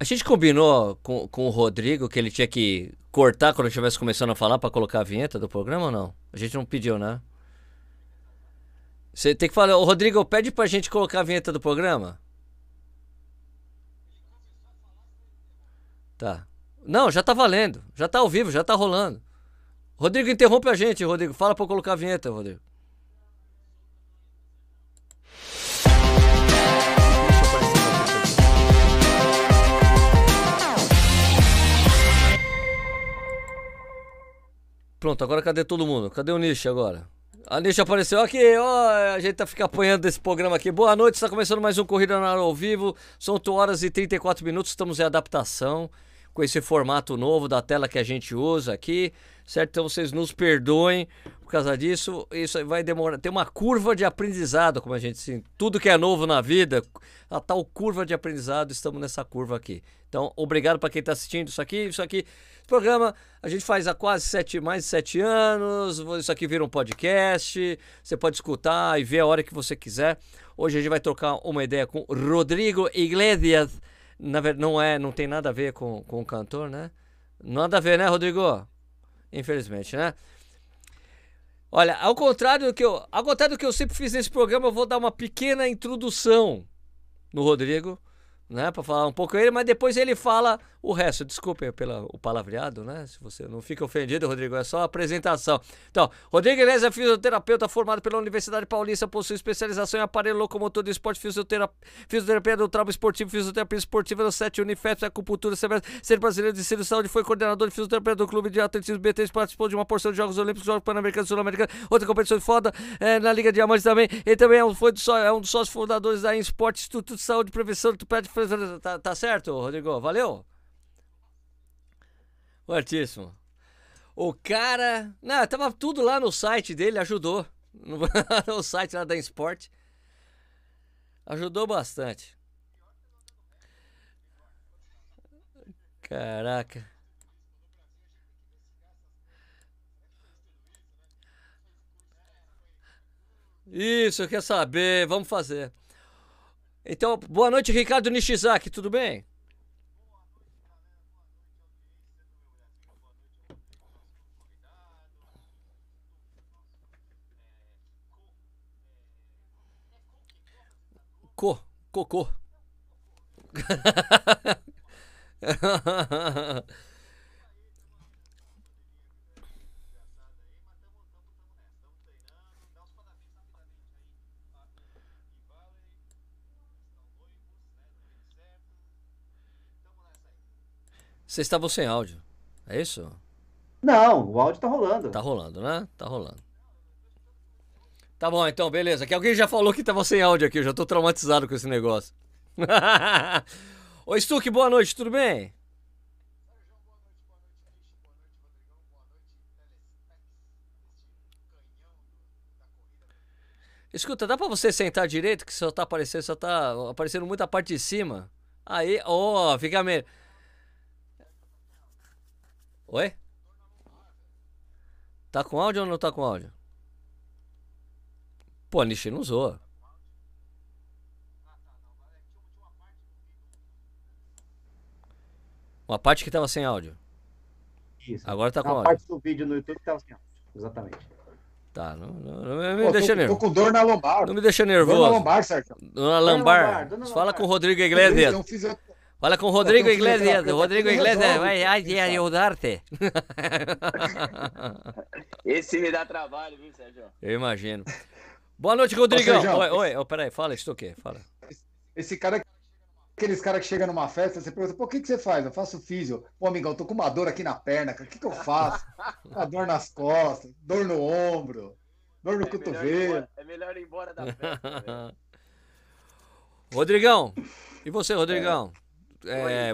A gente combinou com, com o Rodrigo que ele tinha que cortar quando estivesse começando a falar para colocar a vinheta do programa ou não? A gente não pediu, né? Você tem que falar, ô Rodrigo, pede pra gente colocar a vinheta do programa. Tá. Não, já tá valendo. Já tá ao vivo, já tá rolando. Rodrigo, interrompe a gente, Rodrigo. Fala pra eu colocar a vinheta, Rodrigo. Pronto, agora cadê todo mundo? Cadê o Nish agora? A Nish apareceu aqui, ó, a gente tá ficar apanhando desse programa aqui. Boa noite, está começando mais um Corrida na Hora ao vivo. São 8 horas e 34 minutos, estamos em adaptação com esse formato novo da tela que a gente usa aqui, certo? Então vocês nos perdoem por causa disso. Isso vai demorar. Tem uma curva de aprendizado, como a gente assim, tudo que é novo na vida, a tal curva de aprendizado, estamos nessa curva aqui. Então, obrigado para quem está assistindo isso aqui. Isso aqui, esse programa a gente faz há quase sete, mais de sete anos. Isso aqui vira um podcast. Você pode escutar e ver a hora que você quiser. Hoje a gente vai trocar uma ideia com Rodrigo Iglesias. Na verdade, não é, não tem nada a ver com, com o cantor, né? Nada a ver, né, Rodrigo? Infelizmente, né? Olha, ao contrário do que eu, ao contrário do que eu sempre fiz nesse programa, eu vou dar uma pequena introdução no Rodrigo né, para falar um pouco ele, mas depois ele fala o resto. Desculpe pelo o palavreado, né? Se você não fica ofendido, Rodrigo, é só a apresentação. Então, Rodrigo Inês é fisioterapeuta formado pela Universidade Paulista, possui especialização em aparelho locomotor de esporte, fisioterapia, fisioterapia do trauma esportivo, fisioterapia esportiva no 7 Unifesp, acupuntura, ser brasileiro de ensino saúde, foi coordenador de fisioterapia do clube de atletismo BT, participou de uma porção de Jogos Olímpicos, Jogos Pan-Americanos Sul-Americanos, outra competição foda é, na Liga Diamante também. Ele também é um, foi do, é um dos sócios fundadores da Esporte Instituto de Saúde e Prevenção do Pé de Tá, tá certo, Rodrigo? Valeu? Fortíssimo. O cara. Não, tava tudo lá no site dele, ajudou. No, site lá da Sport. Ajudou bastante. Caraca. Isso, quer saber? Vamos fazer. Então, boa noite, Ricardo Nishizaki, tudo bem? Co, cocô. Vocês estavam sem áudio. É isso? Não, o áudio tá rolando. Tá rolando, né? Tá rolando. Tá bom, então, beleza. Que alguém já falou que tava sem áudio aqui, eu já tô traumatizado com esse negócio. Oi, Stuck, boa noite, tudo bem? Escuta, dá pra você sentar direito que só tá aparecendo, só tá aparecendo muita parte de cima. Aí, ó, oh, fica meio. Oi? Tá com áudio ou não tá com áudio? Pô, a Nishi não zoa. Uma parte que tava sem áudio. Isso. Agora tá com Uma áudio. parte do vídeo no YouTube que tava sem áudio. Exatamente. Tá, não, não, não me Pô, deixa tô, nervoso. tô com dor na lombar. Não me deixa Dor na nervoso. lombar, Sérgio. Dona Lambar. Lombar, Dona Fala com o Rodrigo Eu Iglesias. não fiz- Fala com o Rodrigo Iglesias. Rodrigo aqui, Iglesias vai ai, Isso. ajudar-te. Esse me dá trabalho, viu, Sérgio? Eu imagino. Boa noite, Rodrigão. Sérgio. Oi, oi, oh, peraí, fala isso o quê? Fala. Esse cara, aqueles caras que chegam numa festa, você pergunta, pô, o que, que você faz? Eu faço físio. Pô, amigão, tô com uma dor aqui na perna, cara. O que, que eu faço? Uma dor nas costas, dor no ombro, dor no É melhor, cotovelo. embora, é melhor ir embora da festa. velho. Rodrigão, e você, Rodrigão? É,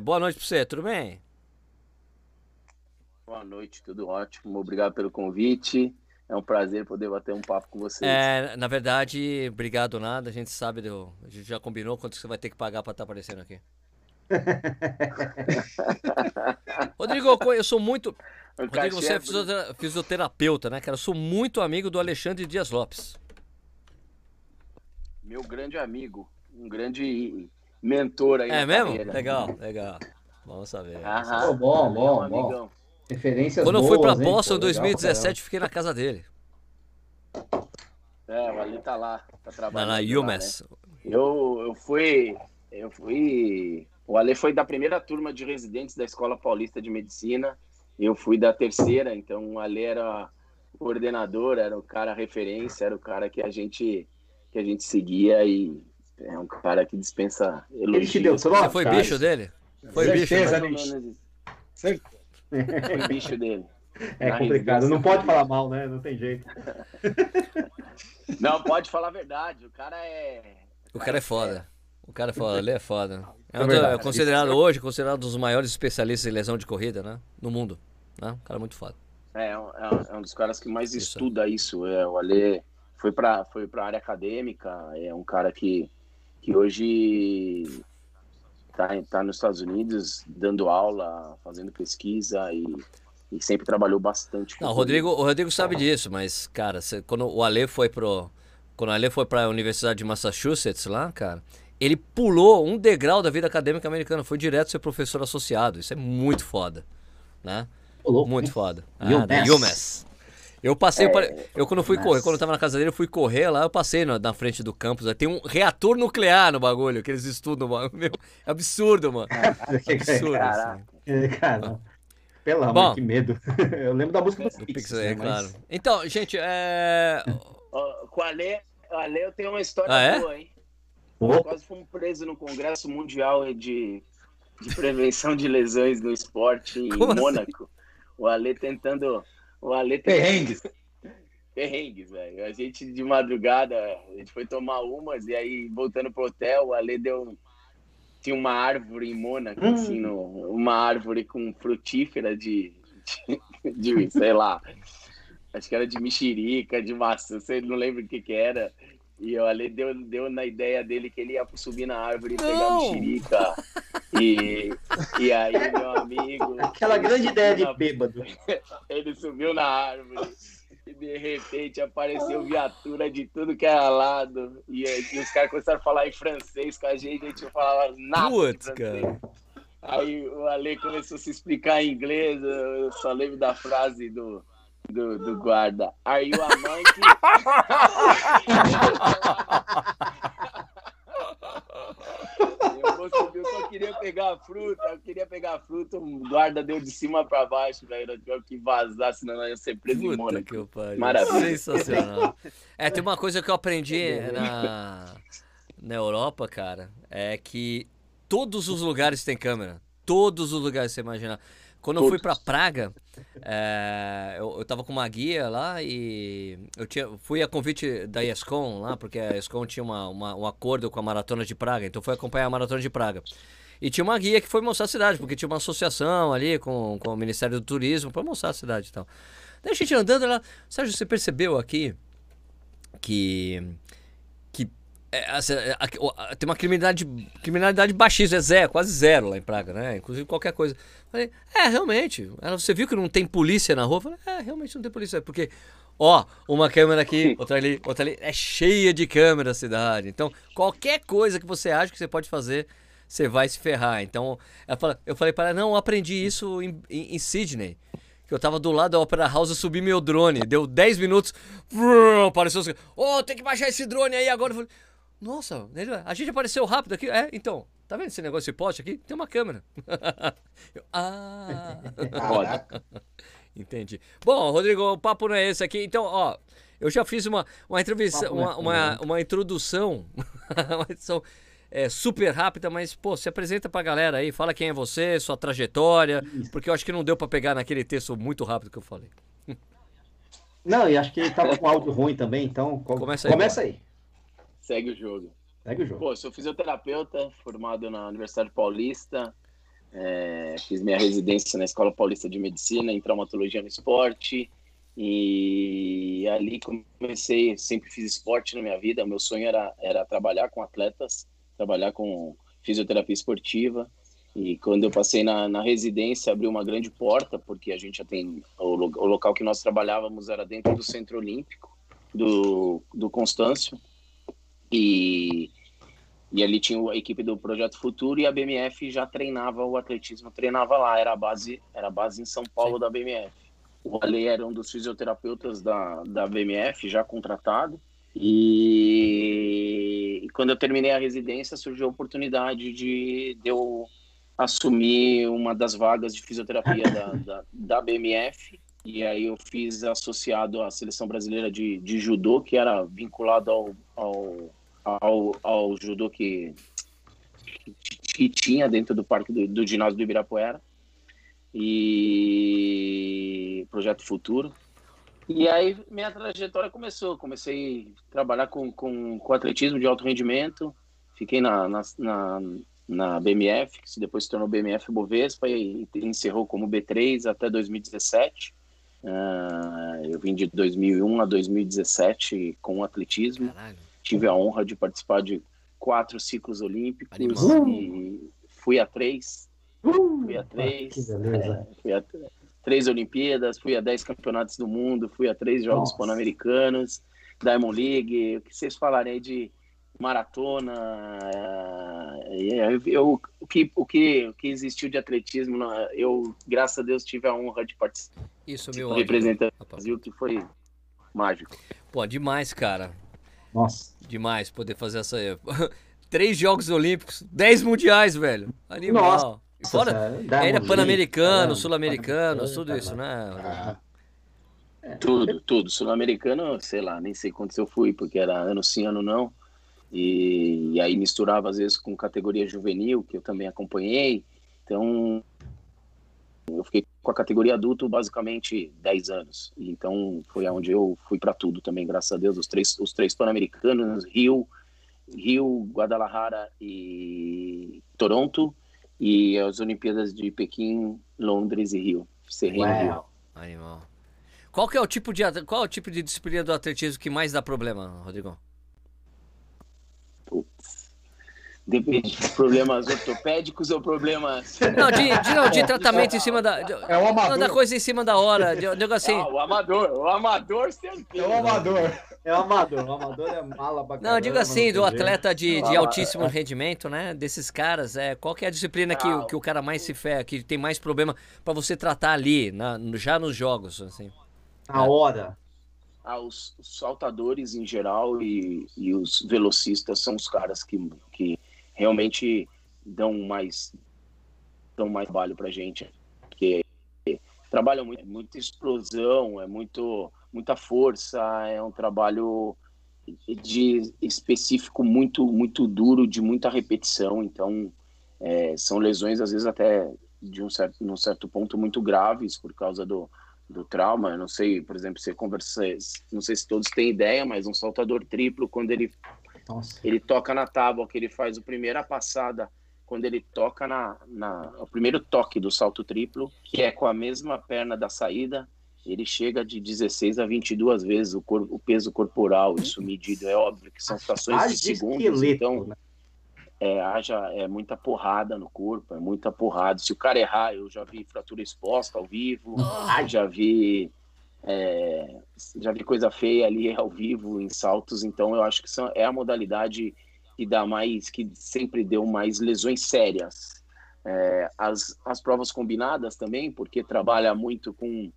boa noite pra você, tudo bem? Boa noite, tudo ótimo. Obrigado pelo convite. É um prazer poder bater um papo com vocês. É, na verdade, obrigado nada, a gente sabe, do, a gente já combinou quanto você vai ter que pagar pra estar aparecendo aqui. Rodrigo, eu sou muito. Rodrigo, você é é fisioterapeuta, né, cara? Eu sou muito amigo do Alexandre Dias Lopes. Meu grande amigo, um grande mentor aí É na mesmo? carreira. Legal, legal. Vamos saber. Aham. Pô, bom, bom, bom. amigão. Referências Quando eu fui hein? Boston em Pô, legal pra 2017, fiquei na casa dele. É, o Ali tá lá, tá Na, trabalhando. na lá, UMass. né? Eu, eu fui. Eu fui. O Ale foi da primeira turma de residentes da Escola Paulista de Medicina. Eu fui da terceira, então o Ale era o coordenador, era o cara referência, era o cara que a gente que a gente seguia e é um cara que dispensa elogios. Ele te deu Você trote? foi cara? bicho dele? Foi bicho? Certeza, né? Isso. Certeza. Foi bicho dele. É Na complicado. residência Não pode falar mal, né? Não tem jeito. Não, pode falar a verdade. O cara é. O cara é foda. O cara é foda, ele é foda. É, É um é considerado hoje, considerado um dos maiores especialistas em lesão de corrida, né? No mundo. Né? Um cara muito foda. É, um- é um- é um dos caras que mais Isso. estuda isso. É, o Ale foi para foi a área acadêmica, é um cara que, que hoje está tá nos Estados Unidos dando aula, fazendo pesquisa e, e sempre trabalhou bastante. com Não, o. Rodrigo, o Rodrigo sabe disso, mas, cara, cê- quando o Ale foi pro. Quando o Ale foi pra Universidade de Massachusetts lá, cara, ele pulou um degrau da vida acadêmica americana, foi direto ser professor associado. Isso é muito foda. Né? Muito hein? foda. Ah, UMass. da UMass. Eu passei, É, eu quando fui UMass. correr, quando eu tava na casa dele, eu fui correr lá, eu passei na, na frente do campus. aí Tem um reator nuclear no bagulho, que eles estudam, mano. Meu, é absurdo, mano. Absurdo. Caraca. assim. É, Cara, pelo amor, Bom. que medo. Eu lembro da música do Do Pix, é né, claro. mas- Então, gente, é. Com o Ale, o Ale eu tenho uma história Ah, é? boa, hein? Opa, Quase fomos presos no Congresso Mundial de, de Prevenção de Lesões no Esporte em Como assim? Mônaco. O Ale tentando. O Ale tentando Perrengues. perrengues, velho. A gente de madrugada, a gente foi tomar umas e aí voltando pro hotel, o Ale deu tinha uma árvore em Mônaco, Hum. assim, no, uma árvore com frutífera de, de, de, sei lá, acho que era de mexerica, de maçã, você não lembra o que que era. E o Ale deu, deu na ideia dele que ele ia subir na árvore e pegar Não! mexerica. E, e aí, meu amigo. aquela grande ideia de na bêbado. ele subiu na árvore e de repente apareceu viatura de tudo que era lado. E, e os caras começaram a falar em francês com a gente, a gente não falava nada. de Putz, cara. Aí o Ale começou a se explicar em inglês, eu só lembro da frase do, do, do guarda. Are you a monkey? Eu vou subir, eu só queria pegar a fruta, eu queria pegar a fruta, o guarda deu de cima pra baixo, velho. Eu tive que vazar, senão eu ia ser preso em Puta Mônaco. que eu pariu. Maravilha. Sensacional. É, tem uma coisa que eu aprendi na, na Europa, cara, é que todos os lugares têm câmera. Todos os lugares você imaginar. Quando eu fui pra Praga, é, eu, eu tava com uma guia lá e eu tinha, fui a convite da ESCOM lá, porque a ESCOM tinha uma, uma- um acordo com a Maratona de Praga, então fui acompanhar a Maratona de Praga. E tinha uma guia que foi mostrar a cidade, porque tinha uma associação ali com, com o Ministério do Turismo para mostrar a cidade e tal. Daí a gente andando lá, Sérgio, você percebeu aqui que é, assim, é, tem uma criminalidade, criminalidade baixíssima, é zero, quase zero lá em Praga, né? Inclusive qualquer coisa. Falei, é, realmente. Ela, você viu que não tem polícia na rua? Falei, é, realmente não tem polícia. Porque, ó, uma câmera aqui, outra ali, outra ali. É cheia de câmera a cidade. Então, qualquer coisa que você acha que você pode fazer, você vai se ferrar. Então, fala- eu falei para ela, não, eu aprendi isso em, em, em Sydney. Que eu tava do lado da Opera House, eu subi meu drone. Deu 10 minutos, vrr, apareceu os Ô, tem que baixar esse drone aí agora. Eu falei, nossa, a gente apareceu rápido aqui. É, então, tá vendo esse negócio de poste aqui? Tem uma câmera. Eu, ah, entendi. Bom, Rodrigo, o papo não é esse aqui. Então, ó, eu já fiz uma, uma entrevista, é uma, uma, uma introdução, uma introdução é, super rápida, mas, pô, se apresenta pra galera aí, fala quem é você, sua trajetória, porque eu acho que não deu pra pegar naquele texto muito rápido que eu falei. Não, e acho que ele tava com áudio ruim também, então co- Começa aí, começa aí. Segue o jogo. Segue o jogo. Pô, sou fisioterapeuta, formado na Universidade Paulista. é, fiz minha residência na Escola Paulista de Medicina em traumatologia no esporte. E ali comecei, sempre fiz esporte na minha vida. O meu sonho era, era trabalhar com atletas, trabalhar com fisioterapia esportiva. E quando eu passei na, na residência, abriu uma grande porta, porque a gente já tem. O, o local que nós trabalhávamos era dentro do Centro Olímpico, do, do Constâncio. E, E ali tinha a equipe do Projeto Futuro e a BMF já treinava o atletismo, treinava lá, era a base, era a base em São Paulo Sim. da BMF. O Ale era um dos fisioterapeutas da, da BMF, já contratado. E, e quando eu terminei a residência, surgiu a oportunidade de, de eu assumir uma das vagas de fisioterapia da, da, da BMF. E aí eu fiz associado à seleção brasileira de, de judô, que era vinculado ao, ao, ao, ao judô que, que tinha dentro do parque do, do ginásio do Ibirapuera e Projeto Futuro. E aí minha trajetória começou. Comecei a trabalhar com, com, com atletismo de alto rendimento. Fiquei na, na, na, na BMF, que depois se tornou BMF Bovespa e, e encerrou como B3 até 2017. Uh, ah, eu vim de 2001 a 2017 com atletismo. Caralho. Tive a honra de participar de quatro ciclos olímpicos Animal. e fui a três. Uh, fui a três. É, fui a três Olimpíadas, fui a dez campeonatos do mundo, fui a três Jogos Pan-Americanos, Diamond League. O que vocês falarem aí de maratona? É, eu, o, que, o, que, o que existiu de atletismo, eu, graças a Deus, tive a honra de participar. Isso, meu Representando o Brasil, que foi mágico. Pô, demais, cara. Nossa. Demais poder fazer essa. Três Jogos Olímpicos, dez mundiais, velho. Animal. Nossa. Fora, ainda Pan-Americano, é, Sul-Americano, tudo isso, né? É. Tudo, tudo. Sul-Americano, sei lá, nem sei quantos eu fui, porque era ano sim, ano não. E, e, aí misturava às vezes com categoria juvenil, que eu também acompanhei. Então, eu fiquei com a categoria adulto basicamente 10 anos. Então, foi onde eu fui para tudo também, graças a Deus. Os três, os três pan-americanos, Rio, Rio, Guadalajara e Toronto e as Olimpíadas de Pequim, Londres e Rio. Rio. Animal. Qual que é o tipo de qual é o tipo de disciplina do atletismo que mais dá problema, Rodrigo? Putz. Depende de problemas ortopédicos ou problemas. Não, de, de, não, de tratamento em cima da. De, é o amador. da coisa em cima da hora. De, de, assim. Ah, o amador, o amador certeza. É o amador. É o amador, o amador é mala pra Não, digo assim, do atleta de, de altíssimo é. rendimento, né? Desses caras, é, qual que é a disciplina que, ah, que o cara mais se ferra, que tem mais problema para você tratar ali, na, já nos jogos, assim? Na hora. Ah, os, os, saltadores em geral e, e os velocistas são os caras que, que realmente dão mais dão mais trabalho para gente, porque trabalham muito, muita explosão, é muito muita força, é um trabalho de específico muito muito duro, de muita repetição, então é, são lesões às vezes até de um certo num certo ponto muito graves por causa do do trauma. Eu não sei, por exemplo, você conversa, não sei se todos têm ideia, mas um saltador triplo quando ele nossa. Ele toca na tábua, que ele faz a primeira passada, quando ele toca na, na, o primeiro toque do salto triplo, que é com a mesma perna da saída, ele chega de 16 a 22 vezes o, cor, o peso corporal, isso medido. É óbvio que são frações de segundos, esqueleto, então né? é, haja, é muita porrada no corpo, é muita porrada. Se o cara errar, eu já vi fratura exposta ao vivo, oh. já vi é, já vi coisa feia ali ao vivo em saltos, então eu acho que são, é a modalidade que dá mais, que sempre deu mais lesões sérias. É, as, as provas combinadas também, porque trabalha muito com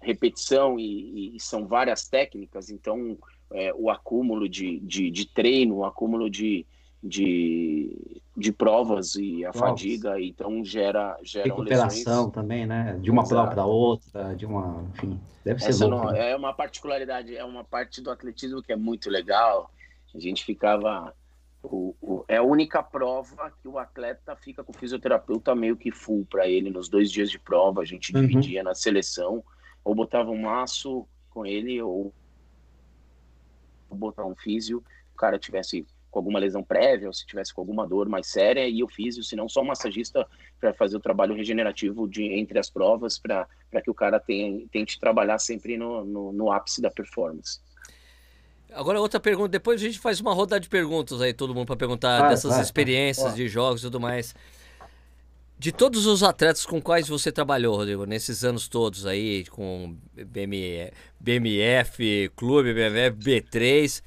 repetição e, e são várias técnicas, então é, o acúmulo de, de, de, treino, o acúmulo de, de, de provas e a provas. fadiga, então gera, gera recuperação lesões. também, né? De uma prova para outra, de uma, enfim, deve ser Essa não, né? É uma particularidade, é uma parte do atletismo que é muito legal. A gente ficava o, o, é a única prova que o atleta fica com o fisioterapeuta meio que full para ele nos dois dias de prova. A gente uhum. dividia na seleção, ou botava um maço com ele, ou botar um físio, o cara tivesse com alguma lesão prévia ou se tivesse com alguma dor mais séria e eu fiz, se não só um massagista para fazer o trabalho regenerativo de entre as provas para que o cara tenha, tente trabalhar sempre no, no, no ápice da performance. Agora outra pergunta, depois a gente faz uma rodada de perguntas aí, todo mundo para perguntar vai, dessas vai, experiências vai. de jogos e tudo mais. De todos os atletas com quais você trabalhou, Rodrigo, nesses anos todos aí, com BMF, BMF Clube, BMF, B3,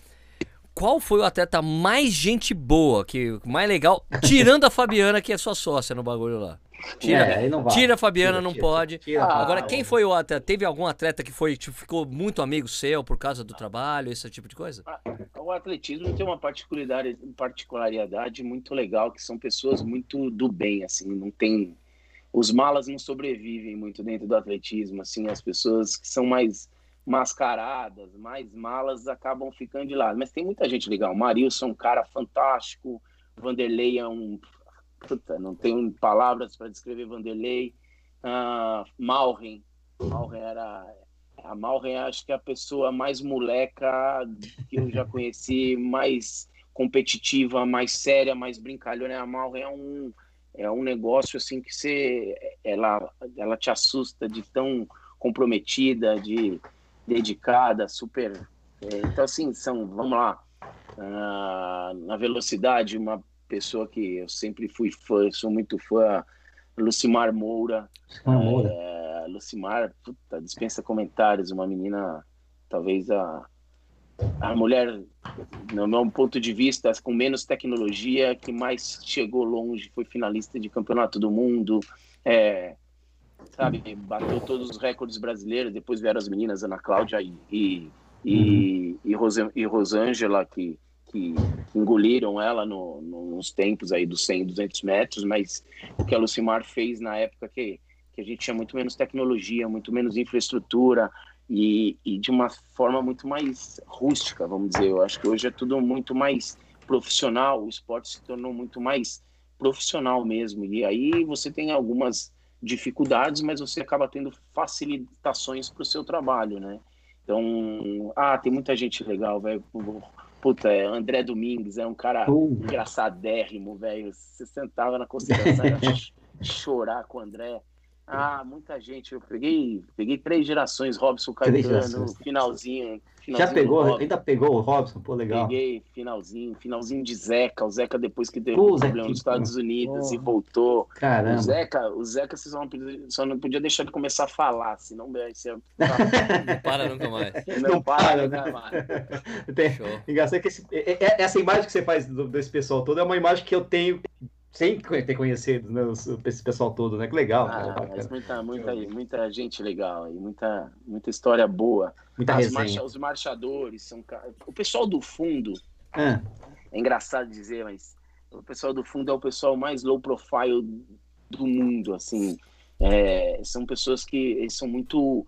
qual foi o atleta mais gente boa, que mais legal, tirando a Fabiana, que é sua sócia no bagulho lá? Tira, É, tira a Fabiana, Tira, não tira, pode. tira. Ah, Agora, quem foi o atleta? Teve algum atleta que foi, tipo, ficou muito amigo seu por causa do trabalho, esse tipo de coisa? O atletismo tem uma particularidade, particularidade muito legal, que são pessoas muito do bem, assim, não tem... Os malas não sobrevivem muito dentro do atletismo, assim, as pessoas que são mais mascaradas, mais malas, acabam ficando de lado. Mas tem muita gente legal. O Marilson é um cara fantástico, Vanderlei é um... Puta, não tenho palavras para descrever Vanderlei. Ah, Malren, Malren era a Malren acho que é a pessoa mais moleca que eu já conheci, mais competitiva, mais séria, mais brincalhona. A Malren é um é um negócio assim que você ela ela te assusta de tão comprometida, de dedicada, super. é, então assim são, vamos lá, ah, na velocidade uma pessoa que eu sempre fui fã, sou muito fã, Lucimar Moura. Ah, Moura. É, Lucimar, puta, dispensa comentários, uma menina, talvez a, a mulher, no meu ponto de vista, com menos tecnologia, que mais chegou longe, foi finalista de campeonato do mundo, é, sabe, bateu todos os recordes brasileiros, depois vieram as meninas, Ana Cláudia e, e, e, e, Rose, e Rosângela, que, que engoliram ela no, no, nos tempos aí dos 100, 200 metros, mas o que a Lucimar fez na época que, que a gente tinha muito menos tecnologia, muito menos infraestrutura e, e de uma forma muito mais rústica, vamos dizer. Eu acho que hoje é tudo muito mais profissional, o esporte se tornou muito mais profissional mesmo. E aí você tem algumas dificuldades, mas você acaba tendo facilitações para o seu trabalho, né? Então, ah, tem muita gente legal, velho. Puta, é, André Domingues é um cara Uh. engraçadérrimo, velho. Você sentava na consideração chorar com o André. Ah, muita gente. Eu peguei, peguei três gerações, Robson Caetano, gerações. finalzinho. Já finalzinho pegou, ainda pegou o Robson, pô, legal. Peguei finalzinho, finalzinho de Zeca. O Zeca depois que teve um problema nos Estados Unidos e voltou. O Caramba. Zeca, o Zeca você só não, podia, só não podia deixar ele começar a falar, senão ser. Não para nunca mais. Não, Não para, para, nunca né? mais. Tem- Show. Engraçado que esse- é- é- essa imagem que você faz desse pessoal todo é uma imagem que eu tenho sem ter conhecido né, esse pessoal todo, né? Que legal, cara, Ah, mas muita, muita, muita gente legal aí, muita, muita história boa. Muita As marcha- os marchadores são. O pessoal do fundo, Ah, é engraçado dizer, mas o pessoal do fundo é o pessoal mais low profile do mundo, assim. É, são pessoas que são muito.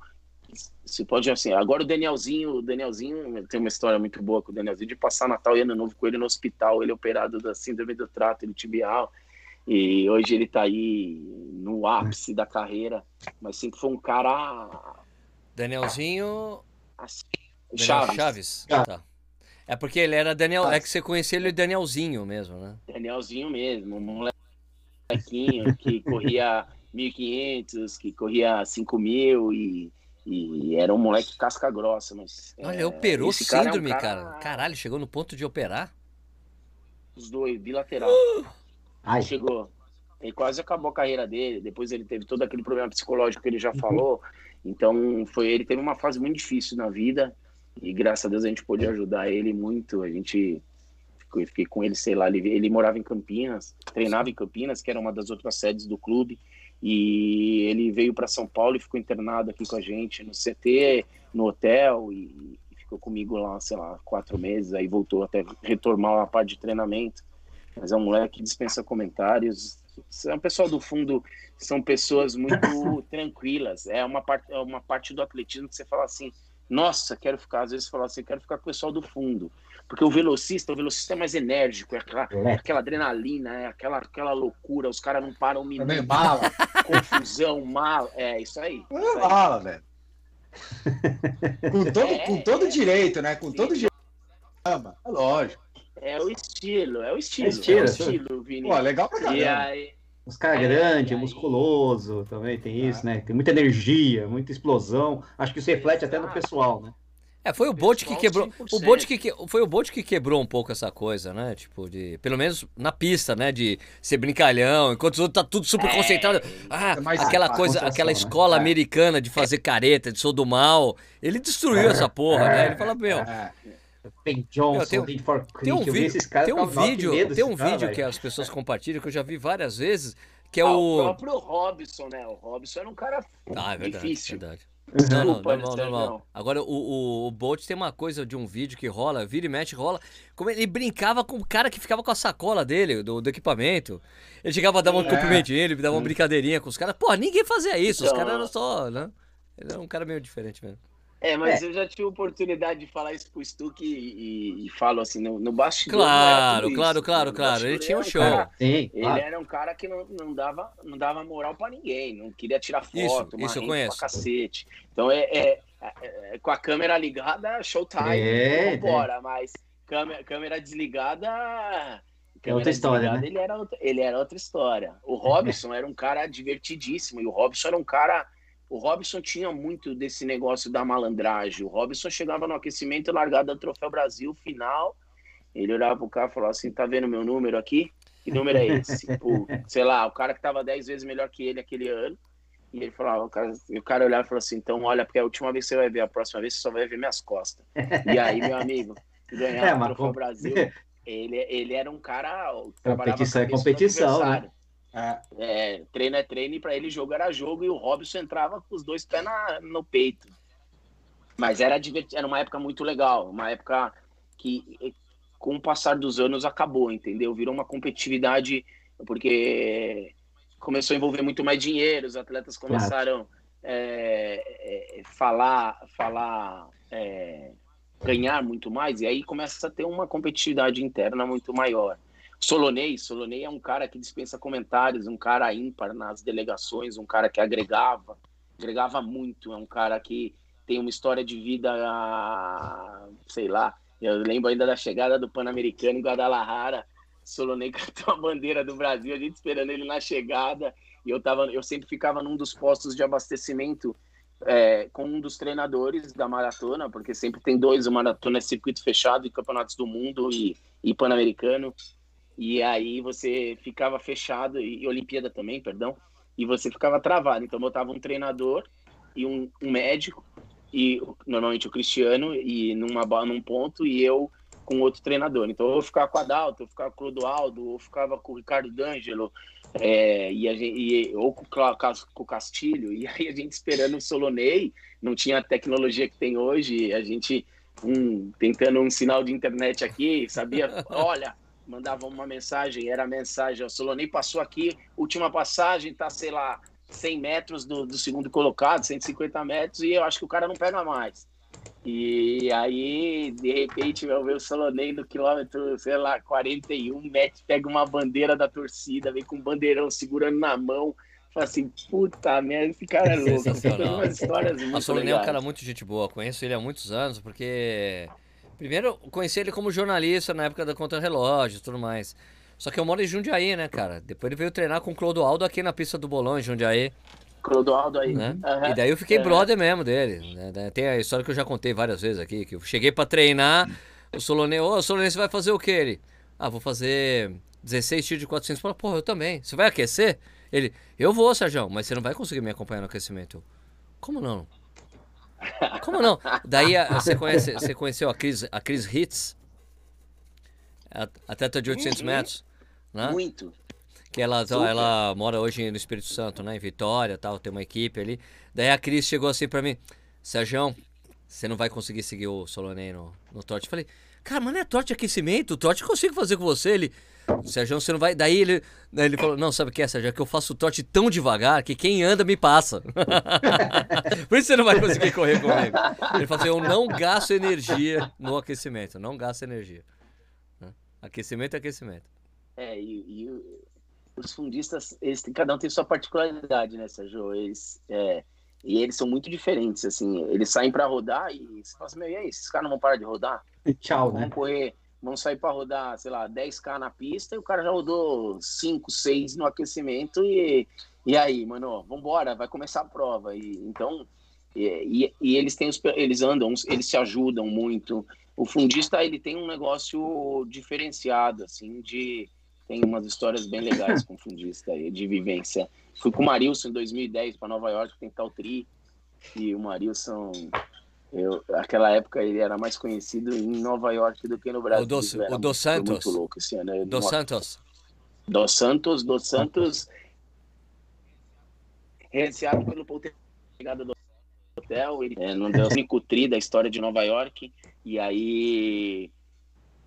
Você pode assim. Agora o Danielzinho, o Danielzinho tem uma história muito boa com o Danielzinho de passar Natal e Ano Novo com ele no hospital. Ele é operado da síndrome do trato ele tibial. E hoje ele tá aí no ápice da carreira, mas sempre foi um cara Danielzinho. assim, Daniel Chaves. Chaves. Chaves. Tá. É porque ele era Daniel. É que você conhecia ele Danielzinho mesmo, né? Danielzinho mesmo, um molequinho que corria 1.500, que corria 5.000 e, e era um moleque casca grossa, mas... Olha, é, operou esse cara é um síndrome, cara- cara. Caralho, chegou no ponto de operar? Os dois, bilateral. ai, Chegou. Ele quase acabou a carreira dele, depois ele teve todo aquele problema psicológico que ele Uhum. já falou, então foi ele teve uma fase muito difícil na vida e graças a Deus a gente pôde ajudar ele muito, a gente ficou- fiquei com ele, sei lá, ele, ele morava em Campinas, treinava em Campinas, que era uma das outras sedes do clube, e ele veio para São Paulo e ficou internado aqui com a gente no CT, no hotel, e, ficou comigo lá, sei lá, quatro meses, aí voltou até retomar a parte de treinamento. Mas é um moleque que dispensa comentários. É um pessoal do fundo, são pessoas muito tranquilas. É uma parte, é uma parte do atletismo que você fala assim, nossa, quero ficar, às vezes você fala assim, quero ficar com o pessoal do fundo. Porque o velocista, o velocista é mais enérgico, é aquela, é. aquela adrenalina, é aquela, aquela loucura, os caras não param um minuto, Também bala. confusão, mal. É isso aí. É isso aí. bala, velho. Com todo, É, com todo é. direito, né? Com Sim. todo direito. Ama, É lógico. É o estilo, é o estilo, é, estilo, o é estilo, Vini. Pô, legal pra E caramba. aí, Os caras É, grandes, e musculoso, também tem isso, né? Tem muita energia, muita explosão. Acho que isso reflete até no pessoal, né? É, foi o Bolt que quebrou. O 100%. Bolt que, que- foi o Bolt que quebrou um pouco essa coisa, né? Tipo, de. Pelo menos na pista, né? De ser brincalhão, enquanto os outros tá tudo super É, concentrado. Ah, É mais aquela a coisa, aquela né? escola É. americana de fazer careta, de sou do mal. Ele destruiu essa porra, né? Ele fala, meu, É. Ben Johnson, tem, Need for Creek, tem um vídeo, esses caras, tem um ficava, "Nossa, que vídeo, medo tem um cara, vídeo velho." que as pessoas compartilham que eu já vi várias vezes, que é Ah, o o próprio Robson, né? O Robson era um cara Ah, é verdade, difícil. verdade. Não, não, Desculpa, normal, normal. Agora, o, o, o Bolt tem uma coisa de um vídeo que rola, vira e mexe, rola. Como ele brincava com o cara que ficava com a sacola dele, do, do equipamento. Ele chegava a dar um É. cumprimentinho, ele dava uma brincadeirinha com os caras. Pô, ninguém fazia isso, os Então, caras eram só, né? Ele era um cara meio diferente mesmo. É, mas eu já tive a oportunidade de falar isso pro Stuck e, e- e falo assim, no, no bastidor. Claro, claro, isso. claro, No claro. Ele tinha um show. cara- Sim, ele claro. era um cara que não, não, dava, não dava moral pra ninguém, não queria tirar foto, Isso, isso eu conheço. pra cacete. Então é, é- é- é- com a câmera ligada, showtime, É, vambora, mas câmera, câmera desligada. câmera outra história, desligada, né? Ele era, outra, ele era outra história. O Robson era um cara divertidíssimo, e o Robson era um cara. O Robson tinha muito desse negócio da malandragem. O Robson chegava no aquecimento e largada do Troféu Brasil, final. Ele olhava pro cara e falava assim: tá vendo meu número aqui? Que número é esse? o, sei lá, o cara que tava 10 vezes melhor que ele aquele ano. E ele falava, o cara, e o cara olhava e falou assim: então, olha, porque a última vez que você vai ver, a próxima vez você só vai ver minhas costas. E aí, meu amigo, ganhar É, o Troféu Brasil, ele, ele era um cara. trabalhava Competição é competição, né? É. É, treino é treino e para ele jogo era jogo e o Robson entrava com os dois pés na, no peito. Mas era divertido, era uma época muito legal, uma época que com o passar dos anos acabou, entendeu? Virou uma competitividade porque começou a envolver muito mais dinheiro, os atletas começaram é, é, falar, falar, é, ganhar muito mais e aí começa a ter uma competitividade interna muito maior. Solonei, Solonei é um cara que dispensa comentários, um cara ímpar nas delegações, um cara que agregava, agregava muito, é um cara que tem uma história de vida, sei lá, eu lembro ainda da chegada do Pan-Americano em Guadalajara, Solonei cantou a bandeira do Brasil, a gente esperando ele na chegada, e eu, tava, eu sempre ficava num dos postos de abastecimento é, com um dos treinadores da maratona, porque sempre tem dois, o maratona é circuito fechado e campeonatos do mundo e, e Pan-Americano, e aí você ficava fechado, e, e Olimpíada também, perdão, e você ficava travado. Então botava um treinador e um, um médico, e normalmente o Cristiano, e numa, num ponto, e eu com outro treinador. Então eu ficava com o Adalto, ou eu ficava com o Clodoaldo, ou eu ficava com o Ricardo D'Angelo, é, e a gente, e- ou com, com o Castilho, e aí a gente esperando o Solonei, não tinha a tecnologia que tem hoje, a gente um, tentando um sinal de internet aqui, sabia, olha, mandava uma mensagem, era a mensagem, o Solonei passou aqui, última passagem, tá, sei lá, 100 metros do, do segundo colocado, 150 metros, e eu acho que o cara não pega mais. E aí, de repente, eu ver o Solonei no quilômetro, sei lá, 41, mete, pega uma bandeira da torcida, vem com um bandeirão segurando na mão, fala assim, puta merda, esse cara é louco. Sensacional. umas histórias muito Solonei é um cara muito gente boa, conheço ele há muitos anos, porque. Primeiro, eu conheci ele como jornalista na época da Contra-Relógio e tudo mais. Só que eu moro em Jundiaí, né, cara? Depois ele veio treinar com o Clodoaldo aqui na pista do Bolão, em Jundiaí, Clodoaldo aí. né? Aham. E daí eu fiquei É. brother mesmo dele. né? Tem a história que eu já contei várias vezes aqui, que eu cheguei pra treinar, o Solonei, ô, Solonei, você vai fazer o quê? Ele, ah, vou fazer 16 tiros de 400. Eu falei, porra, eu também. Você vai aquecer? Ele, eu vou, Sérgio, mas você não vai conseguir me acompanhar no aquecimento. Eu, Como não? Como não? Daí a- você, conhece, você conheceu a Cris, a Cris Hitz, a- atleta de 800 Uhum. metros, né? Muito. Que ela, Super. ela mora hoje no Espírito Santo, né? Em Vitória tal, tem uma equipe ali. Daí a Cris chegou assim pra mim, Sérgio, você não vai conseguir seguir o Solonei no, no trote. Eu falei, cara, mas não é trote aquecimento, o trote eu consigo fazer com você. Ele, Sérgio, você não vai. Daí ele, daí ele falou, não, sabe o que é, Sérgio? É que eu faço o trote tão devagar que quem anda me passa. Por isso você não vai conseguir correr comigo. Ele falou assim, eu não gasto energia no aquecimento, não gasto energia. Né? Aquecimento é aquecimento. É, e, e os fundistas, eles têm- cada um tem sua particularidade, né, Sérgio? Eles, é, e eles são muito diferentes, assim. Eles saem para rodar e você fala assim, meu, e aí, esses caras não vão parar de rodar? Tchau, né? Vão correr, vão sair para rodar, sei lá, 10k na pista e o cara já rodou 5, 6 no aquecimento e, e aí, mano, vambora, vai começar a prova. E, então, e, e- e eles têm os, eles andam, eles se ajudam muito. O fundista, ele tem um negócio diferenciado, assim, de... Tem umas histórias bem legais com fundista aí, de vivência. Fui com o Marilson em 2010 para Nova York tentar o tri. E o Marilson Eu, aquela época ele era mais conhecido em Nova York do que no Brasil. O Dos, o Dos Santos. Muito louco ano. Eu Dos Santos. Dos Santos, Dos Santos. Renunciaram pelo chegada do hotel. Ele é, não deu o único tri da história de Nova York. E aí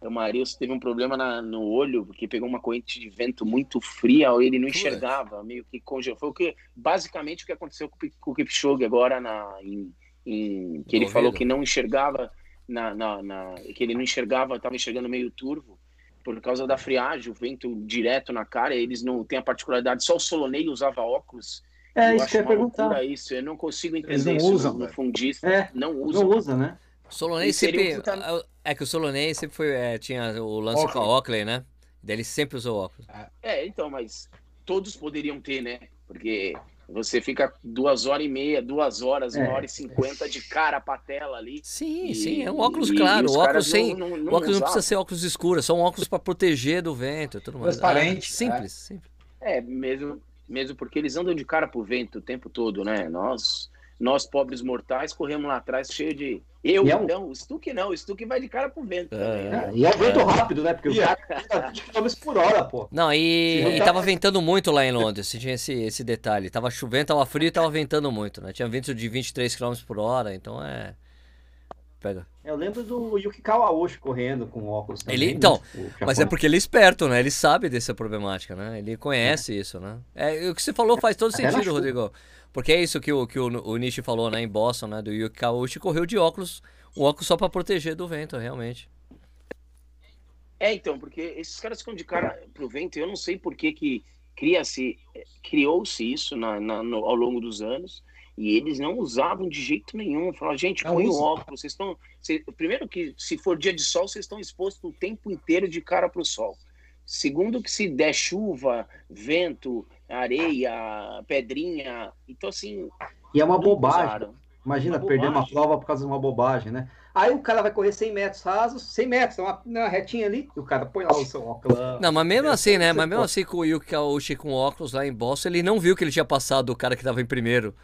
o Marilson teve um problema na- no olho, porque pegou uma corrente de vento muito fria, ele não enxergava, meio que congelou. Foi o que, basicamente o que aconteceu com, com o Kipchoge agora na, em, em- que ele falou que não enxergava na, na, na- que ele não enxergava, estava enxergando meio turvo por causa da friagem, o vento direto na cara, eles não têm a particularidade, só o Solonei usava óculos. É eu isso acho que eu ia uma perguntar. loucura isso, eu não consigo Eles entender não isso usam, no, velho. fundista, É, não usam. não usa, né? Solonei sempre. um É que o Solonei sempre foi. é, tinha o lance com a Oakley, né? Daí ele sempre usou óculos. É, então, mas todos poderiam ter, né? Porque você fica duas horas e meia, duas horas, uma É. hora e cinquenta de cara pra tela ali. Sim, E- sim, é um óculos e- claro. e O óculos sem. não- não- o não óculos não precisa ser óculos escuros, são óculos para proteger do vento e tudo mais. Transparente, Ah, simples, simples. É, mesmo, mesmo porque eles andam de cara pro vento o tempo todo, né? Nós, nós pobres mortais, corremos lá atrás cheio de. Eu, é um- não, o Stuck não, o Stuck vai de cara pro vento. É. né? É, e é um vento rápido, né? Porque o é- cara tá 20 km por hora, pô. Não, e, Sim. e tava ventando muito lá em Londres, tinha esse, esse detalhe. Tava chovendo, tava frio e tava ventando muito, né? Tinha vento de 23 km por hora, então é. Pega. Eu lembro do Yuki Kawaoshi correndo com óculos também. Ele- né? então, O Mas é porque ele é esperto, né? Ele sabe dessa problemática, né? Ele conhece isso, né? É, o que você falou faz todo Até sentido. Rodrigo. Porque é isso que o, que o, o Nishi falou, né? Em Boston, né? Do Yuki Kawauchi, correu de óculos, um óculos só pra proteger do vento, realmente. É, então, porque esses caras ficam de cara pro vento, e eu não sei por que que cria-se, criou-se isso na, na- no- ao longo dos anos, e eles não usavam de jeito nenhum. Falaram, gente, Não põe o óculos, vocês estão... cê- primeiro que, se for dia de sol, vocês estão expostos o tempo inteiro de cara pro sol. Segundo que se der chuva, vento, areia, pedrinha, então assim... E é uma bobagem. usaram. Imagina Uma perder uma bobagem. prova por causa de uma bobagem, né? Aí o cara vai correr 100 metros rasos, 100 metros, uma, uma retinha ali, e o cara põe lá o seu óculos. Não, mas mesmo É, assim, né? Mas mesmo pode. assim com o Yuki Kawauchi com óculos lá em Boston, ele não viu que ele tinha passado o cara que tava em primeiro.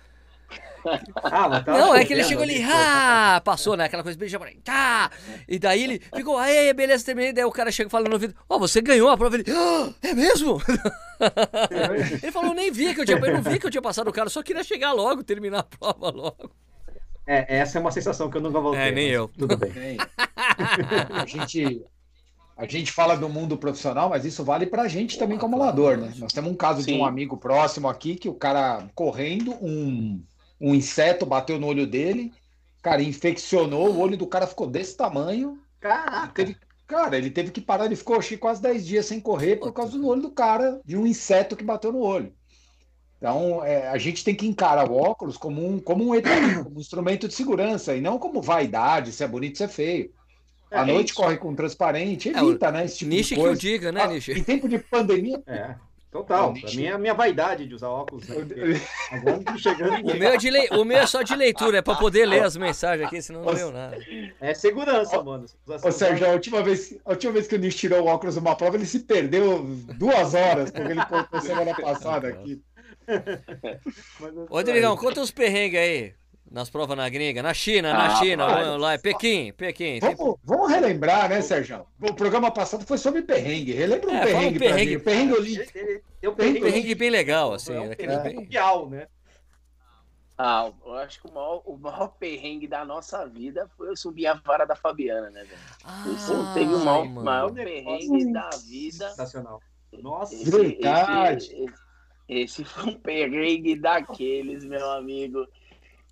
Ah, mas tava Não, é que ele chegou ali, ah, passou, né? Aquela coisa bem japonesa, tá! E daí ele ficou, aí, beleza, terminei. Daí o cara chega e fala no ouvido, ó, você ganhou a prova. Ele, ah, é mesmo? ele falou, nem vi que eu tinha, eu não vi que eu tinha passado o cara, só queria chegar logo, terminar a prova logo. É, essa é uma sensação que eu nunca voltei. É, nem eu. Tudo bem. A gente, a gente fala do mundo profissional, mas isso vale pra gente também como amador, né? Nós temos um caso de Sim. um amigo próximo aqui que o cara correndo, um, um inseto bateu no olho dele, cara, infeccionou, o olho do cara ficou desse tamanho. Caraca. Teve, cara, ele teve que parar, ele ficou quase 10 dias sem correr por causa do olho do cara, de um inseto que bateu no olho. Então, é, a gente tem que encarar o óculos como um, como um como um instrumento de segurança, e não como vaidade, se é bonito, se é feio. À É noite isso. corre com transparente, É, evita, né? Esse tipo Nishi de que o coisa. diga, né, Ah, Nishi? em tempo de pandemia, É, total. Pra mim é a minha vaidade de usar óculos. Né? Agora não tô chegando O ninguém. meu, é de lei- o meu é só de leitura, é pra poder ler as mensagens aqui, senão não leu nada. É segurança, mano. Ô, Sérgio, a última, vez, a última vez que o Nish tirou o óculos numa prova, ele se perdeu duas horas, porque ele contou semana passada aqui. Ô, Rodrigão, conta os perrengues aí. Nas provas na gringa, na China, na Ah, China, lá, é Pequim, Pequim. Tem- Vamos, vamos relembrar, né, Sérgio? O programa passado foi sobre perrengue. Relembra um É, fala um perrengue, pra perrengue. perrengue olímpico. Deu Um perrengue, perrengue bem legal, assim. é um perrengue bem... mundial, né? Ah, eu acho que o maior, o maior perrengue da nossa vida foi eu subir a vara da Fabiana, né, velho? Isso Ah, teve o maior, maior perrengue da vida. Sensacional. Nossa. Esse, Verdade. esse- esse- esse foi um perrengue daqueles, meu amigo.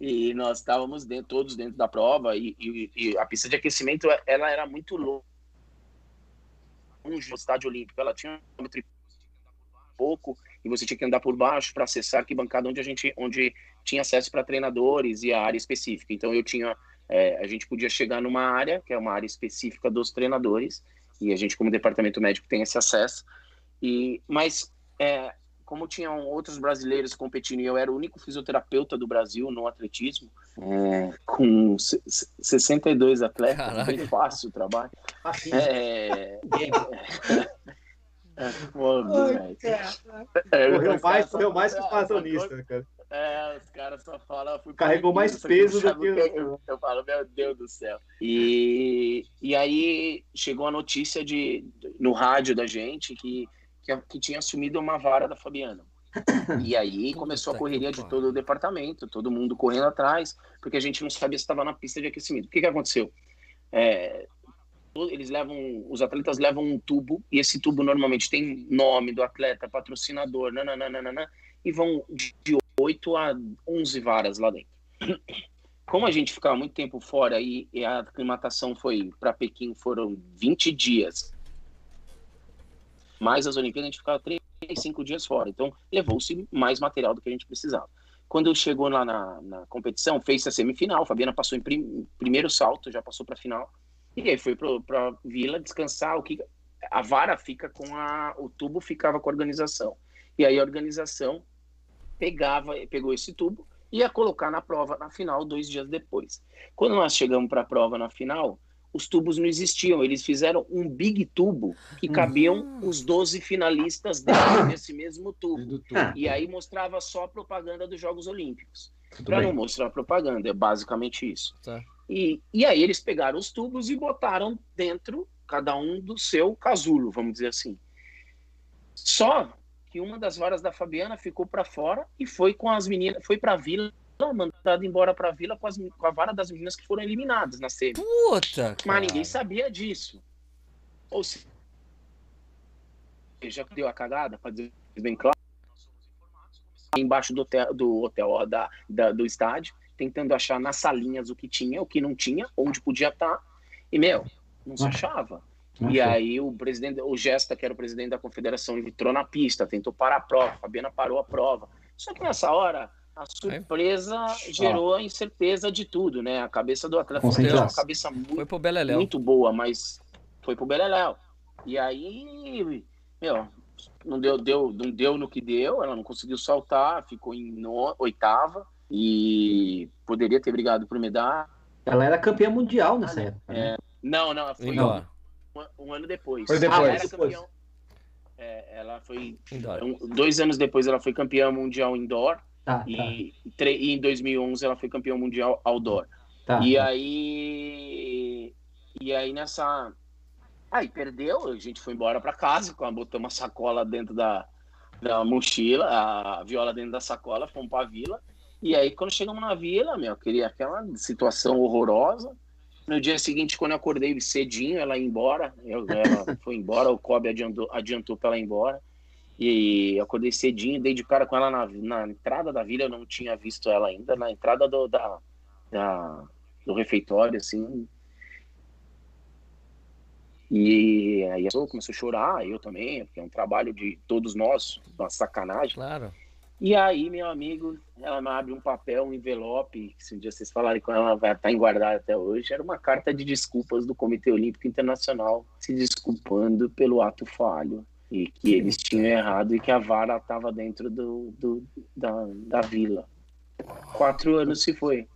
E nós estávamos dentro, todos dentro da prova e, e- e a pista de aquecimento ela era muito longe do estádio olímpico. Ela tinha um pouco e você tinha que andar por baixo para acessar a arquibancada onde a gente onde tinha acesso para treinadores e a área específica. Então eu tinha é, a gente podia chegar numa área que é uma área específica dos treinadores e a gente como departamento médico tem esse acesso. E mas é, como tinham outros brasileiros competindo e eu era o único fisioterapeuta do Brasil no atletismo, é, com se- se- 62 atletas, Caraca. bem fácil o trabalho. É, é, cara. É, Correu os mais, caras correu só- mais que os só- maratonistas, cara. É, os caras só falam. fui Carregou mais peso do o que eu, eu falo, meu Deus do céu. E, e aí chegou a notícia de, no rádio da gente que, que, que tinha assumido uma vara da Fabiana. E aí começou a correria de todo o departamento, todo mundo correndo atrás, porque a gente não sabia se estava na pista de aquecimento. O que, que aconteceu? É, eles levam, os atletas levam um tubo, e esse tubo normalmente tem nome do atleta, patrocinador, nananana, e vão de 8 a 11 varas lá dentro. Como a gente ficava muito tempo fora e, e a aclimatação foi para Pequim foram 20 dias, mais as Olimpíadas a gente ficava 3, 5 dias fora, então levou-se mais material do que a gente precisava. Quando chegou lá na, na competição, fez a semifinal, Fabiana passou em prim, primeiro salto, já passou para a final, e aí foi para Vila descansar, o que a vara fica com a o tubo ficava com a organização. E aí a organização pegava, pegou esse tubo ia colocar na prova na final dois dias depois. Quando nós chegamos para a prova na final, os tubos não existiam, eles fizeram um big tubo que cabiam os 12 finalistas dentro desse mesmo tubo. Do tubo. E aí mostrava só a propaganda dos Jogos Olímpicos. Para não mostrar propaganda, é basicamente isso. Tá. E, e aí eles pegaram os tubos e botaram dentro, cada um do seu casulo, vamos dizer assim. Só que uma das varas da Fabiana ficou para fora e foi com as meninas, foi para a vila, mandada embora para a vila com, as- com a vara das meninas que foram eliminadas na semi. Puta, Mas cara. ninguém sabia disso. Ou seja, já deu a cagada, para dizer bem claro. Embaixo do hotel, do, hotel ó, da, da- do estádio, tentando achar nas salinhas o que tinha, o que não tinha, onde podia estar. E, meu, não se Não achava. Não E achou. aí o presidente, o Gesta, que era o presidente da confederação, ele entrou na pista, tentou parar a prova, a Fabiana parou a prova. Só que nessa hora, a surpresa gerou a incerteza de tudo, né? A cabeça do atleta foi uma cabeça muito Foi pro Beleléu. muito boa, mas foi pro Beleléu. E aí, meu, não deu, deu, não deu no que deu, ela não conseguiu saltar, ficou em no- oitava e poderia ter brigado por medalha. Ela era campeã mundial nessa época. né? Não, não, foi um, um ano depois. Foi depois. Ela era Depois. campeão. É, ela foi um- dois anos depois ela foi campeã mundial indoor Tá, tá, e, tre- e em 2011 ela foi campeã mundial outdoor. tá. E aí. E aí nessa. Aí perdeu, a gente foi embora para casa, botou uma sacola dentro da, da mochila, a viola dentro da sacola, fomos pra vila. E aí, quando chegamos na vila, meu, queria aquela situação horrorosa. No dia seguinte, quando eu acordei cedinho, ela ia embora. Eu, ela foi embora, o Kobe adiantou, adiantou para ela ir embora. E acordei cedinho, dei de cara com ela na, na entrada da vila, eu não tinha visto ela ainda, na entrada do, da, da, do refeitório, assim. E aí a pessoa começou a chorar, eu também, porque é um trabalho de todos nós, uma sacanagem. Claro. E aí, meu amigo, ela me abre um papel, um envelope, que se um dia vocês falarem com ela, ela vai estar guardada até hoje. Era uma carta de desculpas do Comitê Olímpico Internacional, se desculpando pelo ato falho. E que eles tinham errado e que a vara estava dentro do, do- da, da vila. Quatro anos se foi.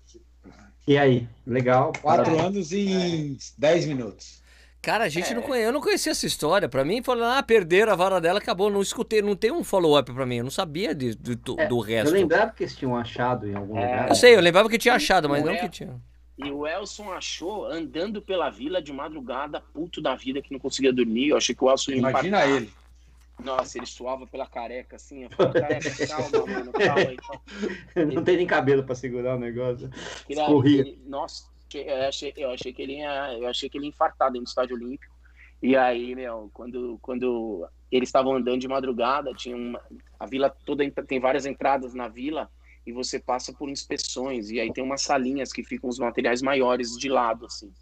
E aí? Legal. Quatro parabéns. anos em dez minutos. Cara, a gente É. não conhe... eu não conhecia essa história. Pra mim, falaram, ah, perderam a vara dela, acabou. Não escutei, não tem um follow-up pra mim. Eu não sabia de, de- do, É, do resto. Eu lembrava que eles tinham achado em algum É. lugar. Eu sei, eu lembrava que tinha achado, mas Não não é. que tinha. E o Elson achou andando pela vila de madrugada, puto da vida, que não conseguia dormir. Eu achei que o Elson ia Imagina ele. Nossa, ele suava pela careca assim. Eu falei, careca, calma, mano, calma aí. calma. Não tem nem cabelo pra segurar o negócio. Ele- Escorria. ele- nossa, eu achei, eu achei que ele ia, eu achei que ele ia infartar dentro do estádio olímpico. E aí, meu, quando, quando eles estavam andando de madrugada, tinha uma, a vila toda tem várias entradas na vila e você passa por inspeções e aí tem umas salinhas que ficam os materiais maiores de lado assim.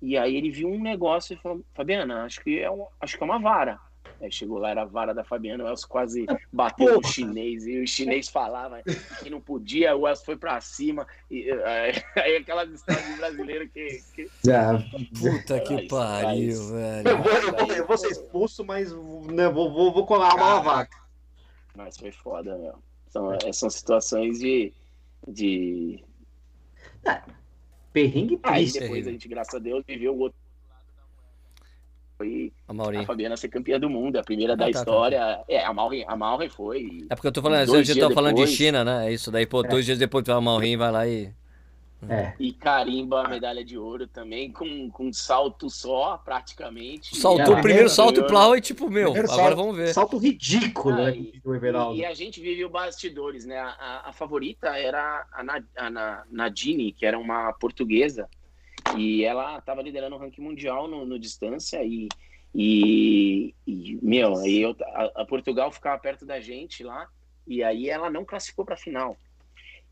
E aí ele viu um negócio e falou: "Fabiana, acho que é um, acho que é uma vara". Aí chegou lá, era a vara da Fabiana, o Elcio quase bateu no Porra. chinês, e o chinês falava que não podia, o Elcio foi pra cima, e eh, aí aquelas histórias brasileiras que, que Puta que pariu, velho. Eu vou, eu vou- eu vou ser expulso, mas né, vou, vou, vou colar uma vaca. Mas foi foda, meu. São, eh, são situações de. de... Perrengue Aí depois a gente, graças a Deus, viveu o outro. Foi A a. Fabiana ser campeã do mundo, a primeira da Ah, tá, tá. história. É, a Malrin, a foi. É porque eu tô falando, eu dias tô falando de depois- China, né? É isso daí, pô, dois dias depois vai Maurinho, vai lá e. É. E carimba a medalha de ouro também, com, com um salto só, praticamente. Saltou É, o primeiro salto plau e tipo, meu, Primeiro agora salto. vamos ver. Salto ridículo, Ah, né? e-. E, e a gente vive o bastidores, né? A, a- a favorita era a, Na- a Na- Nadine, que era uma portuguesa, e ela estava liderando o ranking mundial no, no distância e, e, e, meu, aí eu, a, a Portugal ficava perto da gente lá e aí ela não classificou para a final.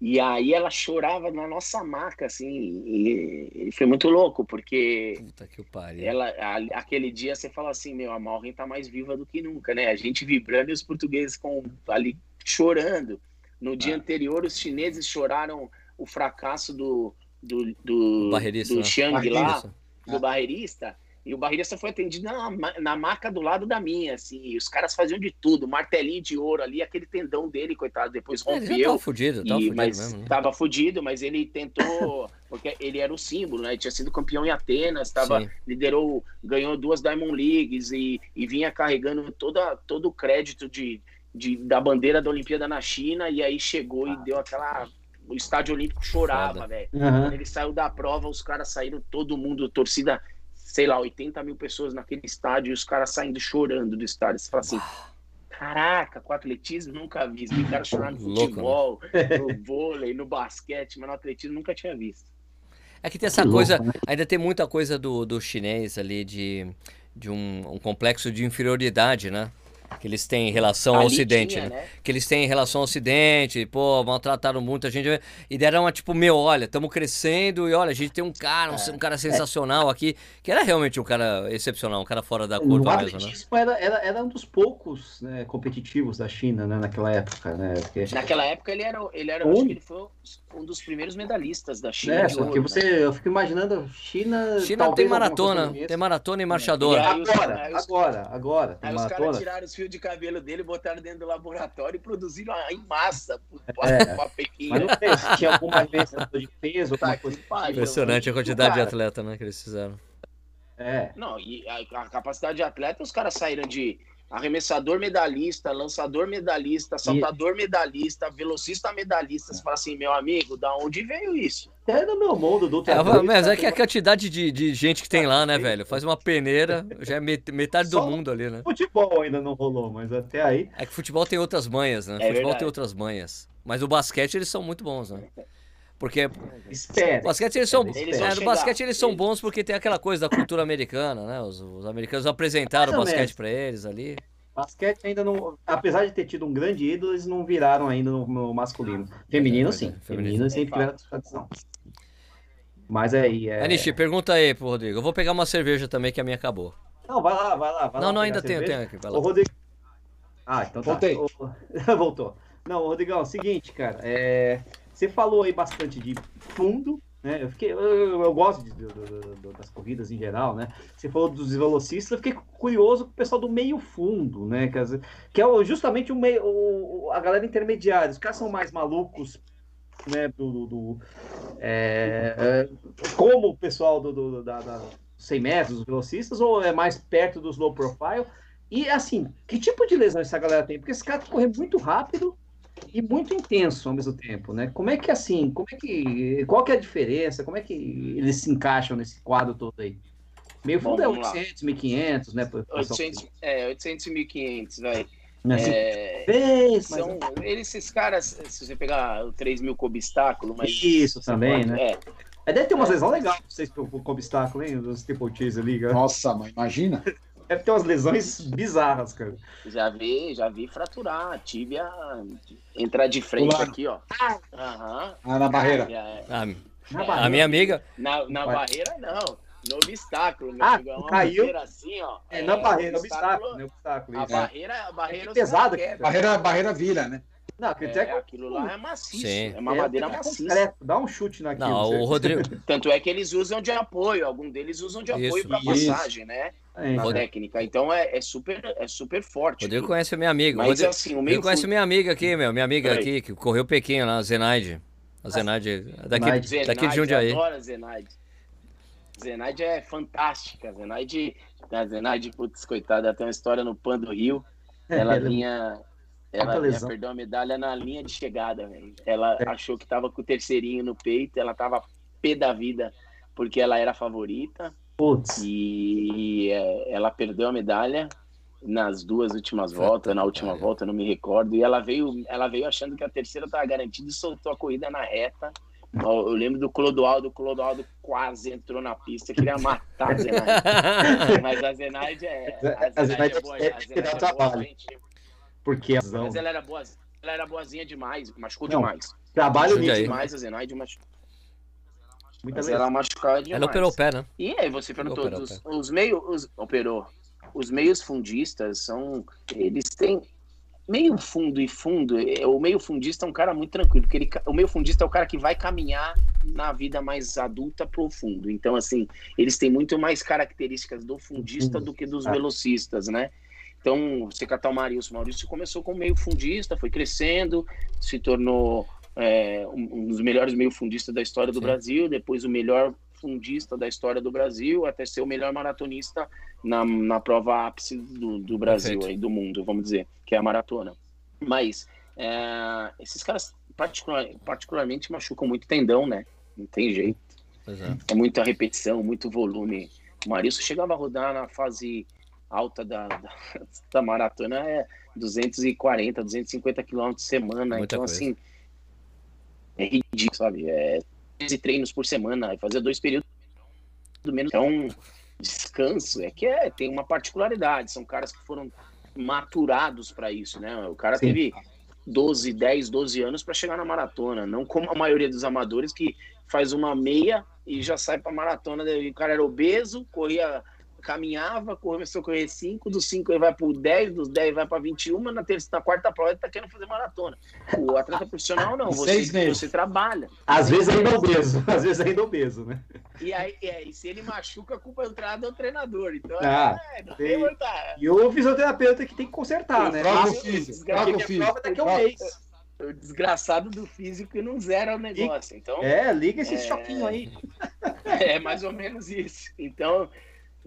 E aí ela chorava na nossa maca, assim, e, e foi muito louco, porque Puta que pariu. ela, a- aquele dia você fala assim, meu, a Malrin tá mais viva do que nunca, né? A gente vibrando e os portugueses com, ali chorando. No dia anterior, os chineses choraram o fracasso do, do, do, Barreirista, do né? Xiang lá, do barreirista, e o barreirista foi atendido na, na maca do lado da minha, assim, e os caras faziam de tudo, martelinho de ouro ali, aquele tendão dele, coitado, depois É, ele rompeu. tava fudido, tava E, fudido mas mesmo. Né? tava fudido, mas ele tentou, porque ele era o símbolo, né? Ele tinha sido campeão em Atenas, tava, Sim. liderou, ganhou duas Diamond Leagues e, e vinha carregando toda, todo o crédito de, de, da bandeira da Olimpíada na China, e aí chegou e deu aquela. O estádio olímpico chorava, velho. Aham. Quando ele saiu da prova, os caras saíram, todo mundo, torcida, sei lá, 80 mil pessoas naquele estádio, e os caras saindo chorando do estádio. Você fala assim. Caraca, com atletismo nunca vi. Vi cara chorar no né? futebol, no vôlei, no basquete, mas no atletismo nunca tinha visto. É que tem essa Que coisa, louco, né? ainda tem muita coisa do, do chinês ali de, de um, um complexo de inferioridade, né? Que eles têm em relação ao Ocidente, tinha, né? Que eles têm em relação ao Ocidente, pô, maltrataram muita gente. E deram uma tipo, meu, olha, estamos crescendo e olha, a gente tem um cara, um, um cara sensacional aqui, que era realmente um cara excepcional, um cara fora da curva mesmo, né? atletismo era, era, era um dos poucos né, competitivos da China, né, naquela época, né? Porque, Naquela época ele era, ele era, Um- acho que ele foi um dos primeiros medalhistas da China. né, de porque ouro, você, né? eu fico imaginando China. China tem maratona, tem maratona e marchador. E aí os- Agora, agora, agora, tem Aí os caras tiraram os fios de cabelo dele, botaram dentro do laboratório e produziram em massa É. Mas não sei se tinha alguma diferença de peso, alguma Tá, coisa. Impressionante a quantidade de Cara, atleta, né, que eles fizeram. É. Não, e a, a capacidade de atleta, os caras saíram de arremessador medalhista, lançador medalhista, saltador medalhista, velocista medalhista. Você fala assim, meu amigo, da onde veio isso? Até no meu mundo do É, mas é que a quantidade de, de gente que tem lá, né, velho? Faz uma peneira, já é met- metade do Só- mundo ali, né? Futebol ainda não rolou, mas até aí. É que futebol tem outras manhas, né? É futebol verdade. tem outras manhas. Mas o basquete eles são muito bons, né? Porque Espera. o basquete eles são, Eles é, no basquete eles são bons porque tem aquela coisa da cultura americana, né? Os, os americanos apresentaram o basquete pra eles ali. Basquete ainda não. Apesar de ter tido um grande ídolo, eles não viraram ainda no, no masculino. Feminino, É, sim. feminino. Feminino sempre tiveram tradição. Mas aí. É... Anishi, pergunta aí pro Rodrigo. Eu vou pegar uma cerveja também que a minha acabou. Não, vai lá, vai lá. Vai não, lá não, ainda tenho, tenho aqui. Vai Ô, lá. Rodrigo. Ah, então tá. Voltei. Voltou. Não, Rodrigão, é o seguinte, cara. é, Você falou aí bastante de fundo, né? Eu, fiquei... eu, eu gosto de- do- do- das corridas em geral, né? Você falou dos velocistas, eu fiquei curioso com o pessoal do meio fundo, né? Que, que é justamente o meio, o- a galera intermediária. Os caras são mais malucos, né? Do, do- do- é, é, como o pessoal do, do- da, da 100 metros, os velocistas, ou é mais perto dos low profile? E assim, que tipo de lesão essa galera tem? Porque esse cara corre muito rápido e muito intenso ao mesmo tempo, né? Como é que assim, como é que, qual que é a diferença? Como é que eles se encaixam nesse quadro todo aí? Meio Bom, fundo é vamos lá. 800, 1500, né? pro pessoal- 800, é, 800 e 1500, velho. né? Assim, É, vez, mas- são, eles, esses caras, se você pegar o 3 mil com obstáculo, mas. Isso também, pode- né? É, É, deve ter umas lesões legais pra vocês com obstáculo, hein? Os triple cheese ali, cara. Nossa, mãe, imagina. Deve ter umas lesões bizarras, cara. já vi, já vi fraturar, tíbia entrar de frente Pular. aqui, ó. Aham. Ah, na barreira. É, Ah, Na a barriga. minha amiga, Na, na barreira, não. No obstáculo, meu Ah, amigo. É uma caiu. barreira assim, ó. É, na barreira, o obstáculo, né? Obstáculo, A isso. barreira, a barreira É quebram. Barreira, barreira vira, né? Não, É, que aquilo lá é maciço. Sim. É uma madeira é maciça. concreto, Dá um chute naquilo. não, o Rodrigo, Tanto é que eles usam de apoio, algum deles usam de apoio para passagem, né? É, Na então. técnica. Então é, é super, é super forte. Rodrigo tudo. conhece a minha amiga. O Mas Rodrigo, assim, o meio conhece minha amiga aqui, meu. Minha amiga Peraí. aqui, que correu Pequim lá, a Zenaide. A Zenaide, daqui, Zenaide. daqui de Jundiaí. adora Zenaide. Zenaide é fantástica. Zenaide A Zenaide, putz, coitada, tem uma história no Pan do Rio. Ela Ela- vinha. Ela, Muita ela lesão. perdeu a medalha na linha de chegada, velho. Ela É. achou que tava com o terceirinho no peito, ela tava pé da vida, porque ela era a favorita. Putz. E é, ela perdeu a medalha nas duas últimas voltas, na última volta, não me recordo. E ela veio, ela veio achando que a terceira estava garantida e soltou a corrida na reta. Eu lembro do Clodoaldo, o Clodoaldo quase entrou na pista, queria matar a Zenaide. Mas a Zenaide é, A a Zenaide Zenaide é boa, é a Zenaide é boa gente. Porque a Mas ela era boa, ela era boazinha demais, machucou Não, demais. trabalho nisso. Demais a Zenaide, machucou. Muita Mas ela machucava demais. Ela operou o pé, né? E aí você perguntou, Operou, dos, os meios, os, operou, os meios fundistas são, eles têm meio fundo e fundo, é, o meio fundista é um cara muito tranquilo, porque ele, o meio fundista é o cara que vai caminhar na vida mais adulta pro fundo, então assim, eles têm muito mais características do fundista do que dos Ah. velocistas, né? Então, você catar o Maurício, o Maurício começou como meio fundista, foi crescendo, se tornou é, um, dos melhores meio fundistas da história do Sim. Brasil, depois o melhor fundista da história do Brasil, até ser o melhor maratonista na, na prova ápice do, do Brasil aí, do mundo, vamos dizer, que é a maratona. Mas é, esses caras particular, particularmente machucam muito tendão, né? Não tem jeito. É. É muita repetição, muito volume. O Marilson chegava a rodar na fase alta da, da, da maratona, é 240, 250 quilômetros por semana. Muita então, coisa. assim, é ridículo, sabe? É 13 treinos por semana, e fazer dois períodos do menos. Então, descanso é que é, tem uma particularidade. São caras que foram maturados para isso, né? O cara Sim. teve 12, 10, 12 anos para chegar na maratona, não como a maioria dos amadores que faz uma meia e já sai para maratona. O cara era obeso, corria, caminhava, começou a correr 5, dos 5 ele vai para 10, dos 10 vai para 21, na terça, na quarta prova ele tá querendo fazer maratona. O atleta profissional não, você, você trabalha. Às vezes ainda obeso, às vezes ainda obeso, né? E aí, é, e se ele machuca, a culpa entrada é o treinador. Então, Ah, é, não tem- tem muita. E o fisioterapeuta que tem que consertar, né? Troca o Mas- físico, troca o físico. prova daqui a um mês. O desgraçado do físico que não zera o negócio. Então, É, liga esse É. choquinho aí. é mais ou menos isso. Então,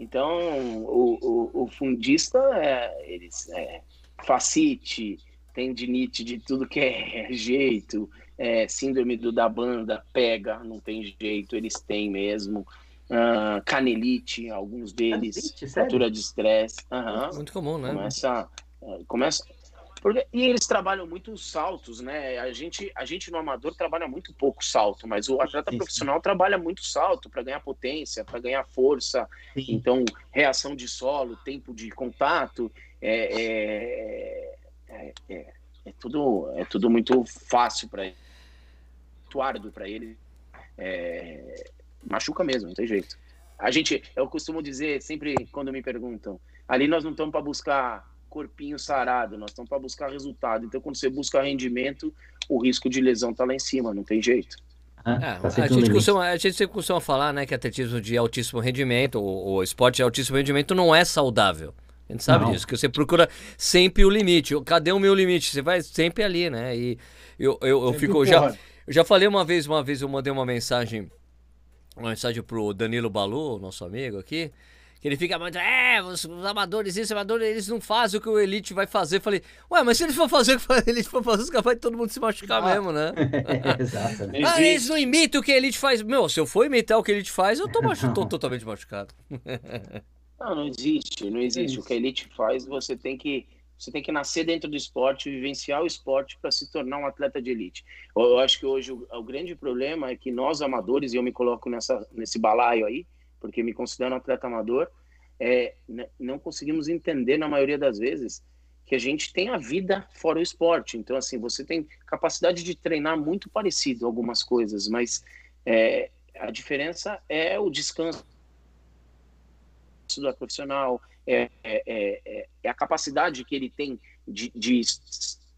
então o, o, o fundista, é, eles é, facite, tendinite de tudo que é jeito, é, síndrome do, da banda, pega, não tem jeito, eles têm mesmo. Ah, canelite, alguns deles, Canelite, fratura de estresse. aham. Muito comum, né? Começa, é, começa porque, e eles trabalham muito os saltos, né? A gente, a gente no amador trabalha muito pouco salto, mas o atleta Sim, sim. profissional trabalha muito salto para ganhar potência, para ganhar força. Sim. Então, reação de solo, tempo de contato, é, é, é, é- é tudo, é tudo muito fácil para ele, muito árduo para ele. É, machuca mesmo, não tem jeito. A gente, eu costumo dizer sempre quando me perguntam, ali nós não estamos para buscar corpinho sarado, nós estamos para buscar resultado. Então, quando você busca rendimento, o risco de lesão tá lá em cima, não tem jeito. Ah, É, tá a, gente costuma, a gente sempre costuma falar né, que atletismo de altíssimo rendimento, o, o esporte de altíssimo rendimento não é saudável. A gente sabe Não. disso, que você procura sempre o limite. Cadê o meu limite? Você vai sempre ali, né? E eu, eu, eu fico. Já, eu já falei uma vez, uma vez eu mandei uma mensagem, uma mensagem pro Danilo Balu, nosso amigo aqui, que ele fica muito, é, os, os amadores, isso, os amadores, eles não fazem o que o Elite vai fazer. Eu falei, ué, mas se eles for fazer o que o Elite for fazer, os caras vai todo mundo se machucar Ah. mesmo, né? Exato. né? Ah, eles não imitam o que a Elite faz. Meu, se eu for imitar o que a Elite faz, eu tô, machu tô totalmente machucado. Não, não existe, não existe. O que a elite faz, você tem que você tem que nascer dentro do esporte, vivenciar o esporte para se tornar um atleta de elite. Eu, eu acho que hoje o, o grande problema é que nós amadores, e eu me coloco nessa, nesse balaio aí, porque me considero um atleta amador, é, n- não conseguimos entender na maioria das vezes que a gente tem a vida fora o esporte. Então, assim, você tem capacidade de treinar muito parecido algumas coisas, mas é, a diferença é o descanso do profissional, é, é, é, é a capacidade que ele tem de, de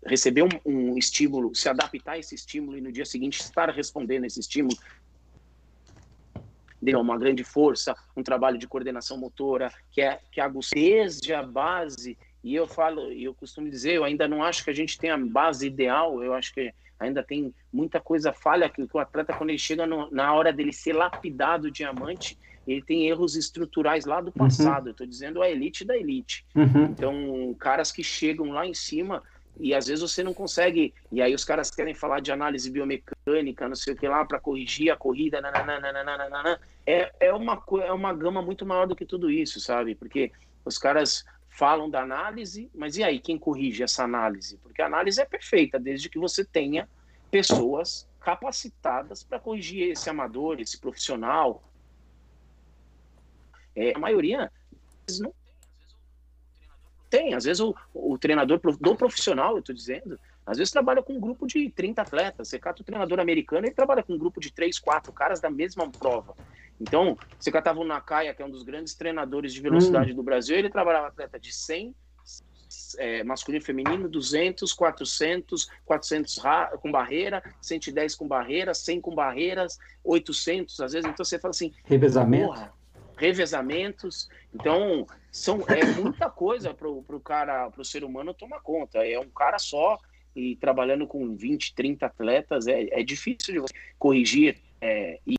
receber um, um estímulo, se adaptar a esse estímulo e no dia seguinte estar respondendo a esse estímulo. Deu uma grande força, um trabalho de coordenação motora, que é que aguça desde a base E eu falo, eu costumo dizer, eu ainda não acho que a gente tem a base ideal, eu acho que ainda tem muita coisa falha que, que o atleta, quando ele chega no, na hora dele ser lapidado diamante, ele tem erros estruturais lá do uhum. passado. Uhum. Eu estou dizendo a elite da elite. Uhum. Então, caras que chegam lá em cima e às vezes você não consegue. E aí os caras querem falar de análise biomecânica, não sei o que lá, para corrigir a corrida. Nananana, é, é, uma, é uma gama muito maior do que tudo isso, sabe? Porque os caras falam da análise, mas e aí quem corrige essa análise? Porque a análise é perfeita, desde que você tenha pessoas capacitadas para corrigir esse amador, esse profissional. É, a maioria não tem. Às vezes o, o treinador do profissional, eu estou dizendo, às vezes trabalha com um grupo de 30 atletas. Você cata o treinador americano, ele trabalha com um grupo de 3, 4 caras da mesma prova. Então, você catava o Nakaya, que é um dos grandes treinadores de velocidade hum. do Brasil, ele trabalhava atleta de 100, é, masculino e feminino, 200, 400, 400 com barreira, 110 com barreira, 100 com barreiras, 800 às vezes. Então você fala assim: revezamento. Porra, revezamentos. Então, são, é muita coisa para o cara, para o ser humano tomar conta. É um cara só e trabalhando com 20, 30 atletas, é, é difícil de você corrigir é, e,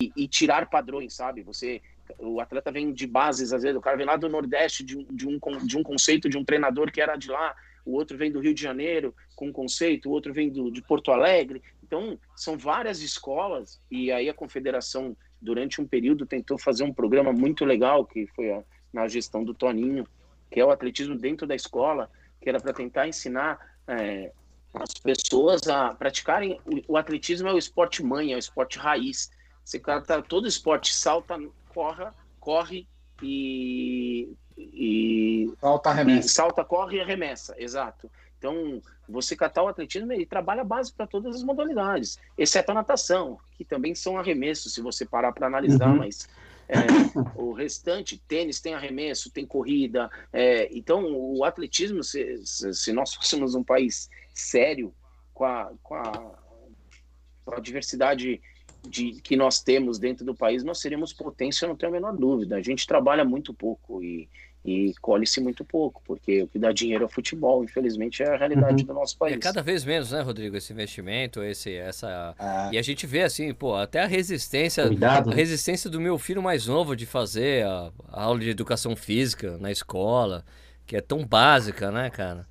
e, e, tirar padrões, sabe? Você, o atleta vem de bases, às vezes o cara vem lá do Nordeste de, de, um, de um conceito de um treinador que era de lá, o outro vem do Rio de Janeiro com um conceito, o outro vem do, de Porto Alegre. Então, são várias escolas e aí a confederação durante um período tentou fazer um programa muito legal, que foi a, na gestão do Toninho, que é o atletismo dentro da escola, que era para tentar ensinar é, as pessoas a praticarem. O, o, atletismo é o esporte mãe, é o esporte raiz. Você tá todo esporte salta, corre, corre e, e salta, arremessa. E salta, corre e arremessa, exato. Então, você catar o atletismo, ele trabalha a base para todas as modalidades, exceto a natação, que também são arremessos, se você parar para analisar, uhum. mas é, o restante, tênis tem arremesso, tem corrida. É, então, o atletismo, se, se, nós fôssemos um país sério, com a, com a, com a diversidade de, que nós temos dentro do país, nós seríamos potência, não tenho a menor dúvida. A gente trabalha muito pouco e, e colhe-se muito pouco, porque o que dá dinheiro é o futebol, infelizmente é a realidade uhum. do nosso país. É cada vez menos, né, Rodrigo, esse investimento, esse, essa... Ah. E a gente vê assim, pô, até a resistência, Cuidado, a resistência do meu filho mais novo de fazer a, a aula de educação física na escola, que é tão básica, né, cara?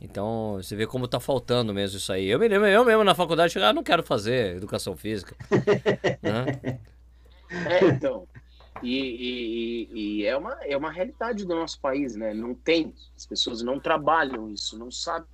Então, você vê como tá faltando mesmo isso aí. Eu me lembro, eu mesmo na faculdade, chegar, ah, não quero fazer educação física. né? É, então, e, e, e, é, uma, é uma realidade do nosso país, né? Não tem, as pessoas não trabalham isso, não sabem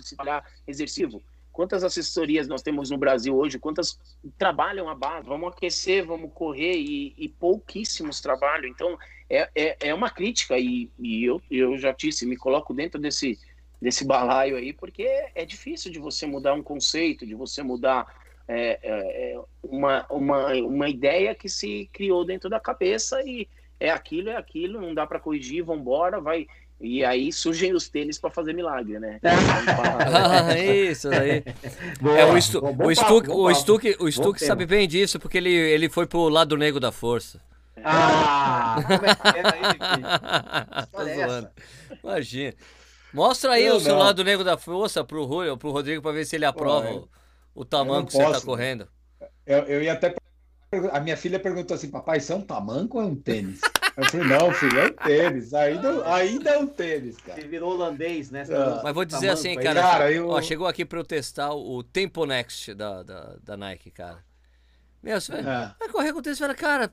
se trabalhar exercivo. Quantas assessorias nós temos no Brasil hoje? Quantas trabalham a base? Vamos aquecer, vamos correr e, e pouquíssimos trabalham. Então, é, é, é uma crítica e, e eu, eu já disse, me coloco dentro desse, desse balaio aí, porque é difícil de você mudar um conceito, de você mudar é, é, é, uma, uma, uma ideia que se criou dentro da cabeça e é aquilo, é aquilo, não dá para corrigir, vamos embora, vai. E aí surgem os tênis para fazer milagre, né? ah, isso aí. Boa, é, o Stuck, o Stuck, o Stuck, o Stuck sabe bem disso, porque ele, ele foi pro lado negro da força. Ah! Como é é Imagina. Mostra aí o seu não. lado negro da força pro, pro Rodrigo para ver se ele aprova. Pô, o tamanho que você está correndo. Eu, eu ia até. A minha filha perguntou assim: papai, isso é um tamanco ou é um tênis? Eu falei, não, filho, é um tênis. Ainda, ainda é um tênis, cara. Você virou holandês, né? Ah, Mas vou dizer tamanco, assim, cara. cara eu... ó, chegou aqui para eu testar o Tempo Next da, da, da Nike, cara. Meu, você vai, é. vai correr com o tênis e fala, cara.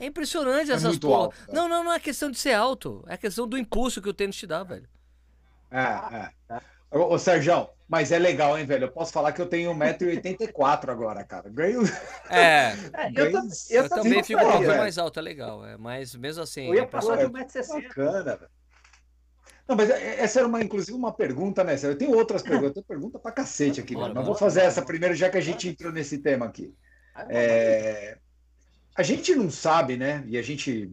É impressionante é essas porra. Alto, não, não, não é questão de ser alto. É questão do impulso que o tênis te dá, velho. É, é. Ô, ô Sérgio, mas é legal, hein, velho? Eu posso falar que eu tenho 1,84m agora, cara. Ganho. É, é eu, Ganho... eu, eu também fico um pouquinho mais alto, é legal. É, mas mesmo assim. Eu ia passar de 1,60m. Bacana, velho. Não, mas é, essa era uma, inclusive, uma pergunta, né? Eu tenho outras perguntas, eu tenho pergunta pra cacete aqui, mano. Mas vou fazer essa primeiro, já que a gente entrou nesse tema aqui. É... A gente não sabe, né? E a gente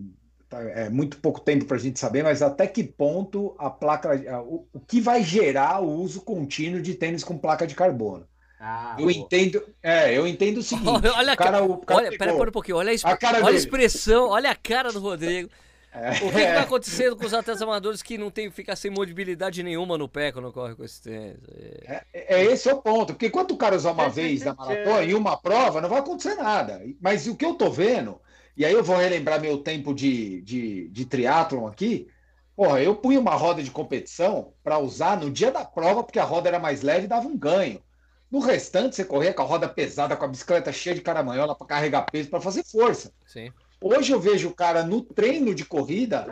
Tá, é muito pouco tempo para a gente saber, mas até que ponto a placa, o, o, que vai gerar o uso contínuo de tênis com placa de carbono? Ah, eu boa. entendo, é, eu entendo o seguinte. olha, o cara, o cara olha, pera, pera um pouquinho, olha a, exp... a olha a expressão, olha a cara do Rodrigo. É. O que, que tá acontecendo com os atletas amadores que não tem, fica sem mobilidade nenhuma no pé quando corre com esse tênis? É, é, é esse é o ponto, porque quando o cara usar uma vez na maratona em uma prova, não vai acontecer nada. Mas o que eu tô vendo, e aí eu vou relembrar meu tempo de, de, de triatlon aqui, porra, eu punha uma roda de competição para usar no dia da prova, porque a roda era mais leve e dava um ganho. No restante, você corria com a roda pesada, com a bicicleta cheia de caramanhola para carregar peso, para fazer força. Sim. Hoje eu vejo o cara no treino de corrida,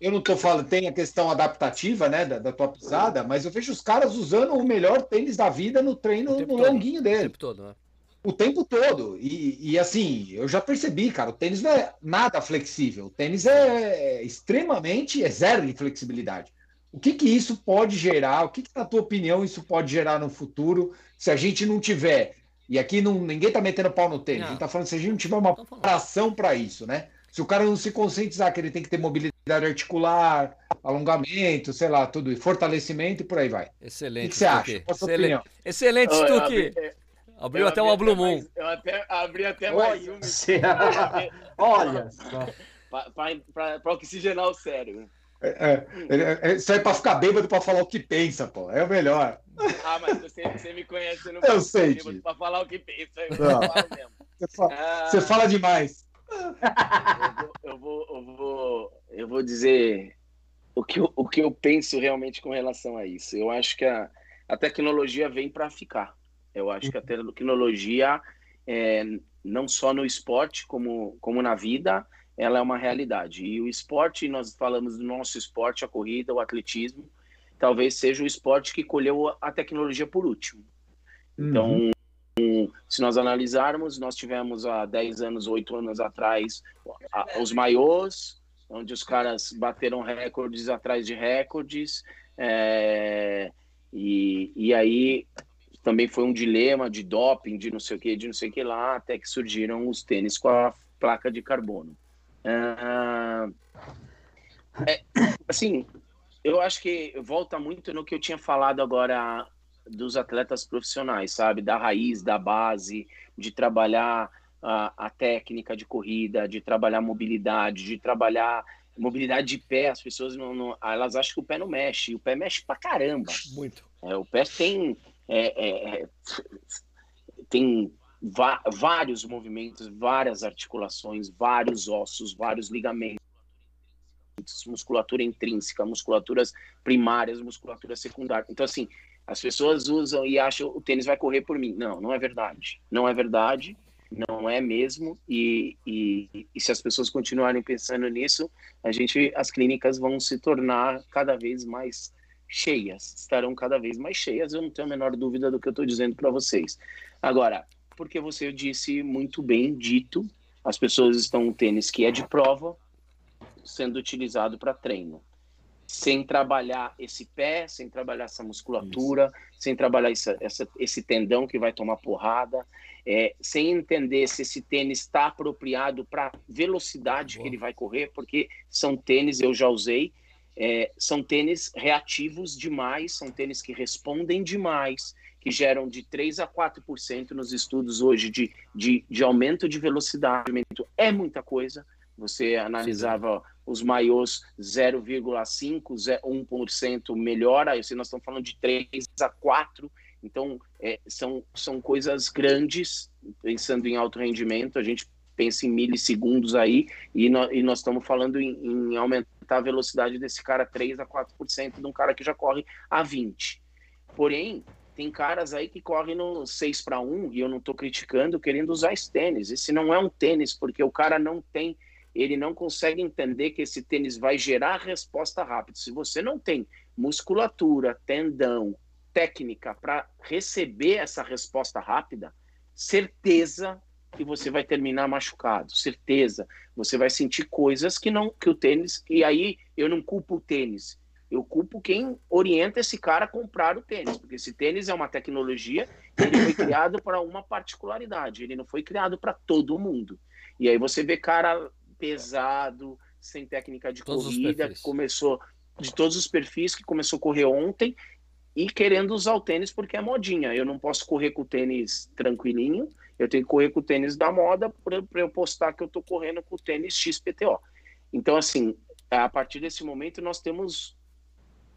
eu não estou falando, tem a questão adaptativa, né, da, da, tua pisada, mas eu vejo os caras usando o melhor tênis da vida no treino, no todo, longuinho dele. O tempo todo, né? O tempo todo. E, e, assim, eu já percebi, cara, o tênis não é nada flexível. O tênis é extremamente, é zero de flexibilidade. O que, que isso pode gerar? O que, que, na tua opinião, isso pode gerar no futuro se a gente não tiver? E aqui não, ninguém está metendo pau no tênis. Não. A gente está falando se a gente não tiver uma preparação para isso, né? Se o cara não se conscientizar que ele tem que ter mobilidade articular, alongamento, sei lá, tudo, e fortalecimento e por aí vai. Excelente. O que, você acha? Qual Excelente, Excelente Stuque. Abriu até o Ablumon. Eu até abri até mais um. Olha só. Para oxigenar o cérebro. É, é, é, isso é para ficar bêbado para falar o que pensa, pô. É o melhor. Ah, mas você, você me conhece, você não eu sei bêbado para falar o que pensa. Eu não. mesmo. Você, fala, ah, você fala demais. Eu vou, eu vou, eu vou, eu vou dizer o que eu, o que eu penso realmente com relação a isso. Eu acho que a, a tecnologia vem para ficar. Eu acho que a tecnologia, é, não só no esporte, como, como na vida, ela é uma realidade. E o esporte, nós falamos do nosso esporte, a corrida, o atletismo, talvez seja o esporte que colheu a tecnologia por último. Então, uhum. se nós analisarmos, nós tivemos há 10 anos, 8 anos atrás, os maiores, onde os caras bateram recordes atrás de recordes, é, e, e aí também foi um dilema de doping, de não sei o que, de não sei o que lá, até que surgiram os tênis com a placa de carbono. Uh, é, assim, eu acho que volta muito no que eu tinha falado agora dos atletas profissionais, sabe? Da raiz, da base, de trabalhar a, a técnica de corrida, de trabalhar mobilidade, de trabalhar mobilidade de pé. As pessoas não, não, elas acham que o pé não mexe, o pé mexe pra caramba. Muito. É, o pé tem é, é, é tem vários movimentos, várias articulações, vários ossos, vários ligamentos, musculatura intrínseca, musculaturas primárias, musculatura secundária. Então, assim, as pessoas usam e acham o tênis vai correr por mim. Não, não é verdade. Não é verdade, não é mesmo. E, e, e se as pessoas continuarem pensando nisso, a gente, as clínicas vão se tornar cada vez mais cheias, estarão cada vez mais cheias. Eu não tenho a menor dúvida do que eu estou dizendo para vocês. Agora, porque você disse muito bem dito, as pessoas estão um tênis que é de prova sendo utilizado para treino. Sem trabalhar esse pé, sem trabalhar essa musculatura, Isso. sem trabalhar essa, essa, esse tendão que vai tomar porrada, é, sem entender se esse tênis está apropriado para velocidade Boa. que ele vai correr, porque são tênis, eu já usei, é, são tênis reativos demais, são tênis que respondem demais, que geram de 3 a 4% nos estudos hoje de, de, de aumento de velocidade. É muita coisa. Você analisava os maiores 0,5%, 1% melhora, aí nós estamos falando de 3 a 4%. Então, é, são, são coisas grandes, pensando em alto rendimento, a gente pensa em milissegundos aí, e, no, e nós estamos falando em, em, aumentar a velocidade desse cara 3 a 4% de um cara que já corre a 20. Porém, tem caras aí que correm no 6 para 1 e eu não estou criticando, querendo usar esse tênis. Esse não é um tênis, porque o cara não tem, ele não consegue entender que esse tênis vai gerar resposta rápida. Se você não tem musculatura, tendão, técnica para receber essa resposta rápida, certeza que você vai terminar machucado, certeza. Você vai sentir coisas que não que o tênis, e aí eu não culpo o tênis eu culpo quem orienta esse cara a comprar o tênis, porque esse tênis é uma tecnologia que ele foi criado para uma particularidade, ele não foi criado para todo mundo. E aí você vê cara pesado, sem técnica de todos corrida, que começou de todos os perfis que começou a correr ontem e querendo usar o tênis porque é modinha. Eu não posso correr com o tênis tranquilinho, eu tenho que correr com o tênis da moda para eu postar que eu estou correndo com o tênis XPTO. Então, assim, a partir desse momento nós temos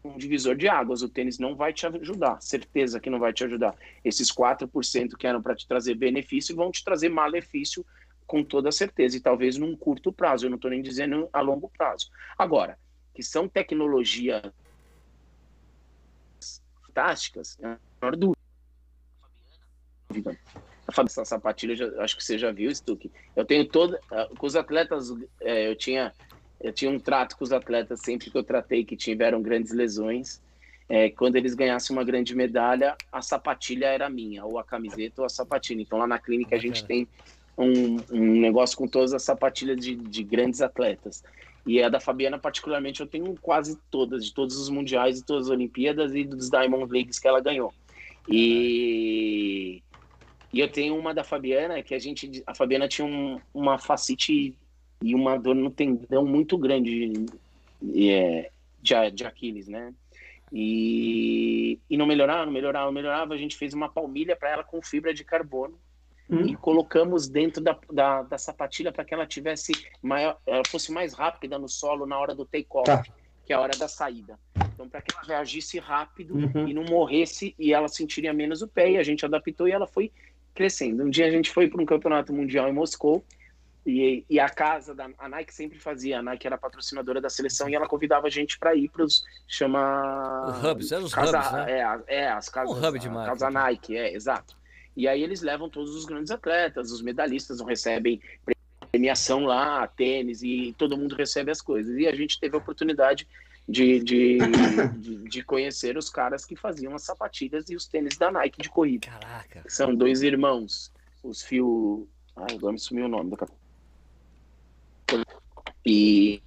um divisor de águas. O tênis não vai te ajudar, certeza que não vai te ajudar. Esses 4% que eram para te trazer benefício vão te trazer malefício com toda certeza, e talvez num curto prazo, eu não estou nem dizendo a longo prazo. Agora, que são tecnologias fantásticas, é a menor dúvida. Essa sapatilha, já, acho que você já viu, Stuck. Eu tenho toda. Ah, com os atletas, é, eu tinha eu tinha um trato com os atletas sempre que eu tratei que tiveram grandes lesões. É, quando eles ganhassem uma grande medalha, a sapatilha era minha, ou a camiseta ou a sapatilha. Então lá na clínica a gente tem um, um negócio com todas as sapatilhas de, de grandes atletas. E a da Fabiana, particularmente, eu tenho quase todas, de todos os mundiais e todas as Olimpíadas e dos Diamond Leagues que ela ganhou. E, e eu tenho uma da Fabiana que a gente, a Fabiana tinha um, uma facite e uma dor no tendão muito grande é, de, de Aquiles, né? E, e não melhorava, não melhorava, não melhorava. A gente fez uma palmilha para ela com fibra de carbono hum. e colocamos dentro da, da, da sapatilha para que ela tivesse maior, ela fosse mais rápida no solo na hora do take-off, tá. que é a hora da saída. Então, para que ela reagisse rápido uhum. e não morresse e ela sentiria menos o pé, e a gente adaptou e ela foi crescendo. Um dia a gente foi para um campeonato mundial em Moscou e, e, a casa da a Nike sempre fazia, a Nike era patrocinadora da seleção e ela convidava a gente para ir para os chama o hubs, eram os casa, hubs, né? É, é as casas, um hub de marca. casa Nike, é, exato. E aí eles levam todos os grandes atletas, os medalhistas não recebem premiação lá, tênis e todo mundo recebe as coisas. E a gente teve a oportunidade de, de, de, de, conhecer os caras que faziam as sapatilhas e os tênis da Nike de corrida. Caraca. São dois irmãos, os Fio. Ai, agora me sumiu o nome. E,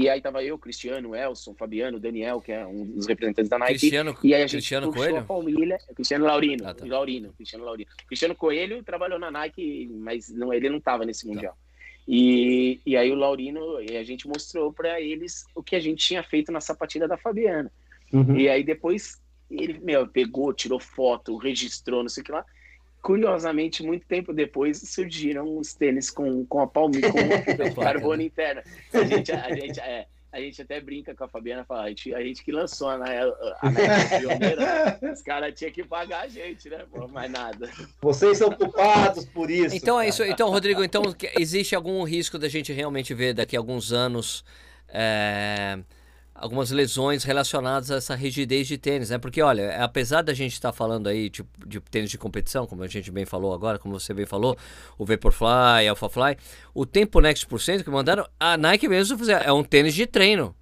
e aí tava eu, Cristiano, Elson, Fabiano, Daniel, que é um dos representantes da Nike. Cristiano, e aí a gente Cristiano Coelho? A família, Cristiano Laurino, ah, tá. Laurino, Cristiano Laurino. Cristiano Coelho trabalhou na Nike, mas não, ele não tava nesse tá. mundial. Tá. E, e aí o Laurino, e a gente mostrou para eles o que a gente tinha feito na sapatilha da Fabiana. Uhum. E aí depois ele, meu, pegou, tirou foto, registrou, não sei o que lá curiosamente, muito tempo depois, surgiram os tênis com, com a palmilha, com a carbono interna. A gente, a, gente, é, a gente até brinca com a Fabiana, fala, a gente, a gente que lançou a, a, a pioneira, os caras tinham que pagar a gente, né? Pô, mais nada. Vocês são culpados por isso. Então cara. é isso. Então, Rodrigo, então existe algum risco da gente realmente ver daqui a alguns anos... É algumas lesões relacionadas a essa rigidez de tênis, né? Porque, olha, apesar da gente estar tá falando aí de, de, tênis de competição, como a gente bem falou agora, como você bem falou, o Vaporfly, Alphafly, o Tempo Next por cento que mandaram, a Nike mesmo é um tênis de treino.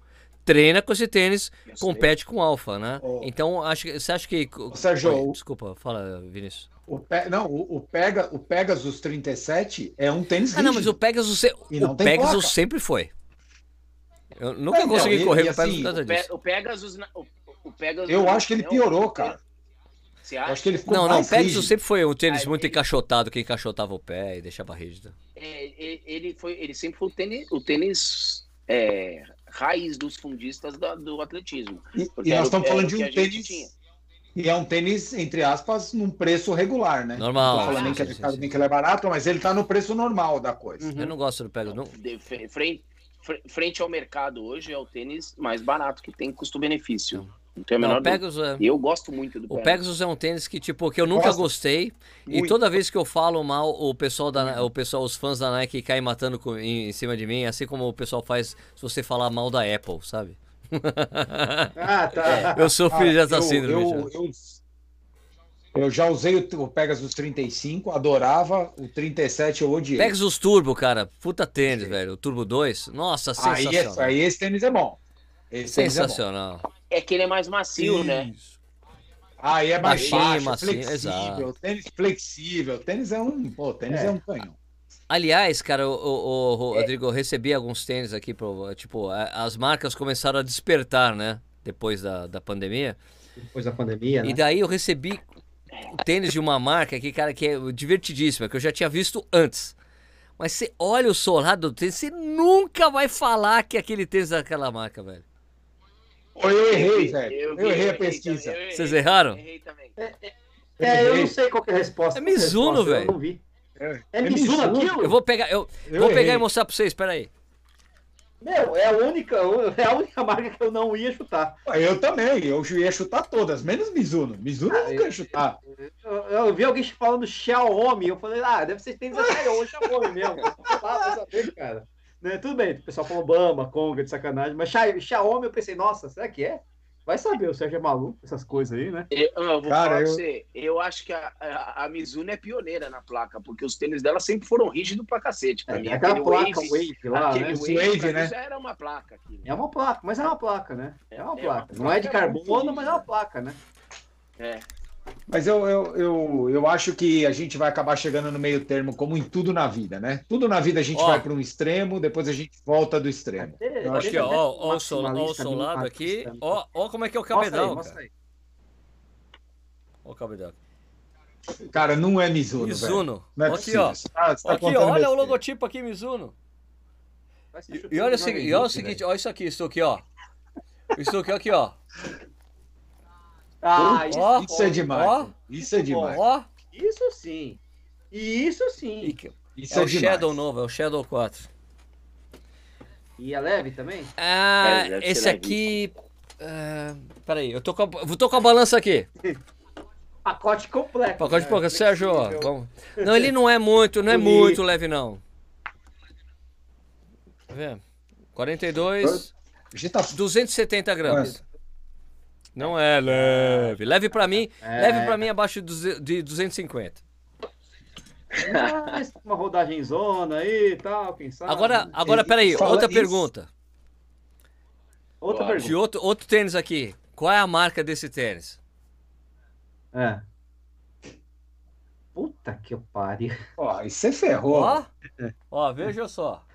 Treina com esse tênis, compete com Alpha, né? Oh. Então, acho, você acha que. Sérgio, Oi, desculpa, fala, Vinícius. O Pe... Não, o, o, Pega... o Pegasus 37 é um tênis rígido. Ah, não, mas o Pegasus, se... o Pegasus sempre foi. Eu nunca consegui não, correr e, com o Pegasus assim, disso. O Pegasus, o, o Pegasus. Eu acho que ele piorou, cara. Você acha? acho que ele ficou não, não, o Pegasus sempre foi um tênis ah, muito ele... encaixotado que encaixotava o pé e deixava rígido. É, ele, foi, ele sempre foi o tênis, o tênis é, raiz dos fundistas do, do atletismo. E, e nós estamos falando de um tênis. E é um tênis, entre aspas, num preço regular, né? Normal. Não falando nem, que é, nem que ele é barato, mas ele está no preço normal da coisa. Uhum. Eu não gosto do Pegasus, não. De frente, frente ao mercado hoje, é o tênis mais barato que tem custo-benefício. Não tem a menor não, Pegasus é... Eu gosto muito do O Pegasus é um tênis que, tipo, que eu nunca Gosto. gostei. Muito. E toda vez que eu falo mal, o pessoal, da, o pessoal os fãs da Nike caem matando com, em, em, cima de mim, assim como o pessoal faz se você falar mal da Apple, sabe? Ah, tá. eu sou filho ah, dessa síndrome. Eu, eu, eu já usei o Pegasus 35, adorava. O 37 eu odiei. Pegasus Turbo, cara. Puta tênis, Sim. velho. O Turbo 2. Nossa, sensacional. Aí, aí esse tênis é bom. Esse sensacional. É, bom. é, que ele é mais macio, Isso. né? Aí é mais baixo, macio, flexível. Exato. Tênis flexível. Tênis é um, pô, tênis é, é um canhão. Aliás, cara, o, o, o Rodrigo, eu recebi alguns tênis aqui, pro, tipo, as marcas começaram a despertar, né? Depois da, da pandemia. Depois da pandemia, né? E daí eu recebi tênis de uma marca que, cara, que é divertidíssima, que eu já tinha visto antes. Mas você olha o solado do tênis, você nunca vai falar que aquele tênis é daquela marca, velho. Eu errei, velho. Eu, eu, errei a pesquisa. Errei, Vocês erraram? Errei também. É, é, é, eu não sei qual é a resposta. É Mizuno, velho. Eu não vi. É, é Mizuno aquilo? Eu vou pegar, eu, eu vou pegar e mostrar pra vocês, peraí. Meu, é a única, é a única marca que eu não ia chutar. Eu também, eu ia chutar todas, menos Mizuno. Mizuno eu nunca ia chutar. Eu, eu vi alguém falando Xiaomi, eu falei, ah, deve ser tênis da Xiaomi, Xiaomi mesmo. Ah, vai saber, cara. Né, tudo bem, o pessoal falou Obama, Conga, de sacanagem, mas Xia- Xiaomi eu pensei, nossa, será que é? Vai saber, o Sérgio é maluco, essas coisas aí, né? Eu, eu vou Cara, falar eu- pra você, eu acho que a, a, a Mizuno é pioneira na placa, porque os tênis dela sempre foram rígidos pra cacete. Pra É, mim, aquela aquele placa Wave, Wave lá, aquele né? Wave, Wave, né? já era uma placa. Aquilo. É uma placa, mas é uma placa, né? É uma É placa. uma Não é de placa muito carbono, mas é uma placa, né? É. Mas eu, eu, eu, eu acho que a gente vai acabar chegando no meio termo, como em tudo na vida, né? Tudo na vida a gente Ó. vai para um extremo, depois a gente volta do extremo. Eu acho Aqui, que ó, ó, ó, o sol- ó o solado aqui. minimalista. Ó, ó como é que é o Mostra aí, cabedal, mostra cara. aí. Ó o cabedal. Cara, não é Mizuno, velho. Mizuno. Não é aqui, ó. Tá- tá Aqui, ó, olha o besteira. logotipo aqui, Mizuno. E, e olha, o e olha o Henrique, seguinte, olha isso aqui, isso aqui, ó. Isso aqui, aqui, ó. Ah, isso, Isso é demais. Ó. Isso é demais. Ó. isso sim. Isso E sim. que- Isso é é, o demais. Shadow novo, é o Shadow 4. E é leve também? Ah, É, esse aqui. Ah, peraí, eu tô com a, eu tô com a balança aqui. Pacote completo. Pacote de né? pouca. Sérgio, ó. Flexível. vamos- Não, ele não é muito, não é muito leve, não. Tá vendo? 42, A gente tá 270 gramas. Não é leve. Leve pra mim, É. leve pra mim abaixo de duze- de 250. Mas uma rodagem zona aí e tal, quem sabe. Agora, agora peraí, fala outra isso. pergunta. Outra Bora. De pergunta. outro, outro tênis aqui. Qual é a marca desse tênis? É. Puta que eu pariu. Ó, e você ferrou. Ó, ó, veja só.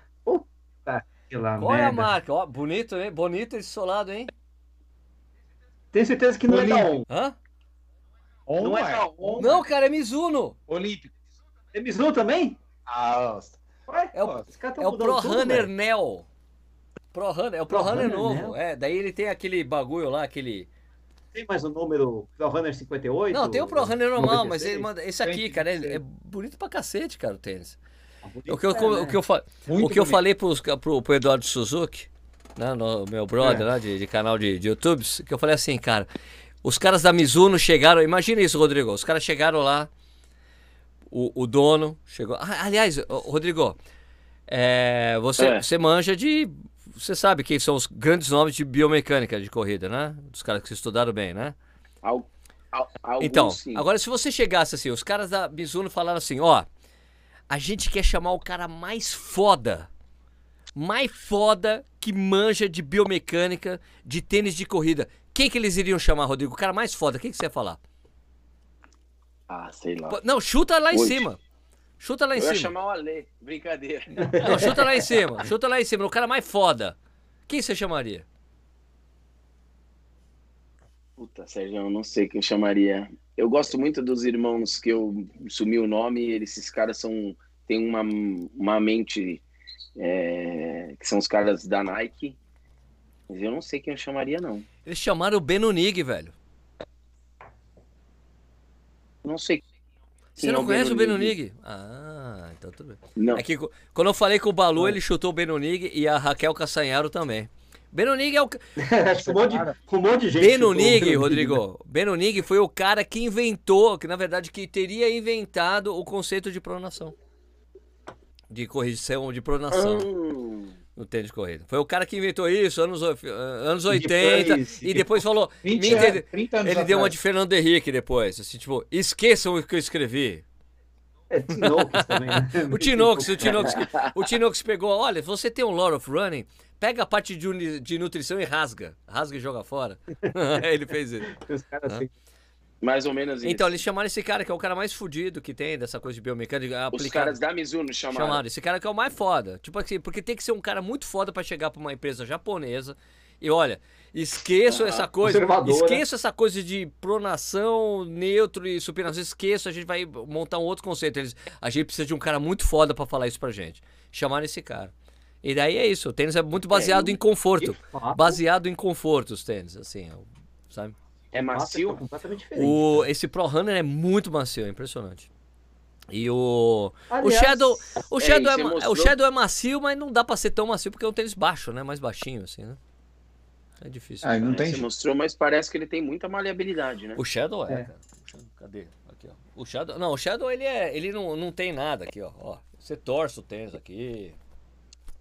Aquela Qual é a merda. marca? Ó, bonito, hein? Bonito esse solado, hein? Tenho certeza que não é da Olímpico. ON. Hã? On Não é é. da ON. Não, cara, é Mizuno. Olímpico. É Mizuno também? Ah, Ué? É o, é o Pro tudo, Runner velho. Neo. Pro Runner, é o Pro, Pro Runner Runner novo. Neo? É, daí ele tem aquele bagulho lá, aquele. Tem mais o número Pro Runner 58? Não, tem o Pro Runner normal, mas 96? ele manda. Esse aqui, Tem, cara, ele tem. é bonito pra cacete, cara, o tênis. Ah, bonito O que eu, é, né? o que eu, Muito o que eu falei pros, pro, pro Eduardo Suzuki, né, no, meu brother É. lá de, de canal de, de YouTube, que eu falei assim, cara, os caras da Mizuno chegaram, imagina isso, Rodrigo, os caras chegaram lá, o, o dono chegou. Ah, aliás, Rodrigo, é, você, É. você manja de. Você sabe quem são os grandes nomes de biomecânica de corrida, né? Dos caras que estudaram bem, né? Al, al, Então, sim. agora se você chegasse assim, os caras da Mizuno falaram assim, ó, a gente quer chamar o cara mais foda, mais foda que manja de biomecânica, de tênis de corrida. Quem que eles iriam chamar, Rodrigo? O cara mais foda, quem que você ia falar? Ah, sei lá. Não, chuta lá em cima. Chuta lá em Eu ia cima. chamar o Ale. Brincadeira. Não, chuta lá em cima. Chuta lá em cima. O cara mais foda. Quem você chamaria? Puta, Sérgio, eu não sei quem eu chamaria. Eu gosto muito dos irmãos que eu sumi o nome. Eles, esses caras são têm uma, uma mente é, que são os caras da Nike. Mas eu não sei quem eu chamaria, não. Eles chamaram o Benunig, velho. Não sei. Você não é conhece o Benunig? Benunig? Ah, então tudo bem. Não. É que quando eu falei com o Balu, ele chutou o Benunig e a Raquel Castanharo também. Benunig é o. Acho que um monte, de, um monte de gente. O Rodrigo. Benunig foi o cara que inventou, que na verdade que teria inventado o conceito de pronação. De correção, de pronação Hum, no tênis de corrida. Foi o cara que inventou isso, anos, anos E 80. depois- E depois falou. 20 me entende- anos, 30 anos Ele deu uma atrás. de Fernando Henrique depois. Assim, tipo, esqueçam o que eu escrevi. É, Tinox também, né? O Tinox, o Tinox, o Tinox pegou, olha, você tem um Lord of Running, pega a parte de, de nutrição e rasga. Rasga e joga fora. ele fez isso. Os caras assim. Mais ou menos isso. Então, eles chamaram esse cara, que é o cara mais fudido que tem dessa coisa de biomecânica. Os aplicada. caras da Mizuno chamaram. Chamaram. Esse cara que é o mais foda. Tipo assim, porque tem que ser um cara muito foda pra chegar pra uma empresa japonesa. E olha, esqueçam Ah, essa coisa. Esqueça essa coisa de pronação, neutro e supinação. Esqueça, a gente vai montar um outro conceito. Eles, a gente precisa de um cara muito foda pra falar isso pra gente. Chamaram esse cara. E daí é isso. O tênis é muito baseado É, em conforto. Baseado em conforto, os tênis, assim, sabe? É nossa, macio? tá completamente diferente. O, esse Pro Runner é muito macio, é impressionante. E o. Aliás, o Shadow. O é, Shadow, é, mostrou- o Shadow é macio, mas não dá pra ser tão macio porque é um tênis baixo, né? Mais baixinho, assim, né? É difícil. Ah, não É, tem Você mostrou, mas parece que ele tem muita maleabilidade, né? O Shadow é, É. cara. O Shadow- cadê? Aqui, ó. O Shadow. Não, o Shadow ele é. Ele não, não tem nada aqui, ó. ó. Você torce o tênis aqui.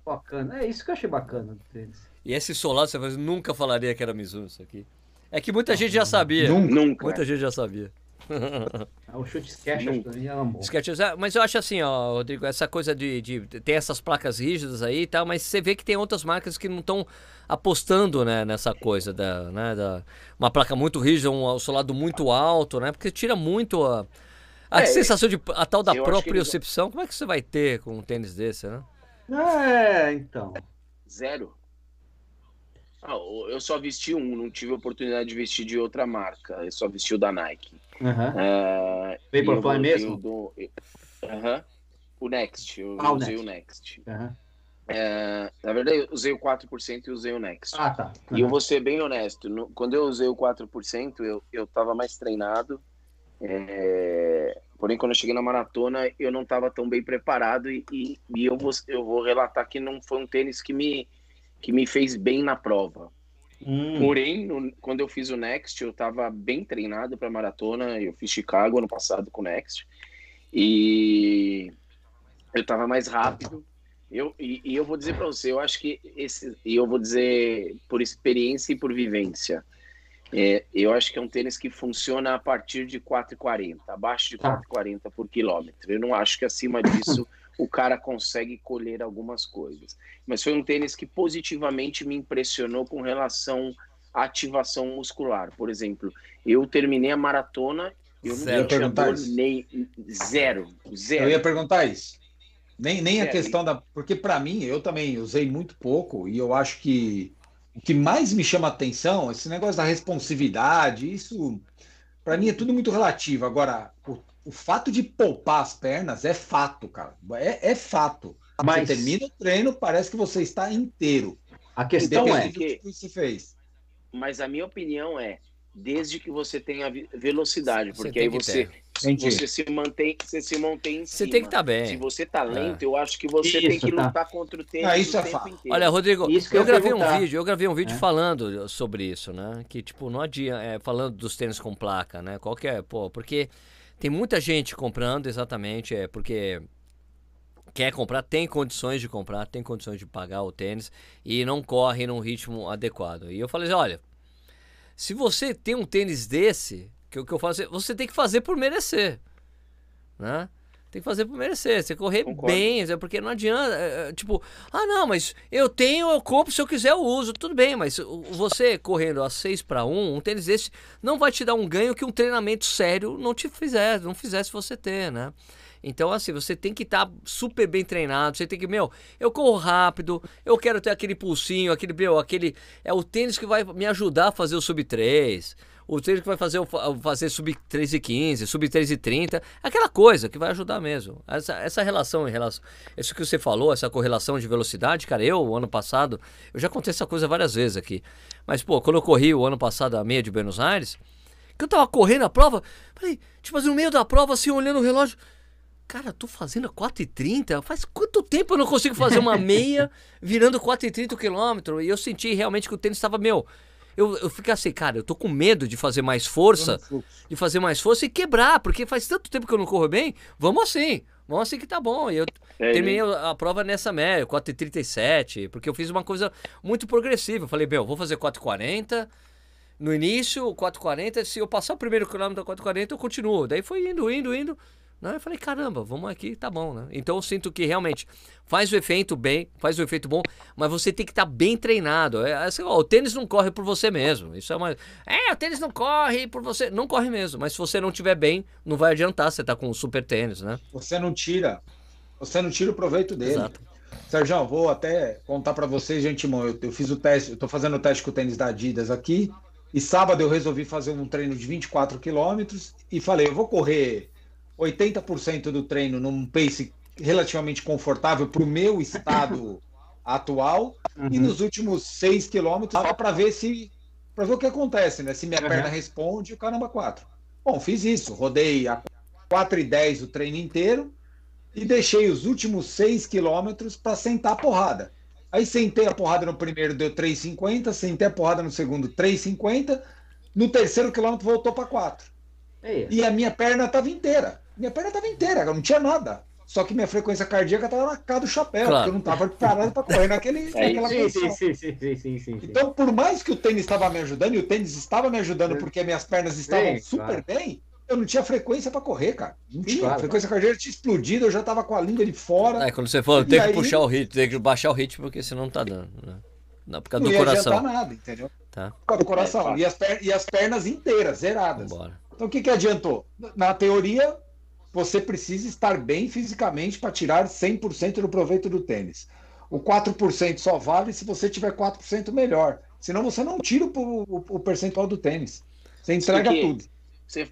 Bacana. É isso que eu achei bacana do tênis. E esse solado, você nunca falaria que era Mizuno isso aqui. É que muita gente já sabia. Nunca. Nunca. Muita gente já sabia. Ah, O chute sketch é, mas eu acho assim, ó, Rodrigo, essa coisa de, de ter essas placas rígidas aí e tal, mas você vê que tem outras marcas que não estão apostando, né, nessa coisa da, né, da uma placa muito rígida, um solado muito alto, né, porque tira muito a, a É, sensação de a tal da que eles- propriocepção. Como é que você vai ter com um tênis desse, né? É, então. Zero. Ah, eu só vesti um, não tive oportunidade de vestir de outra marca. Eu só vesti o da Nike. É, e Vaporfly mesmo? eu- Aham. O Next, eu Ah, o usei Next. o Next. aham. É, na verdade, eu usei o 4% e usei o Next. Ah, tá. E eu vou ser bem honesto, no- quando eu usei o 4%, eu, eu tava mais treinado. é, porém, quando eu cheguei na maratona, eu não estava tão bem preparado e, e, e eu, vou, eu vou relatar que não foi um tênis que me, que me fez bem na prova. Hum, Porém, no- quando eu fiz o Next, eu estava bem treinado para maratona. Eu fiz Chicago ano passado com o Next. E eu estava mais rápido. Eu, e, e eu vou dizer para você, eu acho que esse. E eu vou dizer por experiência e por vivência. É, eu acho que é um tênis que funciona a partir de 4,40, abaixo de Tá. 4,40 por quilômetro. Eu não acho que acima disso o cara consegue colher algumas coisas. Mas foi um tênis que positivamente me impressionou com relação à ativação muscular. Por exemplo, eu terminei a maratona, eu não Zero. tinha Perguntar dor nem zero, zero. Eu ia perguntar isso. Nem, nem a questão da. Porque para mim, eu também usei muito pouco e eu acho que o que mais me chama a atenção, esse negócio da responsividade, isso para mim é tudo muito relativo. Agora, o, o fato de poupar as pernas é fato, cara. É, é fato. Mas- Você termina o treino, parece que você está inteiro. A questão é. que você fez. Mas a minha opinião é, desde que você tenha velocidade, Você porque tem aí você, você se mantém, você se mantém em Você cima. tem que estar bem. Se você tá lento, É. eu acho que você tem Isso, que tá. lutar contra o tempo Ah, isso o é tempo fato. inteiro. Olha, Rodrigo, Isso eu eu gravei um vídeo, eu gravei um vídeo É. falando sobre isso, né? Que, tipo, não adianta, é, falando dos tênis com placa, né? Qual que é, pô, porque tem muita gente comprando exatamente, é porque quer comprar, tem condições de comprar, tem condições de pagar o tênis e não corre num ritmo adequado. E eu falei, assim, olha, se você tem um tênis desse, que o que eu faço, você tem que fazer por merecer, né? Tem que fazer por merecer, você correr Concordo. bem, é porque não adianta, é, é, tipo, ah não, mas eu tenho, eu compro, se eu quiser eu uso, tudo bem, mas você correndo a 6 para 1, um tênis desse não vai te dar um ganho que um treinamento sério não te fizer, não fizesse você ter, né? Então, assim, você tem que estar super bem treinado, você tem que, meu, eu corro rápido, eu quero ter aquele pulsinho, aquele, meu, aquele. É o tênis que vai me ajudar a fazer o sub 3, o tênis que vai fazer, fazer sub 3 e 15, sub 3 e 30, aquela coisa que vai ajudar mesmo. Essa, essa relação em relação. Isso que você falou, essa correlação de velocidade, cara, eu, ano passado, eu já contei essa coisa várias vezes aqui. Mas, pô, quando eu corri o ano passado a meia de Buenos Aires, que eu tava correndo a prova, falei, tipo assim, no meio da prova, assim, olhando o relógio. Cara, tô fazendo a 4h30? Faz quanto tempo eu não consigo fazer uma meia virando 4h30 o quilômetro? E eu senti realmente que o tênis estava, meu. Eu, eu fiquei assim, cara, eu tô com medo de fazer mais força, de fazer mais força e quebrar, porque faz tanto tempo que eu não corro bem. Vamos assim, vamos assim que tá bom. E eu É, terminei a a prova nessa média, 4h37, porque eu fiz uma coisa muito progressiva. Eu falei, meu, vou fazer 4h40. No início, 4h40, se eu passar o primeiro quilômetro a 4h40, eu continuo. Daí foi indo, indo, indo. Né? Eu falei, caramba, vamos aqui, tá bom, né? Então eu sinto que realmente faz o efeito bem, faz o efeito bom, mas você tem que estar bem treinado. É, assim, ó, o tênis não corre por você mesmo. Isso é uma. É, o tênis não corre por você. Não corre mesmo, mas se você não tiver bem, não vai adiantar você tá com o super tênis, né? Você não tira. Você não tira o proveito dele. Exato. Sérgio, vou até contar para vocês, gente, irmão. Eu, eu fiz o teste, eu tô fazendo o teste com o tênis da Adidas aqui. E sábado eu resolvi fazer um treino de 24 quilômetros e falei, eu vou correr 80% do treino num pace relativamente confortável para o meu estado atual e Uhum. nos últimos 6 quilômetros só para ver se para ver o que acontece, né? Se minha Uhum. perna responde, o caramba 4. Bom, fiz isso, rodei a 4 e 10 o treino inteiro e deixei os últimos 6 quilômetros para sentar a porrada. Aí sentei a porrada no primeiro, deu 3,50, sentei a porrada no segundo, 3,50, no terceiro quilômetro voltou para 4. É. E a minha perna estava inteira. Minha perna estava inteira, eu não tinha nada. Só que minha frequência cardíaca estava na cara do chapéu, Claro. porque eu não estava preparado para correr naquele, naquela Sim, posição. sim, sim, sim, sim, sim. Então, por mais que o tênis estava me ajudando, e o tênis estava me ajudando porque minhas pernas estavam Sim, super claro. bem, eu não tinha frequência para correr, cara. Não Sim, tinha. claro. A frequência cardíaca tinha explodido, eu já estava com a língua de fora. É, quando você falou, tem que aí- puxar o ritmo, tem que baixar o ritmo, porque senão não tá dando. Né? Não, por causa não do ia coração. adiantar nada, entendeu? Tá, Por causa do coração. fato. e, as per- e as pernas inteiras, zeradas. vambora. Então, o que, que adiantou? Na teoria, você precisa estar bem fisicamente para tirar 100% do proveito do tênis. O 4% só vale se você tiver 4% melhor. Senão você não tira o, o- o percentual do tênis. Você entrega Porque- tudo.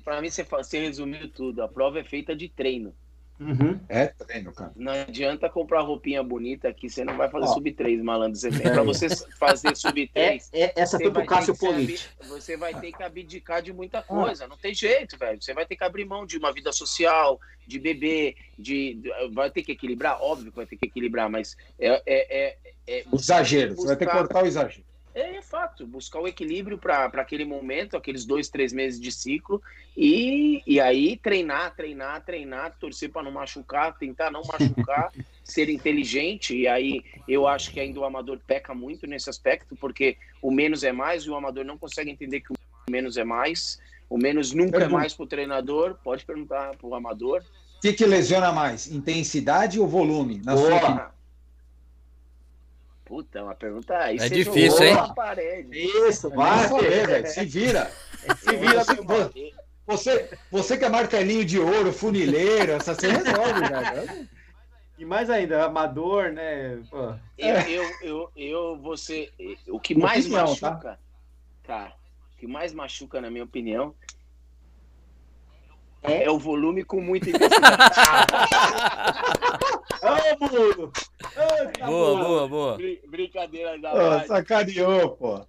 Pra mim, você, você resumiu tudo. A prova é feita de treino. Uhum. É treino, cara. Não adianta comprar roupinha bonita aqui, você não vai fazer Ó. sub 3, malandro. Você, pra você fazer sub É, 3, é, essa você foi pro Cássio Politi. abi- você vai ter que abdicar de muita coisa. Não tem jeito, velho. Você vai ter que abrir mão de uma vida social, de beber, de. Vai ter que equilibrar? Óbvio que vai ter que equilibrar, mas é. é, é, é Exagero. Você vai ter que cortar o exagero. É, é fato, buscar o equilíbrio para aquele momento, aqueles dois, três meses de ciclo, e, e aí treinar, treinar, treinar, torcer para não machucar, tentar não machucar, ser inteligente. E aí eu acho que ainda o amador peca muito nesse aspecto, porque o menos é mais e o amador não consegue entender que o menos é mais. O menos nunca é mais para o treinador. Pode perguntar para o amador. O que, que lesiona mais? Intensidade ou volume? Na Boa. sua Puta, uma pergunta aí. É difícil, hein? Isso, Vai velho. Se vira. Se vira, Você- Você, que é martelinho de ouro, funileiro, essa você resolve, velho. E mais ainda, amador, né? Pô. Eu, eu, eu, eu, você, o que mais Opinião, machuca, cara, o que mais machuca, na minha opinião, É? é, o volume com muita intensidade. Ô, Bruno! Ô, tá Boa, bom. boa, boa. Brin- Brincadeira da parte. sacaneou, pô.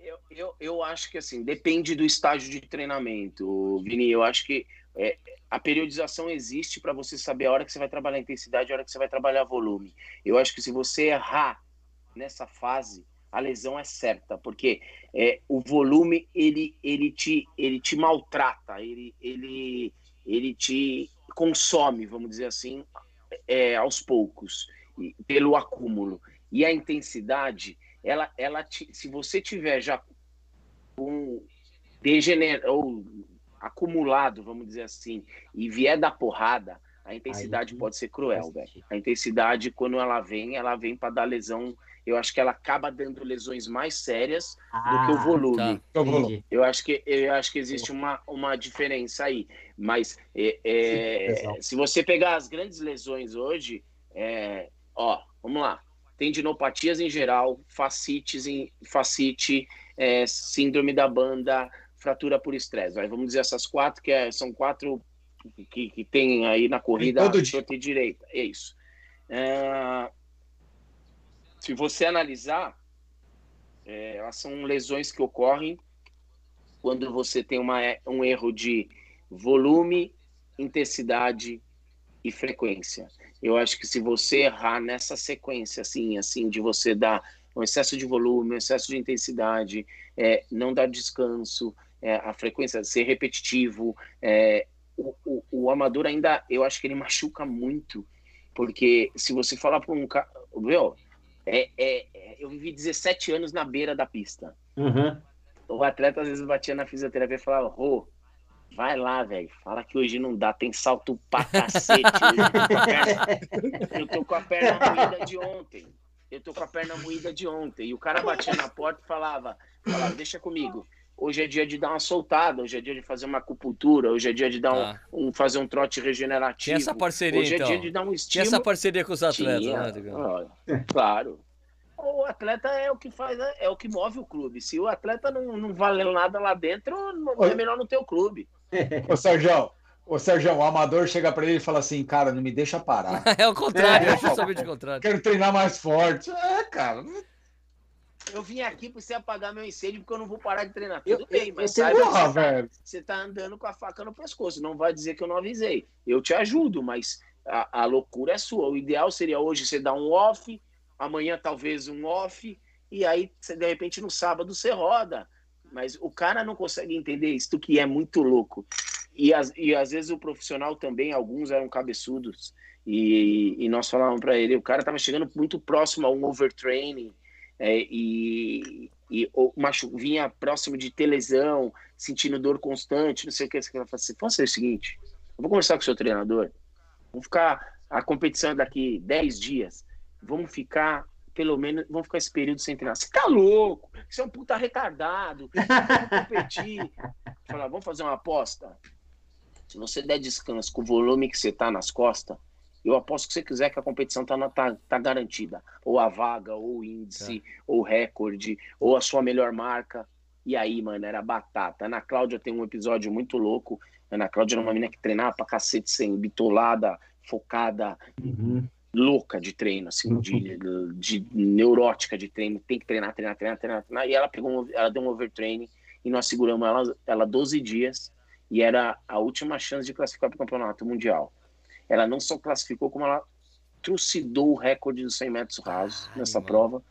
Eu, eu, eu acho que assim, depende do estágio de treinamento, Vini. Eu acho que é, a periodização existe para você saber a hora que você vai trabalhar intensidade e a hora que você vai trabalhar volume. Eu acho que se você errar nessa fase, a lesão é certa, porque é, o volume ele, ele, te, ele te maltrata, ele, ele, ele te consome, vamos dizer assim, é, aos poucos, pelo acúmulo. E a intensidade, ela, ela te- se você tiver já um degener ou acumulado, vamos dizer assim, e vier da porrada, a intensidade Aí- pode ser cruel, velho. A intensidade, quando ela vem, ela vem para dar lesão. Eu acho que ela acaba dando lesões mais sérias do que o Ah, volume. tá. Eu entendi. Eu acho que, eu acho que existe uma, uma diferença aí. Mas é, é, se você pegar as grandes lesões hoje, é, ó, vamos lá. Tendinopatias em geral, fascites em fascite, é, síndrome da banda, fratura por estresse. Vai, Vamos dizer essas quatro, que é- são quatro que, que tem aí na corrida todo dia. e direita. É isso. É, se você analisar, é, elas são lesões que ocorrem quando você tem uma, um erro de volume, intensidade e frequência. Eu acho que se você errar nessa sequência, assim, assim, de você dar um excesso de volume, um excesso de intensidade, é, não dar descanso, é, a frequência ser repetitivo, é, o, o, o amador ainda, eu acho que ele machuca muito, porque se você falar para um cara, é, é, é, eu vivi 17 anos na beira da pista. Uhum. O atleta às vezes batia na fisioterapia e falava, Rô, vai lá, velho. Fala que hoje não dá, tem salto pra cacete. Eu tô com a perna, eu tô com a perna moída de ontem. Eu tô com a perna moída de ontem. E o cara batia na porta e falava, falava, deixa comigo. Hoje é dia de dar uma soltada, hoje é dia de fazer uma acupuntura, hoje é dia de dar um, Tá. um- fazer um trote regenerativo. Tinha essa parceria, hoje então. é dia de dar um Tinha estímulo. essa parceria com os atletas, Tinha, né, Digão? olha, claro. O atleta é o que faz, é o que move o clube. Se o atleta não, não vale nada lá dentro, não- é melhor não ter o clube. Ô, Sérgio, ô, Sérgio, o amador chega pra ele e fala assim, cara, não me deixa parar. É o contrário, É. é justamente o contrário. Quero treinar mais forte. É, cara. Eu vim aqui pra você apagar meu incêndio porque eu não vou parar de treinar. Tudo Eu- bem, eu- mas eu saiba Porra, você tá, velho. você tá andando com a faca no pescoço. Não vai dizer que eu não avisei. Eu te ajudo, mas a, a loucura é sua. O ideal seria hoje você dar um off, amanhã talvez um off, e aí você, de repente no sábado você roda. Mas o cara não consegue entender isso que é muito louco. E, as, e às vezes o profissional também, alguns eram cabeçudos, e, e nós falávamos para ele, o cara estava chegando muito próximo a um overtraining, é, e, e o machu, vinha próximo de ter lesão, sentindo dor constante, não sei o que. Você fala assim, vamos fazer o seguinte, eu vou conversar com o seu treinador, vamos ficar, a competição é daqui 10 dias, vamos ficar, pelo menos, vamos ficar esse período sem treinar. Você tá louco? Você é um puta retardado, vamos competir. Falar, vamos fazer uma aposta? Se você der descanso com o volume que você tá nas costas, eu aposto que você quiser que a competição tá, na- tá, tá garantida. Ou a vaga, ou o índice, ou o recorde, ou a sua melhor marca. E aí, mano, era batata. Ana Cláudia tem um episódio muito louco. Ana Cláudia era uma menina que treinava pra cacete, sem bitolada, focada, Uhum. louca de treino, assim, de, de neurótica de treino, tem que treinar, treinar, treinar, treinar, treinar. E ela pegou, ela deu um overtraining e nós seguramos ela, ela 12 dias e era a última chance de classificar para o campeonato mundial. Ela não só classificou, como ela trucidou o recorde dos 100 metros rasos Ai, nessa mano. prova.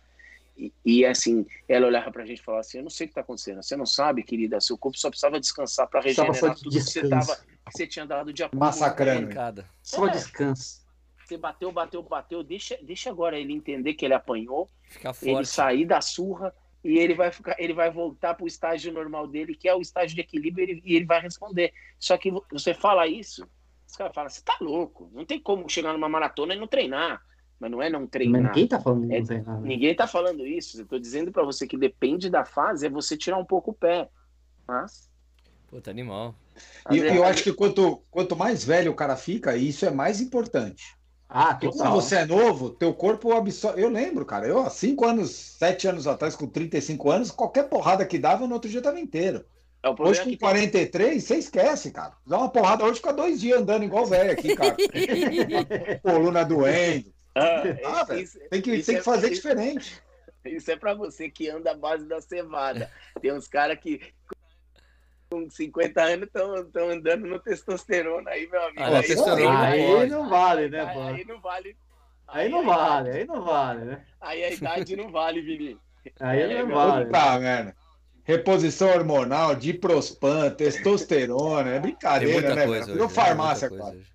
E, e, assim, ela olhava pra gente e falava assim: Eu não sei o que tá acontecendo. Você não sabe, querida, seu corpo só precisava descansar para regenerar tudo que você, descanso. tava, que você tinha dado de acúmulo. Massacrando. Pancada. Só É. descanso. Você bateu, bateu, bateu. Deixa, deixa agora ele entender que ele apanhou, Ficar ele sair da surra e ele vai ficar, ele vai voltar para o estágio normal dele, que é o estágio de equilíbrio, e ele, e ele vai responder. Só que vo- você fala isso, os caras falam, você tá louco, não tem como chegar numa maratona e não treinar. Mas não é não Mas treinar. ninguém tá falando de É- não treinar. né? Ninguém tá falando isso. Eu tô dizendo para você que depende da fase, é você tirar um pouco o pé. Mas. Puta, animal. E às eu vezes- acho que quanto, quanto mais velho o cara fica, isso é mais importante. Ah, quando você é novo, teu corpo absorve. Eu lembro, cara, eu há 5 anos, 7 anos atrás, com 35 anos, qualquer porrada que dava, no outro dia tava inteiro. É o Hoje, problema com que 43, você esquece, cara. Dá uma porrada hoje, fica dois dias andando igual velho aqui, cara. Coluna doendo. Ah, Ah, isso, Tem que, tem é- que fazer isso- diferente. isso é pra você que anda à base da cevada. Tem uns caras que com 50 anos estão andando no testosterona aí, meu amigo. Ah, aí, na testosterona não aí pode. não vale, né, aí, pô? aí não vale. Aí não a vale, idade- aí não vale, né? Aí a idade não vale, Vini. Aí É, não vale. Puta merda. Reposição hormonal, diprospan, testosterona, é brincadeira, né? coisa? Virou né? farmácia, coisa hoje.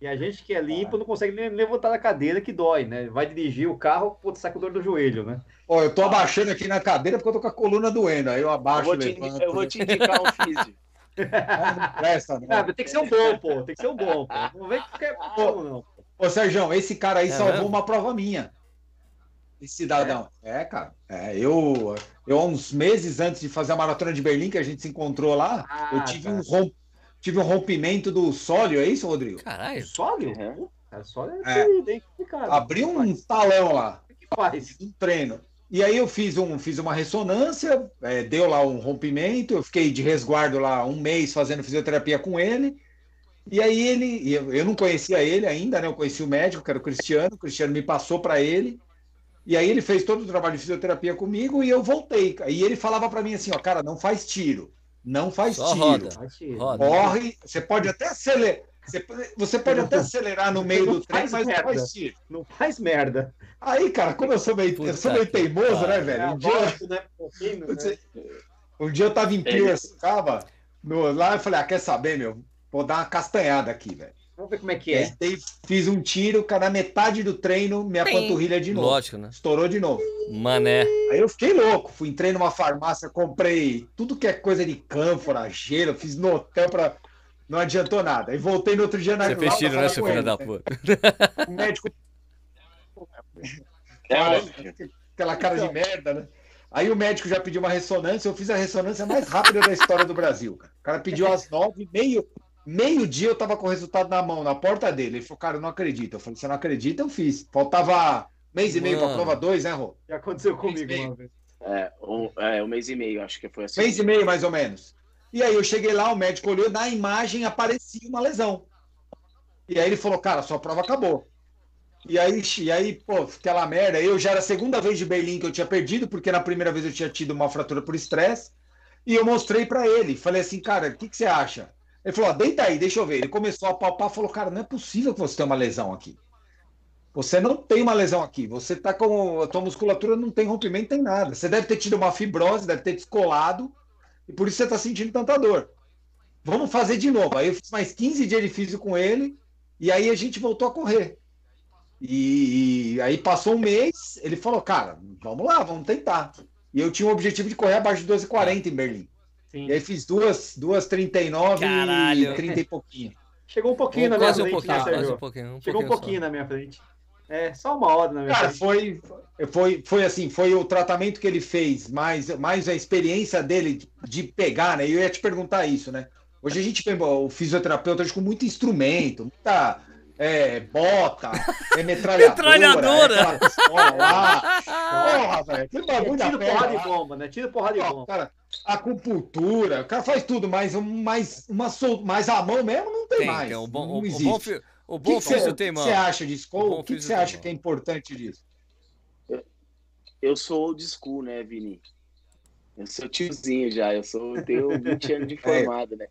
E a gente que é limpo não consegue nem levantar da cadeira que dói, né? Vai dirigir o carro, putz, sai com dor do joelho, né? Ó, eu tô abaixando aqui na cadeira porque eu tô com a coluna doendo. Aí eu Eu abaixo, vou, te, levanto. eu vou te indicar um físio. Ah, não presta, não. Ah, tem que ser um bom, pô. Tem que ser um bom, pô. Não vem que é bom, não. Ô, Sérgio, esse cara aí É salvou mesmo? uma prova minha. Esse cidadão. É, cara. É, eu, eu, há uns meses antes de fazer a maratona de Berlim, que a gente se encontrou lá, Ah, eu tive, tá. um rom- tive um rompimento do sólio, é isso, Rodrigo? Caralho. Sólio? Uhum. Cara, sólio É. é. Abriu um talão lá, O que faz? um treino. E aí eu fiz, um, fiz uma ressonância, é, deu lá um rompimento, eu fiquei de resguardo lá um mês fazendo fisioterapia com ele. E aí ele, eu, eu não conhecia ele ainda, né? Eu conheci o médico, que era o Cristiano, o Cristiano me passou para ele. E aí ele fez todo o trabalho de fisioterapia comigo e eu voltei. E ele falava para mim assim, ó, cara, não faz tiro. Não faz Só tiro. roda. Faz tiro. Roda. Corre, você pode até acelerar. Você, você pode até acelerar no meio Não do treino, faz mas não merda. faz tiro. Não faz merda. Aí, cara, como eu sou meio, eu sou Puta meio teimoso, né, pariu. velho? É, Um dia, lógico, né? Né? Um dia eu tava em Piracicaba, no, lá eu falei, ah, quer saber, meu? Vou dar uma castanhada aqui, velho. Vamos ver como é que E é. dei- fiz um tiro, cara, na metade do treino, minha Pim. panturrilha de novo. Lógico, né? Estourou de novo. Mané. Aí eu fiquei louco. Fui, entrei numa farmácia, comprei tudo que é coisa de cânfora, gelo, fiz no hotel pra. Não adiantou nada. Aí voltei no outro dia na Você fez tiro, né, seu filho da puta? O médico, É aquela cara de merda, né? Aí o médico já pediu uma ressonância, eu fiz a ressonância mais rápida da história do Brasil. Cara. O cara pediu às nove, meio, meio dia eu tava com o resultado na mão, na porta dele. Ele falou, cara, eu não acredito. Eu falei, você não acredita? Eu fiz. Faltava mês e meio pra Mano. prova dois, né, Rô? Já aconteceu comigo uma vez. É, um, é, um mês e meio, acho que foi assim. Mês e meio, mais ou menos. E aí eu cheguei lá, o médico olhou, na imagem aparecia uma lesão. E aí ele falou, cara, sua prova acabou. E aí, e aí, pô, aquela merda. Eu já era a segunda vez de Berlim que eu tinha perdido, porque na primeira vez eu tinha tido uma fratura por estresse. E eu mostrei para ele. Falei assim, cara, o que, que você acha? Ele falou, deita aí, deixa eu ver. Ele começou a palpar falou, cara, não é possível que você tenha uma lesão aqui. Você não tem uma lesão aqui. Você tá com. A tua musculatura não tem rompimento, tem nada. Você deve ter tido uma fibrose, deve ter descolado, e por isso você tá sentindo tanta dor. Vamos fazer de novo. Aí eu fiz mais 15 dias de físico com ele, e aí a gente voltou a correr. E, e, aí passou um mês, ele falou, cara, vamos lá, vamos tentar. E eu tinha o objetivo de correr abaixo de 12,40 em Berlim. Sim. E aí fiz duas, duas 39 e 30 e pouquinho. Chegou um pouquinho na minha frente, pouquinho, né, um pouquinho, um Chegou um pouquinho só. na minha frente. É, só uma hora na minha Cara, frente. foi, foi, foi assim, foi o tratamento que ele fez, mais, mais a experiência dele de pegar, né? Eu ia te perguntar isso, né? Hoje a gente tem o fisioterapeuta com muito instrumento, muita é, bota, é metralhadora. metralhadora! É lá. Porra, velho. Que bagulho é, tiro porrada de bomba, né? Tiro porrada de bomba. Cara, acupuntura, o cara faz tudo, mas, mais uma sol... mas a mão mesmo não tem, tem mais. É um bom, não o, existe. O bom, o bom que tem mão. O que você acha disso? O, que você acha que é importante disso? Eu sou old school, né, Vini? Eu sou tiozinho já, eu sou, tenho 20 anos de é. formado, é. né?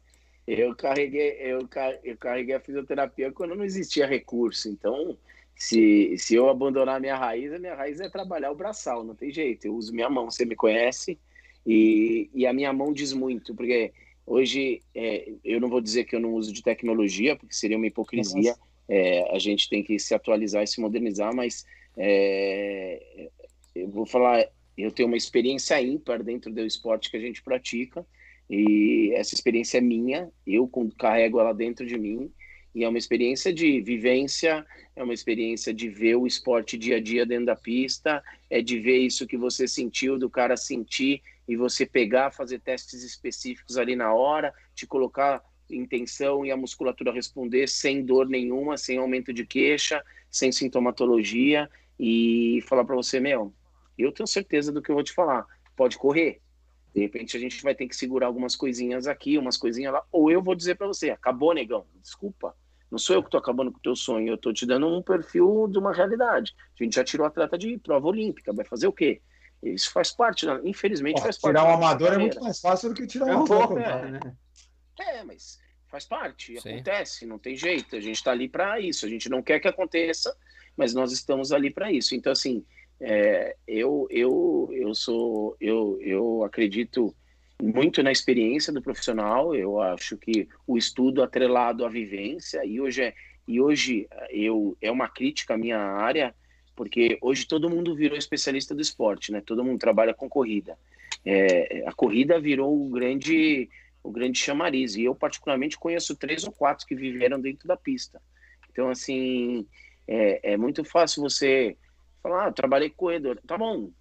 Eu carreguei, eu, eu carreguei a fisioterapia quando não existia recurso. Então, se, se eu abandonar minha raiz, a minha raiz é trabalhar o braçal, não tem jeito. Eu uso minha mão, você me conhece, e, e a minha mão diz muito, porque hoje é, eu não vou dizer que eu não uso de tecnologia, porque seria uma hipocrisia. É, a gente tem que se atualizar e se modernizar, mas é, eu vou falar, eu tenho uma experiência ímpar dentro do esporte que a gente pratica e essa experiência é minha, eu carrego ela dentro de mim, e é uma experiência de vivência, é uma experiência de ver o esporte dia a dia dentro da pista, é de ver isso que você sentiu, do cara sentir e você pegar, fazer testes específicos ali na hora, te colocar em tensão e a musculatura responder sem dor nenhuma, sem aumento de queixa, sem sintomatologia e falar para você, meu, eu tenho certeza do que eu vou te falar, pode correr, de repente a gente vai ter que segurar algumas coisinhas aqui, umas coisinhas lá, ou eu vou dizer para você, acabou, negão, desculpa. Não sou eu que estou acabando com o teu sonho, eu estou te dando um perfil de uma realidade. A gente já tirou atleta de prova olímpica, vai fazer o quê? Isso faz parte, infelizmente Pô, faz parte. Tirar um amador é muito mais fácil do que tirar um amador. É, né? é, mas faz parte, Sim. acontece, não tem jeito. A gente está ali para isso. A gente não quer que aconteça, mas nós estamos ali para isso. Então, assim, é, eu, eu, eu sou, eu, eu acredito muito na experiência do profissional. Eu acho que o estudo atrelado à vivência e hoje é, e hoje eu é uma crítica à minha área porque hoje todo mundo virou especialista do esporte, né? Todo mundo trabalha com corrida. É, a corrida virou o grande o grande chamariz e eu particularmente conheço três ou quatro que viveram dentro da pista. Então assim é, é muito fácil você Falar, ah, trabalhei com corredor. Tá bom.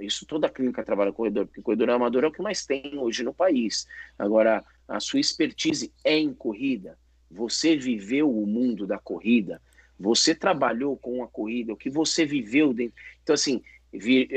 Isso toda clínica trabalha com corredor, porque corredor amador é o que mais tem hoje no país. Agora, a sua expertise é em corrida. Você viveu o mundo da corrida. Você trabalhou com a corrida, o que você viveu dentro. Então, assim,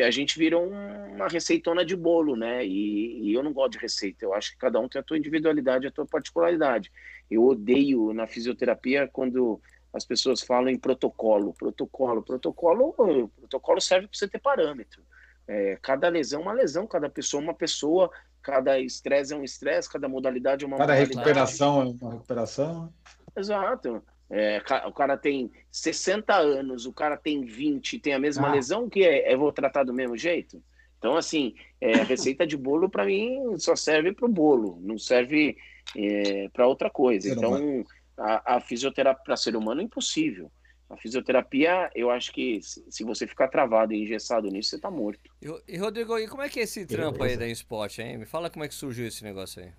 a gente virou uma receitona de bolo, né? E, e, eu não gosto de receita. Eu acho que cada um tem a tua individualidade, a tua particularidade. Eu odeio na fisioterapia quando as pessoas falam em protocolo, protocolo, protocolo, protocolo serve para você ter parâmetro. É, cada lesão é uma lesão, cada pessoa é uma pessoa, cada estresse é um estresse, cada modalidade é uma cada modalidade. recuperação é uma recuperação. Exato. É, o cara tem 60 anos, o cara tem 20 tem a mesma ah. lesão, que é, é, vou tratar do mesmo jeito? Então, assim, é, a receita de bolo, para mim, só serve para o bolo, não serve é, para outra coisa. Então, a, a fisioterapia para ser humano é impossível. A fisioterapia, eu acho que se você ficar travado e engessado nisso, você tá morto. E, e Rodrigo, e como é que é esse trampo aí da Sport, hein? Me fala como é que surgiu esse negócio aí.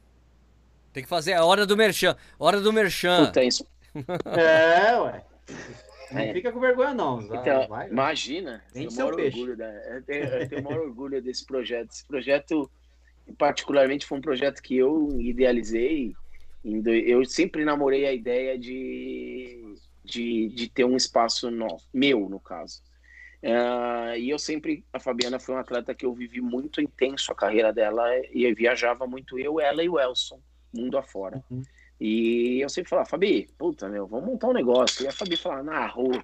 Tem que fazer a hora do merchan. Hora do merchan. Puta, isso... é, ué. Não é. fica com vergonha, não. Então, vai, imagina. Tem eu, peixe. Orgulho, né? eu, tenho, eu tenho o maior orgulho desse projeto. Esse projeto, particularmente, foi um projeto que eu idealizei eu sempre namorei a ideia de, de, de ter um espaço no, meu, no caso. Uh, e eu sempre, a Fabiana foi uma atleta que eu vivi muito intenso a carreira dela e viajava muito eu, ela e o Elson, mundo afora. Uhum. E eu sempre falava, Fabi, puta, meu, vamos montar um negócio. E a Fabi falava, na rua,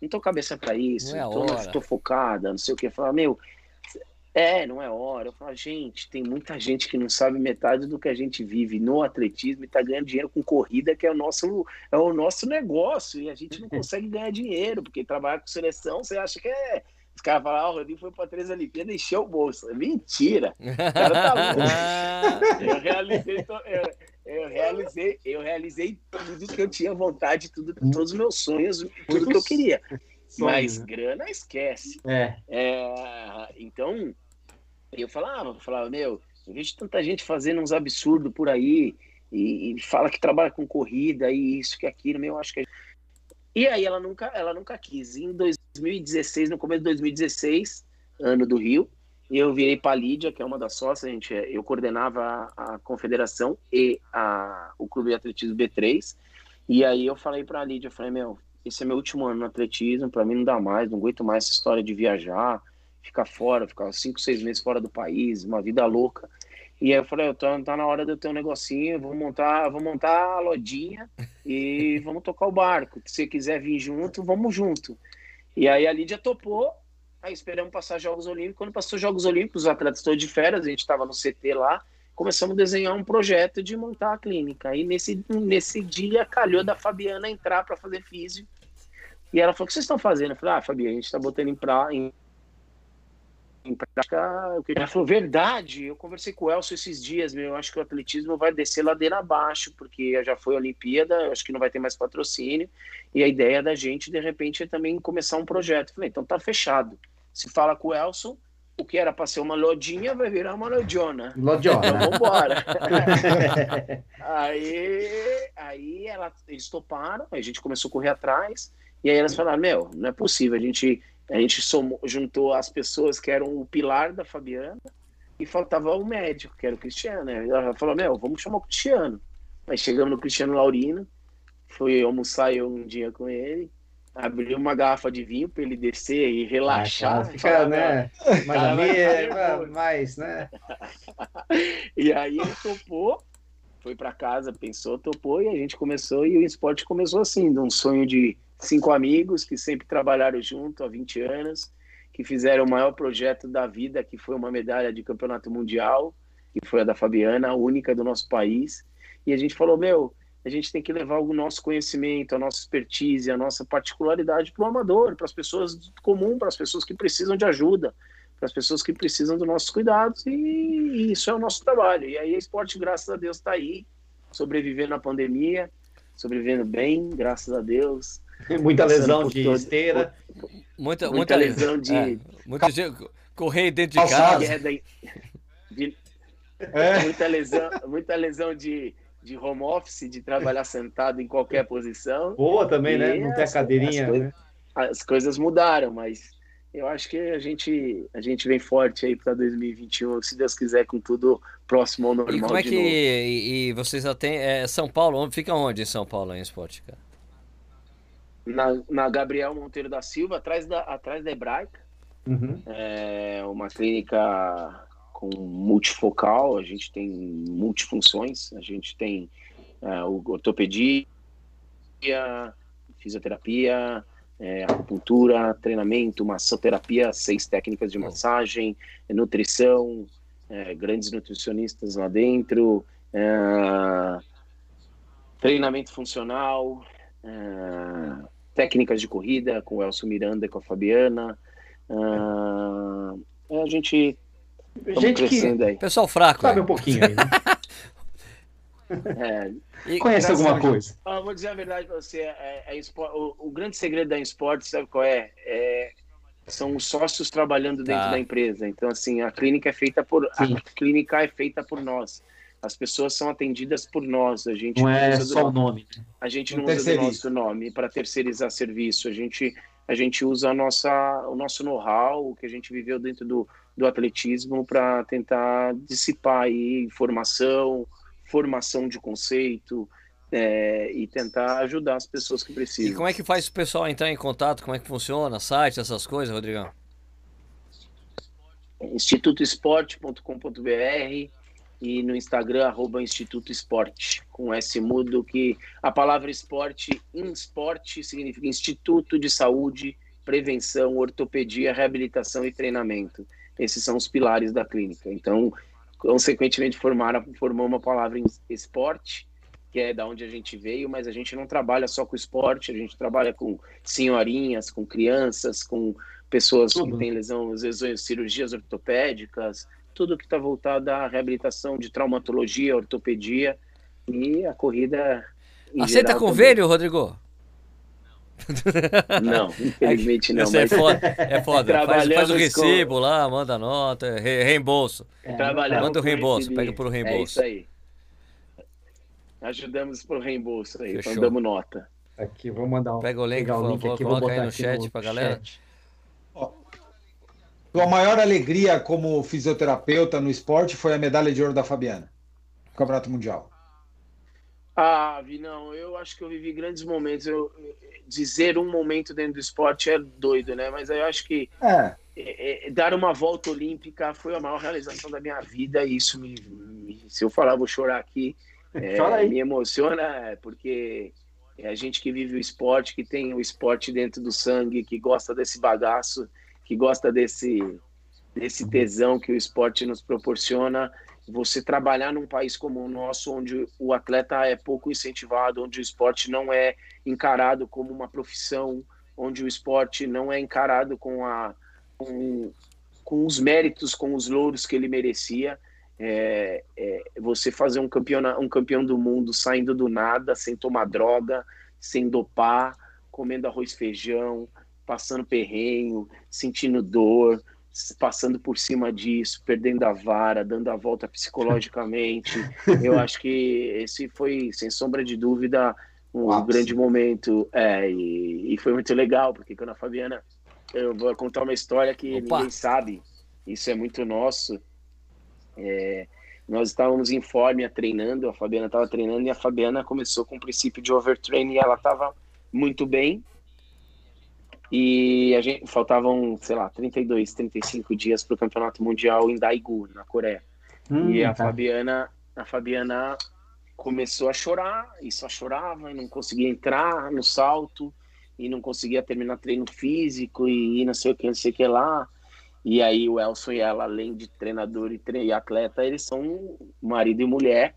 não tô cabeça para isso, Não é tô, tô focada, não sei o que. Falar, meu, é, não é hora. Eu falo, gente, tem muita gente que não sabe metade do que a gente vive no atletismo e tá ganhando dinheiro com corrida, que é o nosso, é o nosso negócio, e a gente não consegue ganhar dinheiro, porque trabalhar com seleção, você acha que é. Os caras falam, ah, o Rodrigo foi para três Olimpíadas e encheu o bolso. Mentira! O cara tá louco. Eu realizei, eu, eu realizei, eu realizei tudo que eu tinha vontade, tudo, todos os meus sonhos, tudo que eu queria. Mas Sonho, né? grana esquece. É. É, então, eu falava, eu falava, meu, eu vejo tanta gente fazendo uns absurdos por aí e, e fala que trabalha com corrida e isso que aquilo, meu, eu acho que. E aí ela nunca, ela nunca quis. Em 2016, no começo de 2016, ano do Rio, eu virei para a Lídia, que é uma das sócias, a gente, eu coordenava a, a confederação e a, o clube de atletismo B3. E aí eu falei para a Lídia, eu falei, meu, esse é meu último ano no atletismo, para mim não dá mais, não aguento mais essa história de viajar, ficar fora, ficar cinco, seis meses fora do país, uma vida louca. E aí eu falei, eu tô, tá na hora de eu ter um negocinho, vou montar, vou montar a lodinha e vamos tocar o barco. Se você quiser vir junto, vamos junto. E aí a Lídia topou, aí esperamos passar Jogos Olímpicos. Quando passou Jogos Olímpicos, os atletas todos de férias, a gente estava no CT lá, começamos a desenhar um projeto de montar a clínica. Aí nesse, nesse dia calhou da Fabiana entrar para fazer físio. E ela falou: O que vocês estão fazendo? Eu falei: Ah, Fabiana, a gente está botando em, pra, em, em prática. o que-" Ela falou: Verdade, eu conversei com o Elcio esses dias, meu. Eu acho que o atletismo vai descer ladeira abaixo, porque já foi a Olimpíada, eu acho que não vai ter mais patrocínio. E a ideia da gente, de repente, é também começar um projeto. Eu falei: Então tá fechado. Se fala com o Elson, o que era para ser uma lodinha vai virar uma lodiona. Então Lodiona. vamos embora. aí aí ela, eles toparam, a gente começou a correr atrás, e aí elas falaram, meu, não é possível, a gente, a gente somou, juntou as pessoas que eram o pilar da Fabiana, e faltava o médico, que era o Cristiano, né? Ela falou, meu, vamos chamar o Cristiano. Aí chegamos no Cristiano Laurino, fui almoçar eu um dia com ele, abri uma garrafa de vinho para ele descer e relaxar. Fica, Falar, né? Mais ficar mais, né? E aí ele topou, foi para casa, pensou, topou, e a gente começou, e o esporte começou assim, de um sonho de cinco amigos que sempre trabalharam junto há 20 anos, que fizeram o maior projeto da vida, que foi uma medalha de campeonato mundial, que foi a da Fabiana, a única do nosso país. E a gente falou, meu, a gente tem que levar o nosso conhecimento, a nossa expertise, a nossa particularidade para o amador, para as pessoas comum, para as pessoas que precisam de ajuda, para as pessoas que precisam dos nossos cuidados, e, isso é o nosso trabalho. E aí a esporte, graças a Deus, está aí, sobrevivendo na pandemia, sobrevivendo bem, graças a Deus. Muita lesão de todo- esteira. Muita, Muita muita lesão de- é, muita gente correr dentro de Calçado. casa. Em- de- É. muita lesão, muita lesão de, de home office, de trabalhar sentado em qualquer posição. Boa também, né? E Não ter as- cadeirinha, as coisas- né? As coisas mudaram, mas eu acho que a gente, a gente vem forte aí para 2021, se Deus quiser, com tudo próximo ao normal E como é de que. novo. E, e vocês atendem. É, São Paulo, fica onde em São Paulo em esporte, cara? Na, na Gabriel Monteiro da Silva, atrás da, atrás da Hebraica, Uhum. é uma clínica com multifocal, a gente tem multifunções, a gente tem é, ortopedia, fisioterapia, é, acupuntura, treinamento, massoterapia, seis técnicas de massagem, nutrição, é, grandes nutricionistas lá dentro, é, treinamento funcional, é, técnicas de corrida com o Elcio Miranda e com a Fabiana. Ah, a gente Gente que crescendo aí. Pessoal fraco. sabe né? um pouquinho aí, né? É, E- Conhece alguma a coisa. Ah, vou dizer a verdade para você, é, é o, o grande segredo da esporte, sabe qual é? É, São os sócios trabalhando dentro Tá. da empresa. Então, assim, a clínica é feita por Sim. a clínica é feita por nós. As pessoas são atendidas por nós. A gente Não é usa do só o nosso- nome. né? a gente Não não usa terceiriza. nosso nome para terceirizar serviço. A gente, a gente usa a nossa, o nosso know-how, o que a gente viveu dentro do, do atletismo, para tentar dissipar aí informação, formação de conceito é, e tentar ajudar as pessoas que E precisam. como é que faz o pessoal entrar em contato? Como é que funciona? Site, essas coisas, Rodrigão? institutoesporte.com.br e no Instagram, arroba Instituto Esporte, com S mudo, que a palavra esporte, em esporte, significa Instituto de Saúde, Prevenção, Ortopedia, Reabilitação e Treinamento. Esses são os pilares da clínica. Então, consequentemente, formaram, formou uma palavra em esporte, que é da onde a gente veio, mas a gente não trabalha só com esporte, a gente trabalha com senhorinhas, com crianças, com pessoas Tudo. que têm lesão, lesões, cirurgias ortopédicas, tudo que está voltado à reabilitação de traumatologia, ortopedia e a corrida. Aceita convênio, também. Rodrigo? Não, infelizmente não. Isso é mas... é foda. É foda. Faz, faz, o recibo com... lá, manda nota, re, reembolso. É, manda o reembolso, pega por reembolso. É isso aí. Ajudamos pro reembolso aí, então damos nota. Aqui, vou mandar um. Pega o link, por favor, coloca aí no chat no pra galera. Chat. Tua maior alegria como fisioterapeuta no esporte foi a medalha de ouro da Fabiana, no Campeonato Mundial. Ah, não, eu acho que eu vivi grandes momentos. Eu, dizer um momento dentro do esporte é doido, né? Mas eu acho que é. É, é, dar uma volta olímpica foi a maior realização da minha vida. E isso me, me se eu falar, vou chorar aqui. É, me emociona, porque é a gente que vive o esporte, que tem o esporte dentro do sangue, que gosta desse bagaço que gosta desse, desse tesão que o esporte nos proporciona, você trabalhar num país como o nosso, onde o atleta é pouco incentivado, onde o esporte não é encarado como uma profissão, onde o esporte não é encarado com, a, com, com os méritos, com os louros que ele merecia. É, é, você fazer um campeão, um campeão do mundo saindo do nada, sem tomar droga, sem dopar, comendo arroz feijão, passando perrenho, sentindo dor, passando por cima disso, perdendo a vara, dando a volta psicologicamente. Eu acho que esse foi, sem sombra de dúvida, um Uau, grande momento. É, e, e, foi muito legal, porque quando a Fabiana. Eu vou contar uma história que Opa. ninguém sabe, isso é muito nosso. É, nós estávamos em Fórmia treinando, a Fabiana estava treinando e a Fabiana começou com o princípio de overtraining e ela estava muito bem, e a gente faltavam, sei lá, 32, 35 dias para o campeonato mundial em Daegu, na Coreia. Hum, e a tá. Fabiana, a Fabiana começou a chorar e só chorava e não conseguia entrar no salto e não conseguia terminar treino físico e, não sei o que, não sei o que lá. E aí o Elson e ela, além de treinador e, tre e atleta, eles são marido e mulher.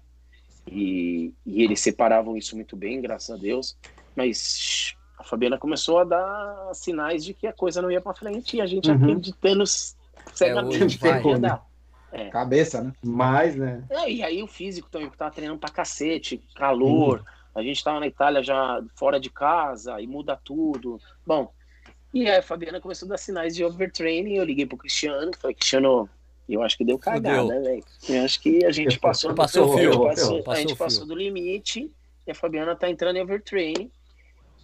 E, e eles separavam isso muito bem, graças a Deus. Mas a Fabiana começou a dar sinais de que a coisa não ia para frente e a gente uhum. acreditando cegamente é, que ia dar. É. Cabeça, né? Mais, né? É, e aí o físico também, que tava treinando pra cacete, calor. Uhum. A gente tava na Itália já fora de casa e muda tudo. Bom, e aí a Fabiana começou a dar sinais de overtraining. Eu liguei pro Cristiano, falei, Cristiano, eu acho que deu cagada, velho. Eu acho que a gente passou, passou, o fio, passou, passou, a gente passou do limite e a Fabiana tá entrando em overtraining.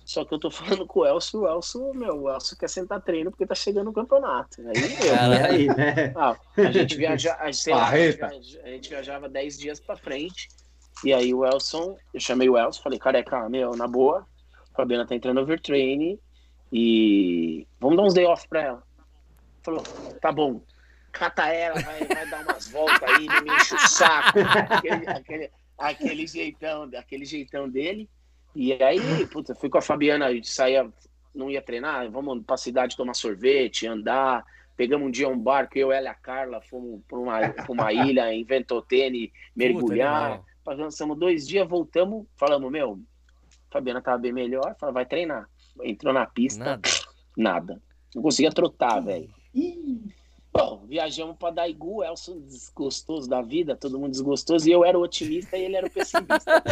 Só que eu tô falando com o Elcio, o Elcio, meu, o Elcio quer sentar treino porque tá chegando o campeonato. Aí, meu, aí, né? Ah, a gente viaja, a, lá, a, gente, a gente viajava 10 dias pra frente. E aí o Elson, eu chamei o Elson, falei, careca, meu, na boa, a Fabiana tá entrando overtraining e vamos dar uns day off pra ela. Falou, tá bom, cata ela, vai, vai dar umas voltas aí, não me enche o saco. Aquele, aquele, aquele jeitão, aquele jeitão dele. E aí, puta, fui com a Fabiana, a gente saía, não ia treinar, vamos pra cidade tomar sorvete, andar. Pegamos um dia um barco, eu, ela e a Carla, fomos pra uma, pra uma ilha em Ventotene, mergulhar. Passamos dois dias, voltamos, falamos, meu, Fabiana tava bem melhor, falou, vai treinar. Entrou na pista, nada. nada. Não conseguia trotar, velho. Bom, viajamos para Daegu, Elson desgostoso da vida, todo mundo desgostoso, e eu era o otimista e ele era o pessimista.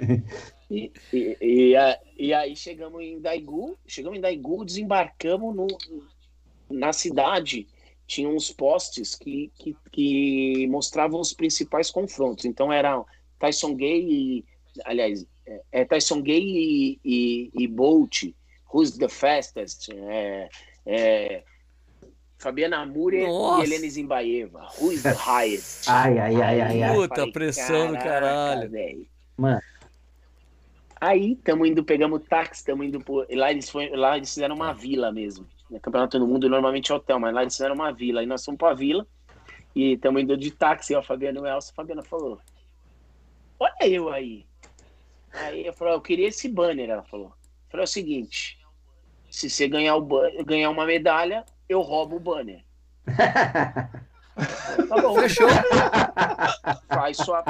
e, e, e, e, aí chegamos em Daegu, chegamos em Daegu, desembarcamos no, na cidade, tinha uns postes que, que, que mostravam os principais confrontos. Então era Tyson Gay e, aliás, é, é Tyson Gay e, e, e Bolt, Who's the Fastest, é, é Fabiana Murer e Helene Zimbaeva. Who is the highest? Ai, ai, ai, ai. ai. Puta, falei, pressão do caralho. Véio. Mano. Aí, tamo indo, pegamos táxi, tamo indo por... Lá eles, foi, lá eles fizeram uma vila mesmo. No Campeonato do Mundo normalmente é hotel, mas lá eles fizeram uma vila. Aí nós fomos pra vila. E estamos indo de táxi, ó, Fabiano e o Elcio. A Fabiana falou: Olha eu aí. Aí eu falei: Eu queria esse banner. Ela falou: eu Falei: É o seguinte, se você ganhar, o ganhar uma medalha, eu roubo o banner. Tá bom. Fechou. Faz sua,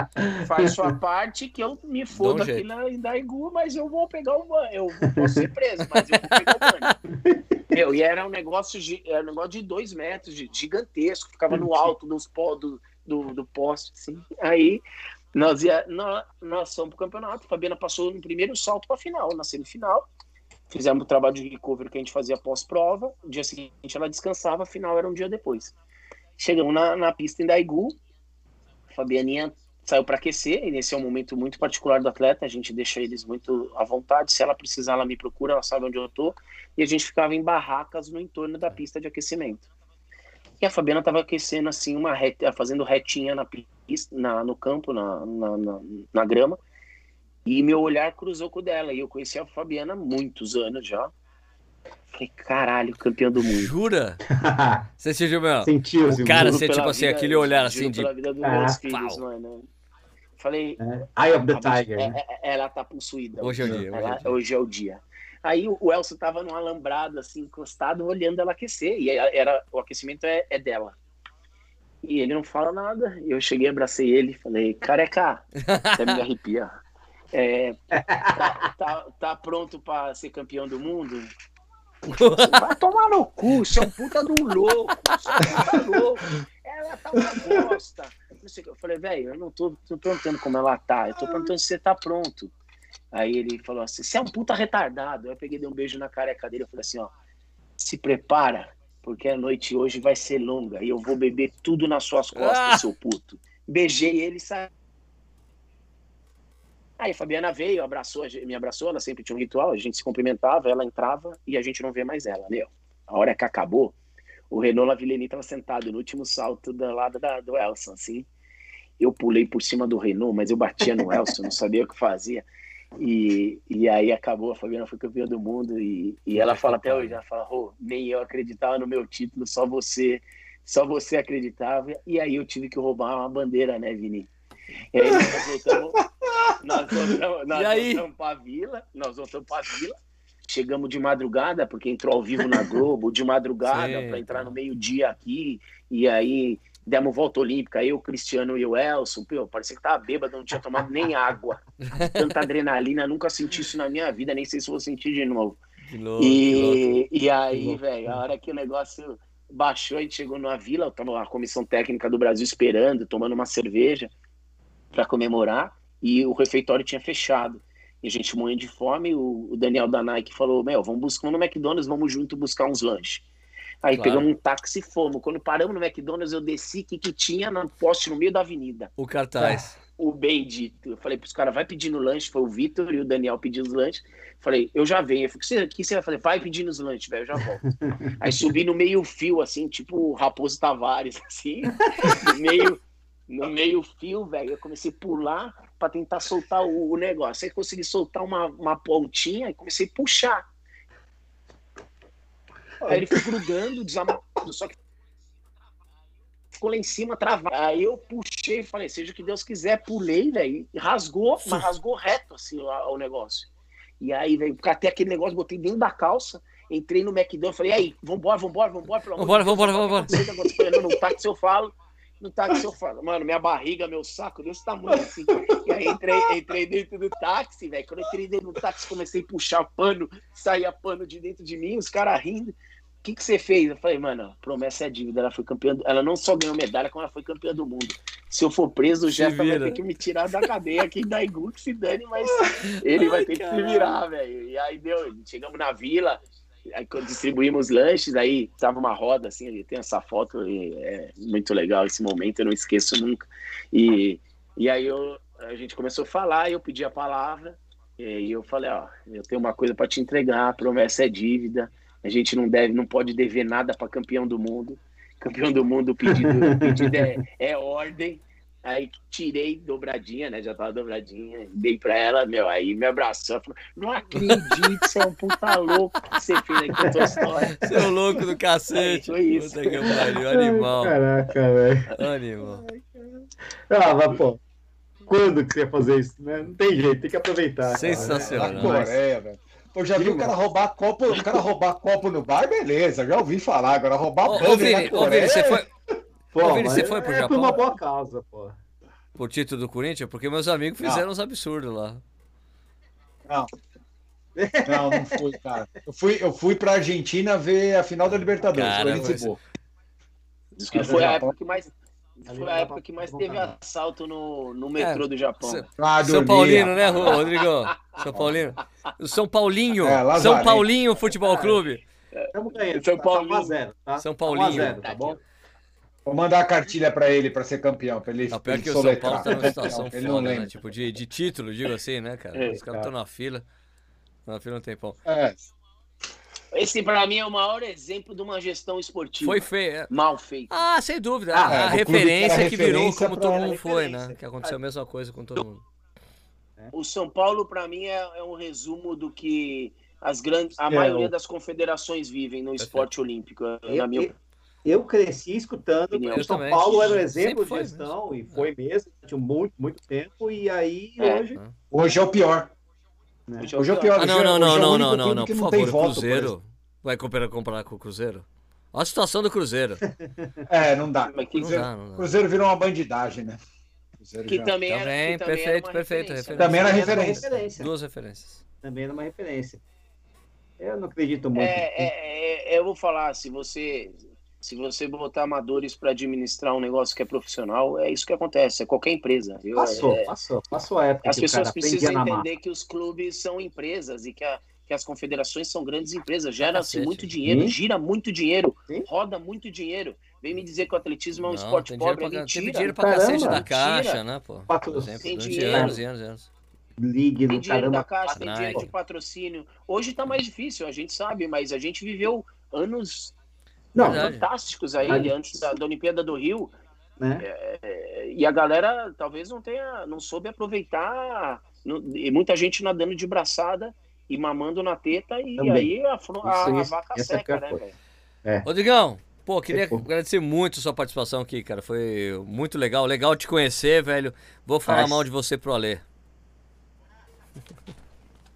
faz sua parte que eu me fodo um aqui na Indaigu, mas eu vou pegar o banho. Eu posso ser preso, mas eu vou pegar o banho. Meu, e era um negócio de, era um negócio de dois metros, de, gigantesco, ficava no alto dos pó, do, do, do poste, assim. Aí nós, ia, nós, nós fomos pro campeonato, Fabiana passou no primeiro salto para final, na semifinal. Fizemos o trabalho de recovery que a gente fazia pós-prova. Dia seguinte ela descansava, a final era um dia depois. Chegamos na, na pista em Daigu, a Fabianinha saiu para aquecer, e esse é um momento muito particular do atleta, a gente deixa eles muito à vontade, se ela precisar, ela me procura, ela sabe onde eu tô, e a gente ficava em barracas no entorno da pista de aquecimento. E a Fabiana estava aquecendo assim, uma reta, fazendo retinha na pista, na, no campo, na, na, na grama, e meu olhar cruzou com o dela, e eu conheci a Fabiana há muitos anos já, Falei, caralho, campeão do mundo. Jura? Você sentiu, meu? Sentiu, O cara, você, tipo assim, aquele olhar assim de. Pela vida dos ah, meus filhos, mano. Falei. É. Eye of the Tiger. É, é, é, ela tá possuída. Hoje é o dia. Hoje, ela, é, o dia. hoje é o dia. Aí o Elcio tava num alambrado, assim, encostado, olhando ela aquecer. E era, o aquecimento é, é dela. E ele não fala nada. Eu cheguei, abracei ele falei, careca, você me arrepia. É, tá, tá, tá, pronto para ser campeão do mundo? Vai tomar no cu, você é um puta do louco, você é um puta louco. Ela tá uma bosta. Eu falei, velho, eu não tô, tô perguntando como ela tá, eu tô perguntando se você tá pronto. Aí ele falou assim: você é um puta retardado. Aí eu peguei, dei um beijo na careca dele. Eu falei assim: ó, se prepara, porque a noite hoje vai ser longa e eu vou beber tudo nas suas costas, ah! seu puto. Beijei ele e saí. Aí a Fabiana veio, abraçou, me abraçou, ela sempre tinha um ritual, a gente se cumprimentava, ela entrava e a gente não vê mais ela, meu. A hora que acabou, o Renault Lavillenie estava sentado no último salto do lado da, do Elson, assim. Eu pulei por cima do Renault, mas eu batia no Elson, não sabia o que fazia. E, e aí acabou, a Fabiana foi campeã do mundo e, e ela fala até hoje, ela fala, oh, nem eu acreditava no meu título, só você, só você acreditava. E aí eu tive que roubar uma bandeira, né, Vini? E aí nós voltamos, nós voltamos, nós voltamos pra vila, nós voltamos pra vila. Chegamos de madrugada, porque entrou ao vivo na Globo, de madrugada, para entrar no meio-dia aqui. E aí demos volta olímpica, eu, Cristiano e o Elson. Pô, parecia que tava bêbado, não tinha tomado nem água. Tanta adrenalina, nunca senti isso na minha vida, nem sei se vou sentir de novo. De novo e, e aí, velho, a hora que o negócio baixou, a gente chegou numa vila, tava a comissão técnica do Brasil esperando, tomando uma cerveja para comemorar e o refeitório tinha fechado. E a gente morrendo de fome, o, o Daniel da Nike falou: Meu, vamos buscar no McDonald's, vamos junto buscar uns lanches. Aí claro. pegamos um táxi e fomos. Quando paramos no McDonald's, eu desci que que tinha no poste no meio da avenida. O cartaz. O bendito. Eu falei pros caras, vai pedindo lanche. Foi o Vitor e o Daniel pedindo os lanches. Falei, eu já venho. Eu falei, o que você vai fazer? Vai pedindo os lanches, velho, eu já volto. Aí subi no meio fio, assim, tipo Raposo Tavares, assim, meio no meio fio, velho. Eu comecei a pular para tentar soltar o, o, negócio. Aí consegui soltar uma, uma pontinha e comecei a puxar. Aí ele foi grudando, desamarrado, só que ficou lá em cima travado. Aí eu puxei e falei, seja o que Deus quiser, pulei, velho, rasgou, mas rasgou reto assim o, o negócio. E aí, velho, catei aquele negócio, botei dentro da calça, entrei no McDonald's, falei, aí, vambora, vambora, vambora, pelo amor vambora, vambora, vambora, vambora. No táxi eu falo, no táxi eu falo, mano, minha barriga, meu saco, desse tamanho assim. E aí entrei, entrei dentro do táxi, velho. Quando eu entrei dentro do táxi, comecei a puxar pano, saía pano de dentro de mim, os caras rindo. O que, que você fez? Eu falei, mano, promessa é dívida. Ela foi campeã. Ela não só ganhou medalha, como ela foi campeã do mundo. Se eu for preso, o Jeff vai ter que me tirar da cadeia aqui da Igu, que se dane, mas ele Ai, vai ter que se virar, velho. E aí deu, chegamos na vila, Aí quando distribuímos lanches, aí tava uma roda assim, tem essa foto, é muito legal esse momento, eu não esqueço nunca. E, e aí eu, a gente começou a falar, eu pedi a palavra, e eu falei, ó, eu tenho uma coisa para te entregar, promessa é dívida, a gente não deve, não pode dever nada para campeão do mundo. Campeão do mundo, o pedido, o pedido é, é ordem. Aí tirei dobradinha, né? Já tava dobradinha. Dei pra ela, meu. Aí me abraçou. Falou, não acredito, você é um puta louco que você fez aqui a tua história. Seu louco do cacete. Foi isso. Puta que pariu, animal. Caraca, velho. Animal. Ah, mas, pô. Quando que você ia fazer isso, né? Não tem jeito, tem que aproveitar. cara. Sensacional. Na Sensacional. Coreia, velho. Eu já vi o cara roubar copo, o cara roubar copo no bar, beleza, já ouvi falar. Agora roubar Ô, ô, banner Vini, na ô, Vini, Coreia. você foi Pô, Ô, Vini, você mas foi pro é Japão? por uma boa causa, pô. pro título do Corinthians? Porque meus amigos fizeram uns absurdos lá. Não. Não, não fui, cara. Eu fui, eu fui pra Argentina ver a final da Libertadores. Cara, Corinthians e você- Boca. Diz que Mas foi a Japão- época que mais. Foi a época que mais teve assalto no, no metrô do Japão. Cê- Ah, São Paulino, né, Rodrigo? São Paulino. São Paulinho. É, São. Paulinho Futebol Clube. Estamos ganhando. São tá, Paulinho. 1x0, tá? São Tá 1 a Paulinho. 0, tá bom? Vou mandar a cartilha pra ele pra ser campeão, pra ele, Não, pior ele que o São. Paulo tá numa situação Ele não foda, né? Tipo, de, de título, digo assim, né, cara? É, Os caras cara. estão na fila. Na fila um tempão. É, Esse, pra mim, é o maior exemplo de uma gestão esportiva. Foi feio. é. Mal feita. Ah, sem dúvida. Ah, a é, a referência que virou como todo mundo foi, né? Que aconteceu a mesma coisa com todo mundo. O São Paulo, pra mim, é, é um resumo do que as grandes, a É, maioria das confederações vivem no Perfeito. esporte olímpico. na minha eu, cresci escutando o Eu São também. Paulo era um exemplo de gestão, e foi mesmo, durante muito, muito tempo, e aí É. hoje. hoje é o pior. né? Hoje é o pior. Ah, não, é- não, não, é não, não, não, não, que por não favor, o voto, Cruzeiro. Vai comparar, comparar com o Cruzeiro? Olha a situação do Cruzeiro. É, não dá. Mas que- Não Cruzeiro, dá, não dá. Cruzeiro virou uma bandidade, né? Cruzeiro Que já- também era, Também, que também perfeito, perfeito, referência. referência. Também era referência. referência. Duas referências. Também era uma referência. Eu não acredito muito. É, é, é, eu vou falar, se você se você botar amadores para administrar um negócio que é profissional, é isso que acontece, é qualquer empresa. Eu- Passou, é- passou, passou a época as que o pessoas cara precisam entender que os clubes são empresas e que, a- que as confederações são grandes empresas. Gera-se muito dinheiro, Sim. gira muito dinheiro, Sim. roda muito dinheiro. Vem me dizer que o atletismo é um Não, esporte tem pobre, é pra, teve mentira. dinheiro pra Caramba. cacete da Mentira. Caixa, né, pô? Por Patro- exemplo, Tem dinheiro. anos anos anos. Ligue Tem dinheiro da caramba. Caixa, tem dinheiro de patrocínio. Hoje tá mais difícil, a gente sabe, mas a gente viveu anos Não, Verdade. fantásticos aí, Verdade. antes da, da Olimpíada do Rio. né? É, e a galera talvez não tenha, não soube aproveitar, não- e muita gente nadando de braçada e mamando na teta, e Também. aí a, a- a vaca Essa é seca, pior né, velho? Rodrigão, pô, queria Pô. agradecer muito a sua participação aqui, cara. Foi muito legal. Legal te conhecer, velho. Vou falar Mas- mal de você pro Alê.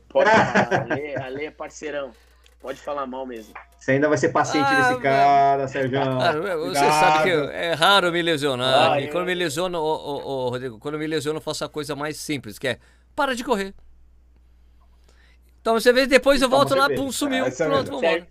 Pode falar, Ale, Ale é parceirão. Pode falar mal mesmo. Você ainda vai ser paciente Ah, desse cara, Sérgio. Ah, você cuidado. sabe que é raro me lesionar. Ah, e eu- quando me lesiono, ô, ô, ô, Rodrigo, quando me lesiono, eu faço a coisa mais simples, que é para de correr. Então você vê, depois eu Toma volto lá, pum, sumiu. É, é Pronto. Sér-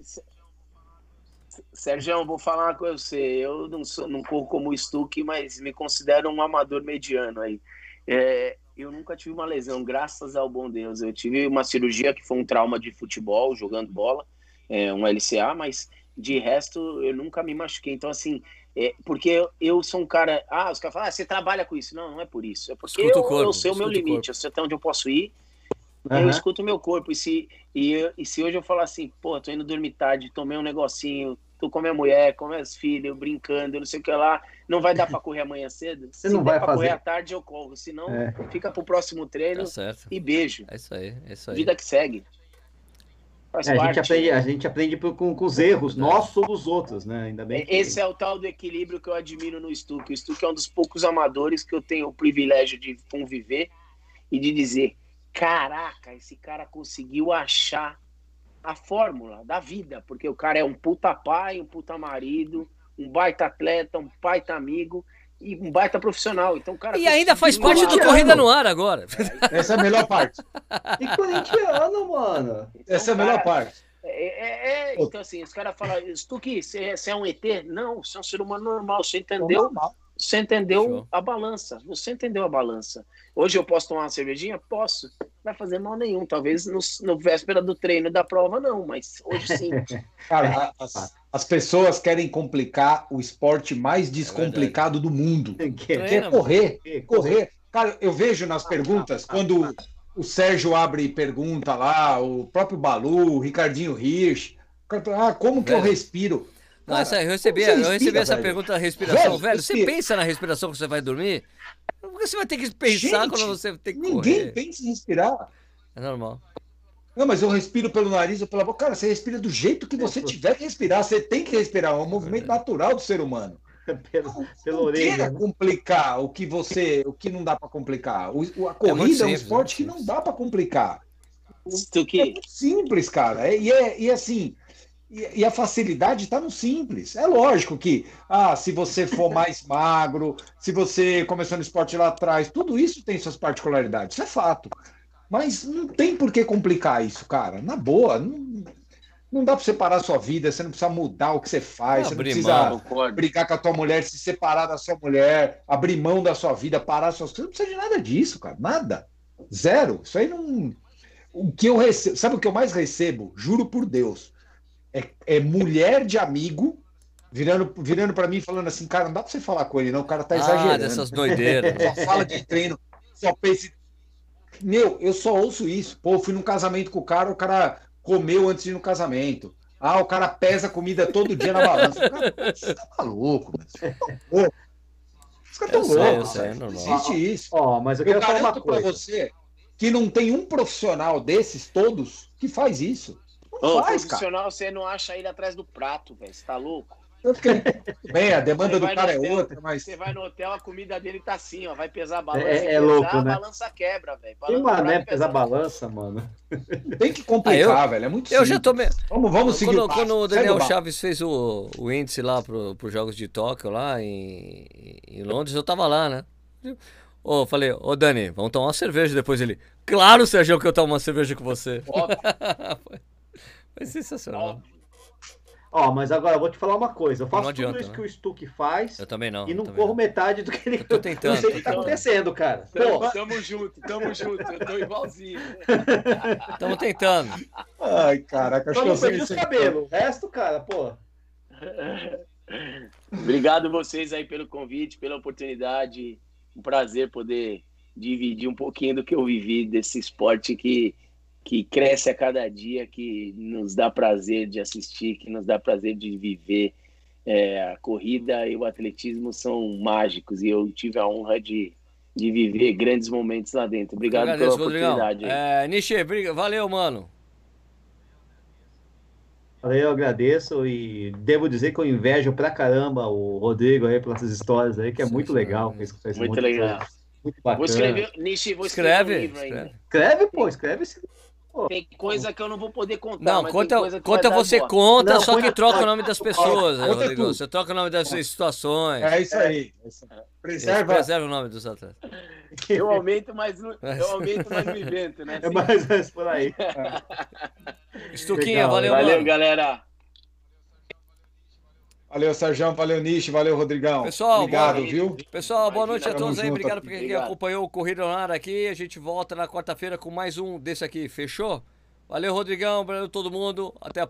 Sérgio, vou falar uma coisa pra você. Eu não, sou, não corro como o Stuck, mas me considero um amador mediano aí. É, eu nunca tive uma lesão, graças ao bom Deus. Eu tive uma cirurgia que foi um trauma de futebol, jogando bola, é, um LCA, mas de resto eu nunca me machuquei. Então, assim, é, porque eu, eu sou um cara. Ah, os caras falam, ah, você trabalha com isso. Não, não é por isso. É porque Escuta eu, corpo, eu sei o meu o limite, eu sei até onde eu posso ir eu Aham. escuto o meu corpo. E se, e, eu- e se hoje eu falar assim, pô, tô indo dormir tarde, tomei um negocinho, tô com a minha mulher, com meus filhos, brincando, não sei o que lá, não vai dar pra correr amanhã cedo? Você se não der vai pra fazer. correr à tarde, eu corro. Se não, É. fica pro próximo treino Tá certo. e beijo. É isso aí, é isso aí. Vida que segue. É, a, gente aprende, a gente aprende por- com, com os erros nossos ou dos outros, né? Ainda bem que... Esse é o tal do equilíbrio que eu admiro no Stuck. O Stuck é um dos poucos amadores que eu tenho o privilégio de conviver e de dizer: caraca, esse cara conseguiu achar a fórmula da vida, porque o cara é um puta pai, um puta marido, um baita atleta, um baita amigo e um baita profissional. Então, o cara E ainda faz parte do. Corrida no Ar agora. Essa é a melhor parte. E corintiano, mano. Então, Essa é a melhor cara, parte. É, é- é- então, assim, os caras falam, Stuck, você você é um ET? Não, você é um ser humano normal, você entendeu? Normal. Você entendeu Show. a balança. Você entendeu a balança. Hoje eu posso tomar uma cervejinha? Posso. Não vai fazer mal nenhum. Talvez no, no véspera do treino da prova, não. Mas hoje sim. Cara, a- as, as pessoas querem complicar o esporte mais descomplicado do mundo. Que- Que é correr, que- correr. Cara, eu vejo nas perguntas, quando o Sérgio abre pergunta lá, o próprio Balu, o Ricardinho Hirsch, ah, como que eu respiro? Não, Cara, essa, eu recebi, eu recebi essa velho? pergunta da respiração. Velho, Velho, você pensa na respiração que você vai dormir? Porque você vai ter que pensar Gente, quando você tem que Ninguém correr. pensa em respirar. É normal. Não, mas eu respiro pelo nariz ou pela boca. Cara, você respira do jeito que você tiver que respirar. Você tem que respirar. É um movimento natural do ser humano. pelo, pela não orelha. queira né? complicar o que você, o que não dá para complicar. O, o- a corrida é, um simples, esporte que muito não dá para complicar. É Stuque, muito simples, cara. É- e, é, e assim, e, e a facilidade está no simples. É lógico que, ah, se você for mais magro, se você começou no esporte lá atrás, tudo isso tem suas particularidades, isso é fato. Mas não tem por que complicar isso, cara. Na boa, não, não dá para separar a sua vida, você não precisa mudar o que você faz, Não, você não abrir precisa mão. brigar com a tua mulher, se separar da sua mulher, abrir mão da sua vida, parar suas coisas. Não precisa de nada disso, cara. Nada. Zero. Isso aí não. O que eu recebo. Sabe o que eu mais recebo? Juro por Deus. É, é mulher de amigo virando, virando para mim e falando assim, cara, não dá pra você falar com ele, não. O cara tá Ah, exagerando. dessas doideiras. Só fala de treino, só pensa. Meu, eu só ouço isso. Pô, eu fui num casamento com o cara, o cara comeu antes de ir no casamento. Ah, o cara pesa comida todo dia na balança. Cara, você tá maluco, mano. Tá louco. Os caras tão loucos, é. Não normal. existe isso. Ó, mas eu Eu quero falar uma garanto pra coisa. você que não tem um profissional desses todos que faz isso. Não Ô, faz, cara. profissional, você não acha ele atrás do prato, velho. Você tá louco? Eu fiquei, tudo bem, a demanda do cara é hotel, outra, mas Você vai no hotel, a comida dele tá assim, ó. Vai pesar a balança. É- é pesar, louco, a né? balança quebra, velho. Tem mané pesar pesa- balança, mano. tem que complicar, velho. É muito Eu já simples. tomei. Vamos, vamos seguir Quando, quando o Daniel. Chaves fez o, o índice lá pro, pros Jogos de Tóquio, lá em, em Londres, eu tava lá, né? Ô, eu falei, ô Dani, vamos tomar uma cerveja depois ele. Claro, Sérgio, que eu tomo uma cerveja com você. Óbvio, foi, foi sensacional. Ó, mas agora eu vou te falar uma coisa. Eu faço Não adianta, tudo isso né? que o Stuck faz Eu também não. e não corro metade do que ele. Eu tô tentando, Não sei o que tá tentando. acontecendo, cara. Tamo, Pô, tamo junto, tamo junto. Eu tô igualzinho. Estamos tentando. Ai, caraca, acho que eu não perdi sei os cabelos. O resto, cara, pô. Obrigado vocês aí pelo convite, pela oportunidade. Um prazer poder dividir um pouquinho do que eu vivi desse esporte que, que cresce a cada dia, que nos dá prazer de assistir, que nos dá prazer de viver. É, a corrida e o atletismo são mágicos e eu tive a honra de, de viver grandes momentos lá dentro. Obrigado Agradeço, pela Rodrigão. oportunidade. É, Nishi, valeu, mano. Eu agradeço e devo dizer que eu invejo pra caramba o Rodrigo aí pelas histórias aí, que é muito legal. Muito de legal. coisa. Muito Vou bacana. escrever, Nishi, vou escrever Escreve. um livro ainda. escreve. Escreve, pô, escreve esse. Tem coisa que eu não vou poder contar. Não, mas conta, tem coisa que conta você conta, Não, só que troca o nome das pessoas, Conta Rodrigo. tudo. Você troca o nome das situações. É isso aí. É isso aí. Preserva. Preserva o nome dos atletas. Eu aumento, mas não, eu aumento, mas não invento, né? É mais ou menos por aí. Estuquinha, Legal, valeu, Valeu, mano. galera. Valeu, Sérgio. Valeu, Nishi. Valeu, Rodrigão. Pessoal, Obrigado, boa- viu? Pessoal, boa noite a todos aí. junto Obrigado por quem acompanhou o Corrida no Ar aqui. A gente volta na quarta-feira com mais um desse aqui. Fechou? Valeu, Rodrigão. Valeu todo mundo. Até a